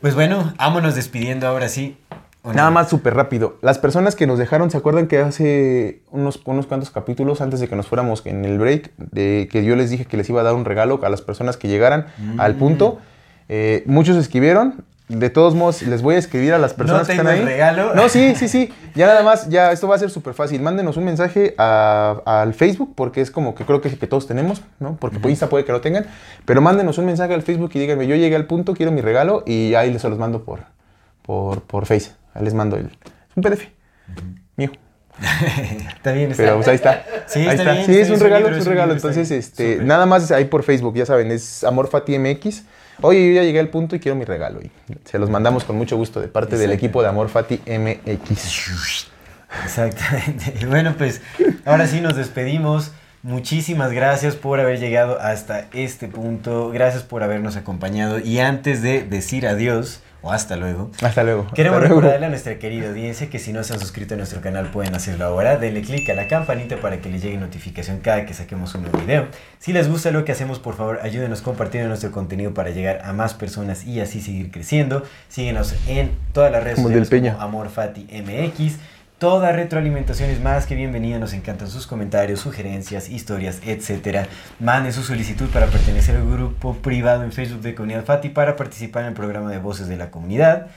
Speaker 2: Pues bueno, vámonos despidiendo ahora sí.
Speaker 1: Nada más súper rápido. Las personas que nos dejaron, ¿se acuerdan que hace unos, unos cuantos capítulos antes de que nos fuéramos en el break, de que yo les dije que les iba a dar un regalo a las personas que llegaran al punto? Eh, muchos escribieron. De todos modos, les voy a escribir a las personas que están ahí.
Speaker 2: regalo.
Speaker 1: No, sí, sí, sí. Ya nada más, ya esto va a ser súper fácil. Mándenos un mensaje a- al Facebook, porque es como que creo que, que todos tenemos, ¿no? Porque por Insta puede que lo tengan. Pero mándenos un mensaje al Facebook y díganme, yo llegué al punto, quiero mi regalo, y ahí les se los mando por, por, por Face. Ahí les mando el. Es un PDF. Mío. (laughs)
Speaker 2: Está bien, está
Speaker 1: Pero pues ahí está.
Speaker 2: Sí,
Speaker 1: Ahí
Speaker 2: está bien,
Speaker 1: Sí,
Speaker 2: está
Speaker 1: es
Speaker 2: bien,
Speaker 1: un regalo,
Speaker 2: libro,
Speaker 1: es un regalo. Entonces, este, nada más ahí por Facebook, ya saben, es Amorfati MX. Oye, yo ya llegué al punto y quiero mi regalo. Y se los mandamos con mucho gusto de parte del equipo de Amorfati MX.
Speaker 2: Exactamente. Y (laughs) Bueno, pues ahora sí nos despedimos. Muchísimas gracias por haber llegado hasta este punto. Gracias por habernos acompañado. Y antes de decir adiós o hasta luego,
Speaker 1: Hasta luego.
Speaker 2: Queremos
Speaker 1: Hasta luego.
Speaker 2: recordarle a nuestra querida audiencia que si no se han suscrito a nuestro canal pueden hacerlo ahora. Denle click a la campanita para que les llegue notificación cada que saquemos un nuevo video. Si les gusta lo que hacemos, por favor ayúdenos compartiendo nuestro contenido para llegar a más personas y así seguir creciendo. Síguenos en todas las redes
Speaker 1: Como el del
Speaker 2: sociales
Speaker 1: Peña.
Speaker 2: como AmorFatiMX. Toda retroalimentación es más que bienvenida. Nos encantan sus comentarios, sugerencias, historias, etc. Manden su solicitud para pertenecer al grupo privado en Facebook de Comunidad Fati para participar en el programa de Voces de la Comunidad.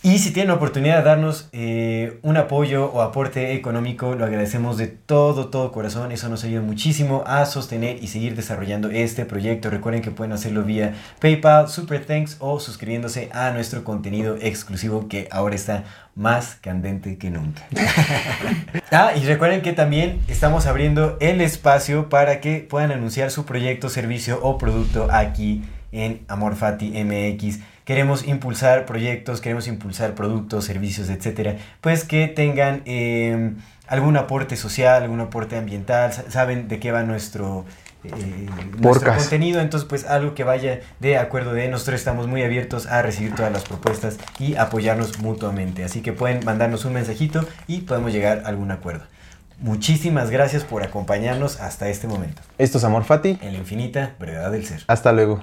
Speaker 2: Y si tienen la oportunidad de darnos eh, un apoyo o aporte económico, lo agradecemos de todo, todo corazón. Eso nos ayuda muchísimo a sostener y seguir desarrollando este proyecto. Recuerden que pueden hacerlo vía PayPal, Super Thanks o suscribiéndose a nuestro contenido exclusivo que ahora está más candente que nunca. (laughs) ah, y recuerden que también estamos abriendo el espacio para que puedan anunciar su proyecto, servicio o producto aquí en Amorfati MX. Queremos impulsar proyectos, queremos impulsar productos, servicios, etcétera, pues que tengan eh, algún aporte social, algún aporte ambiental, sa- saben de qué va nuestro, eh, nuestro contenido, entonces pues algo que vaya de acuerdo de nosotros estamos muy abiertos a recibir todas las propuestas y apoyarnos mutuamente, así que pueden mandarnos un mensajito y podemos llegar a algún acuerdo. Muchísimas gracias por acompañarnos hasta este momento.
Speaker 1: Esto es Amorfati.
Speaker 2: En la infinita brevedad del ser.
Speaker 1: Hasta luego.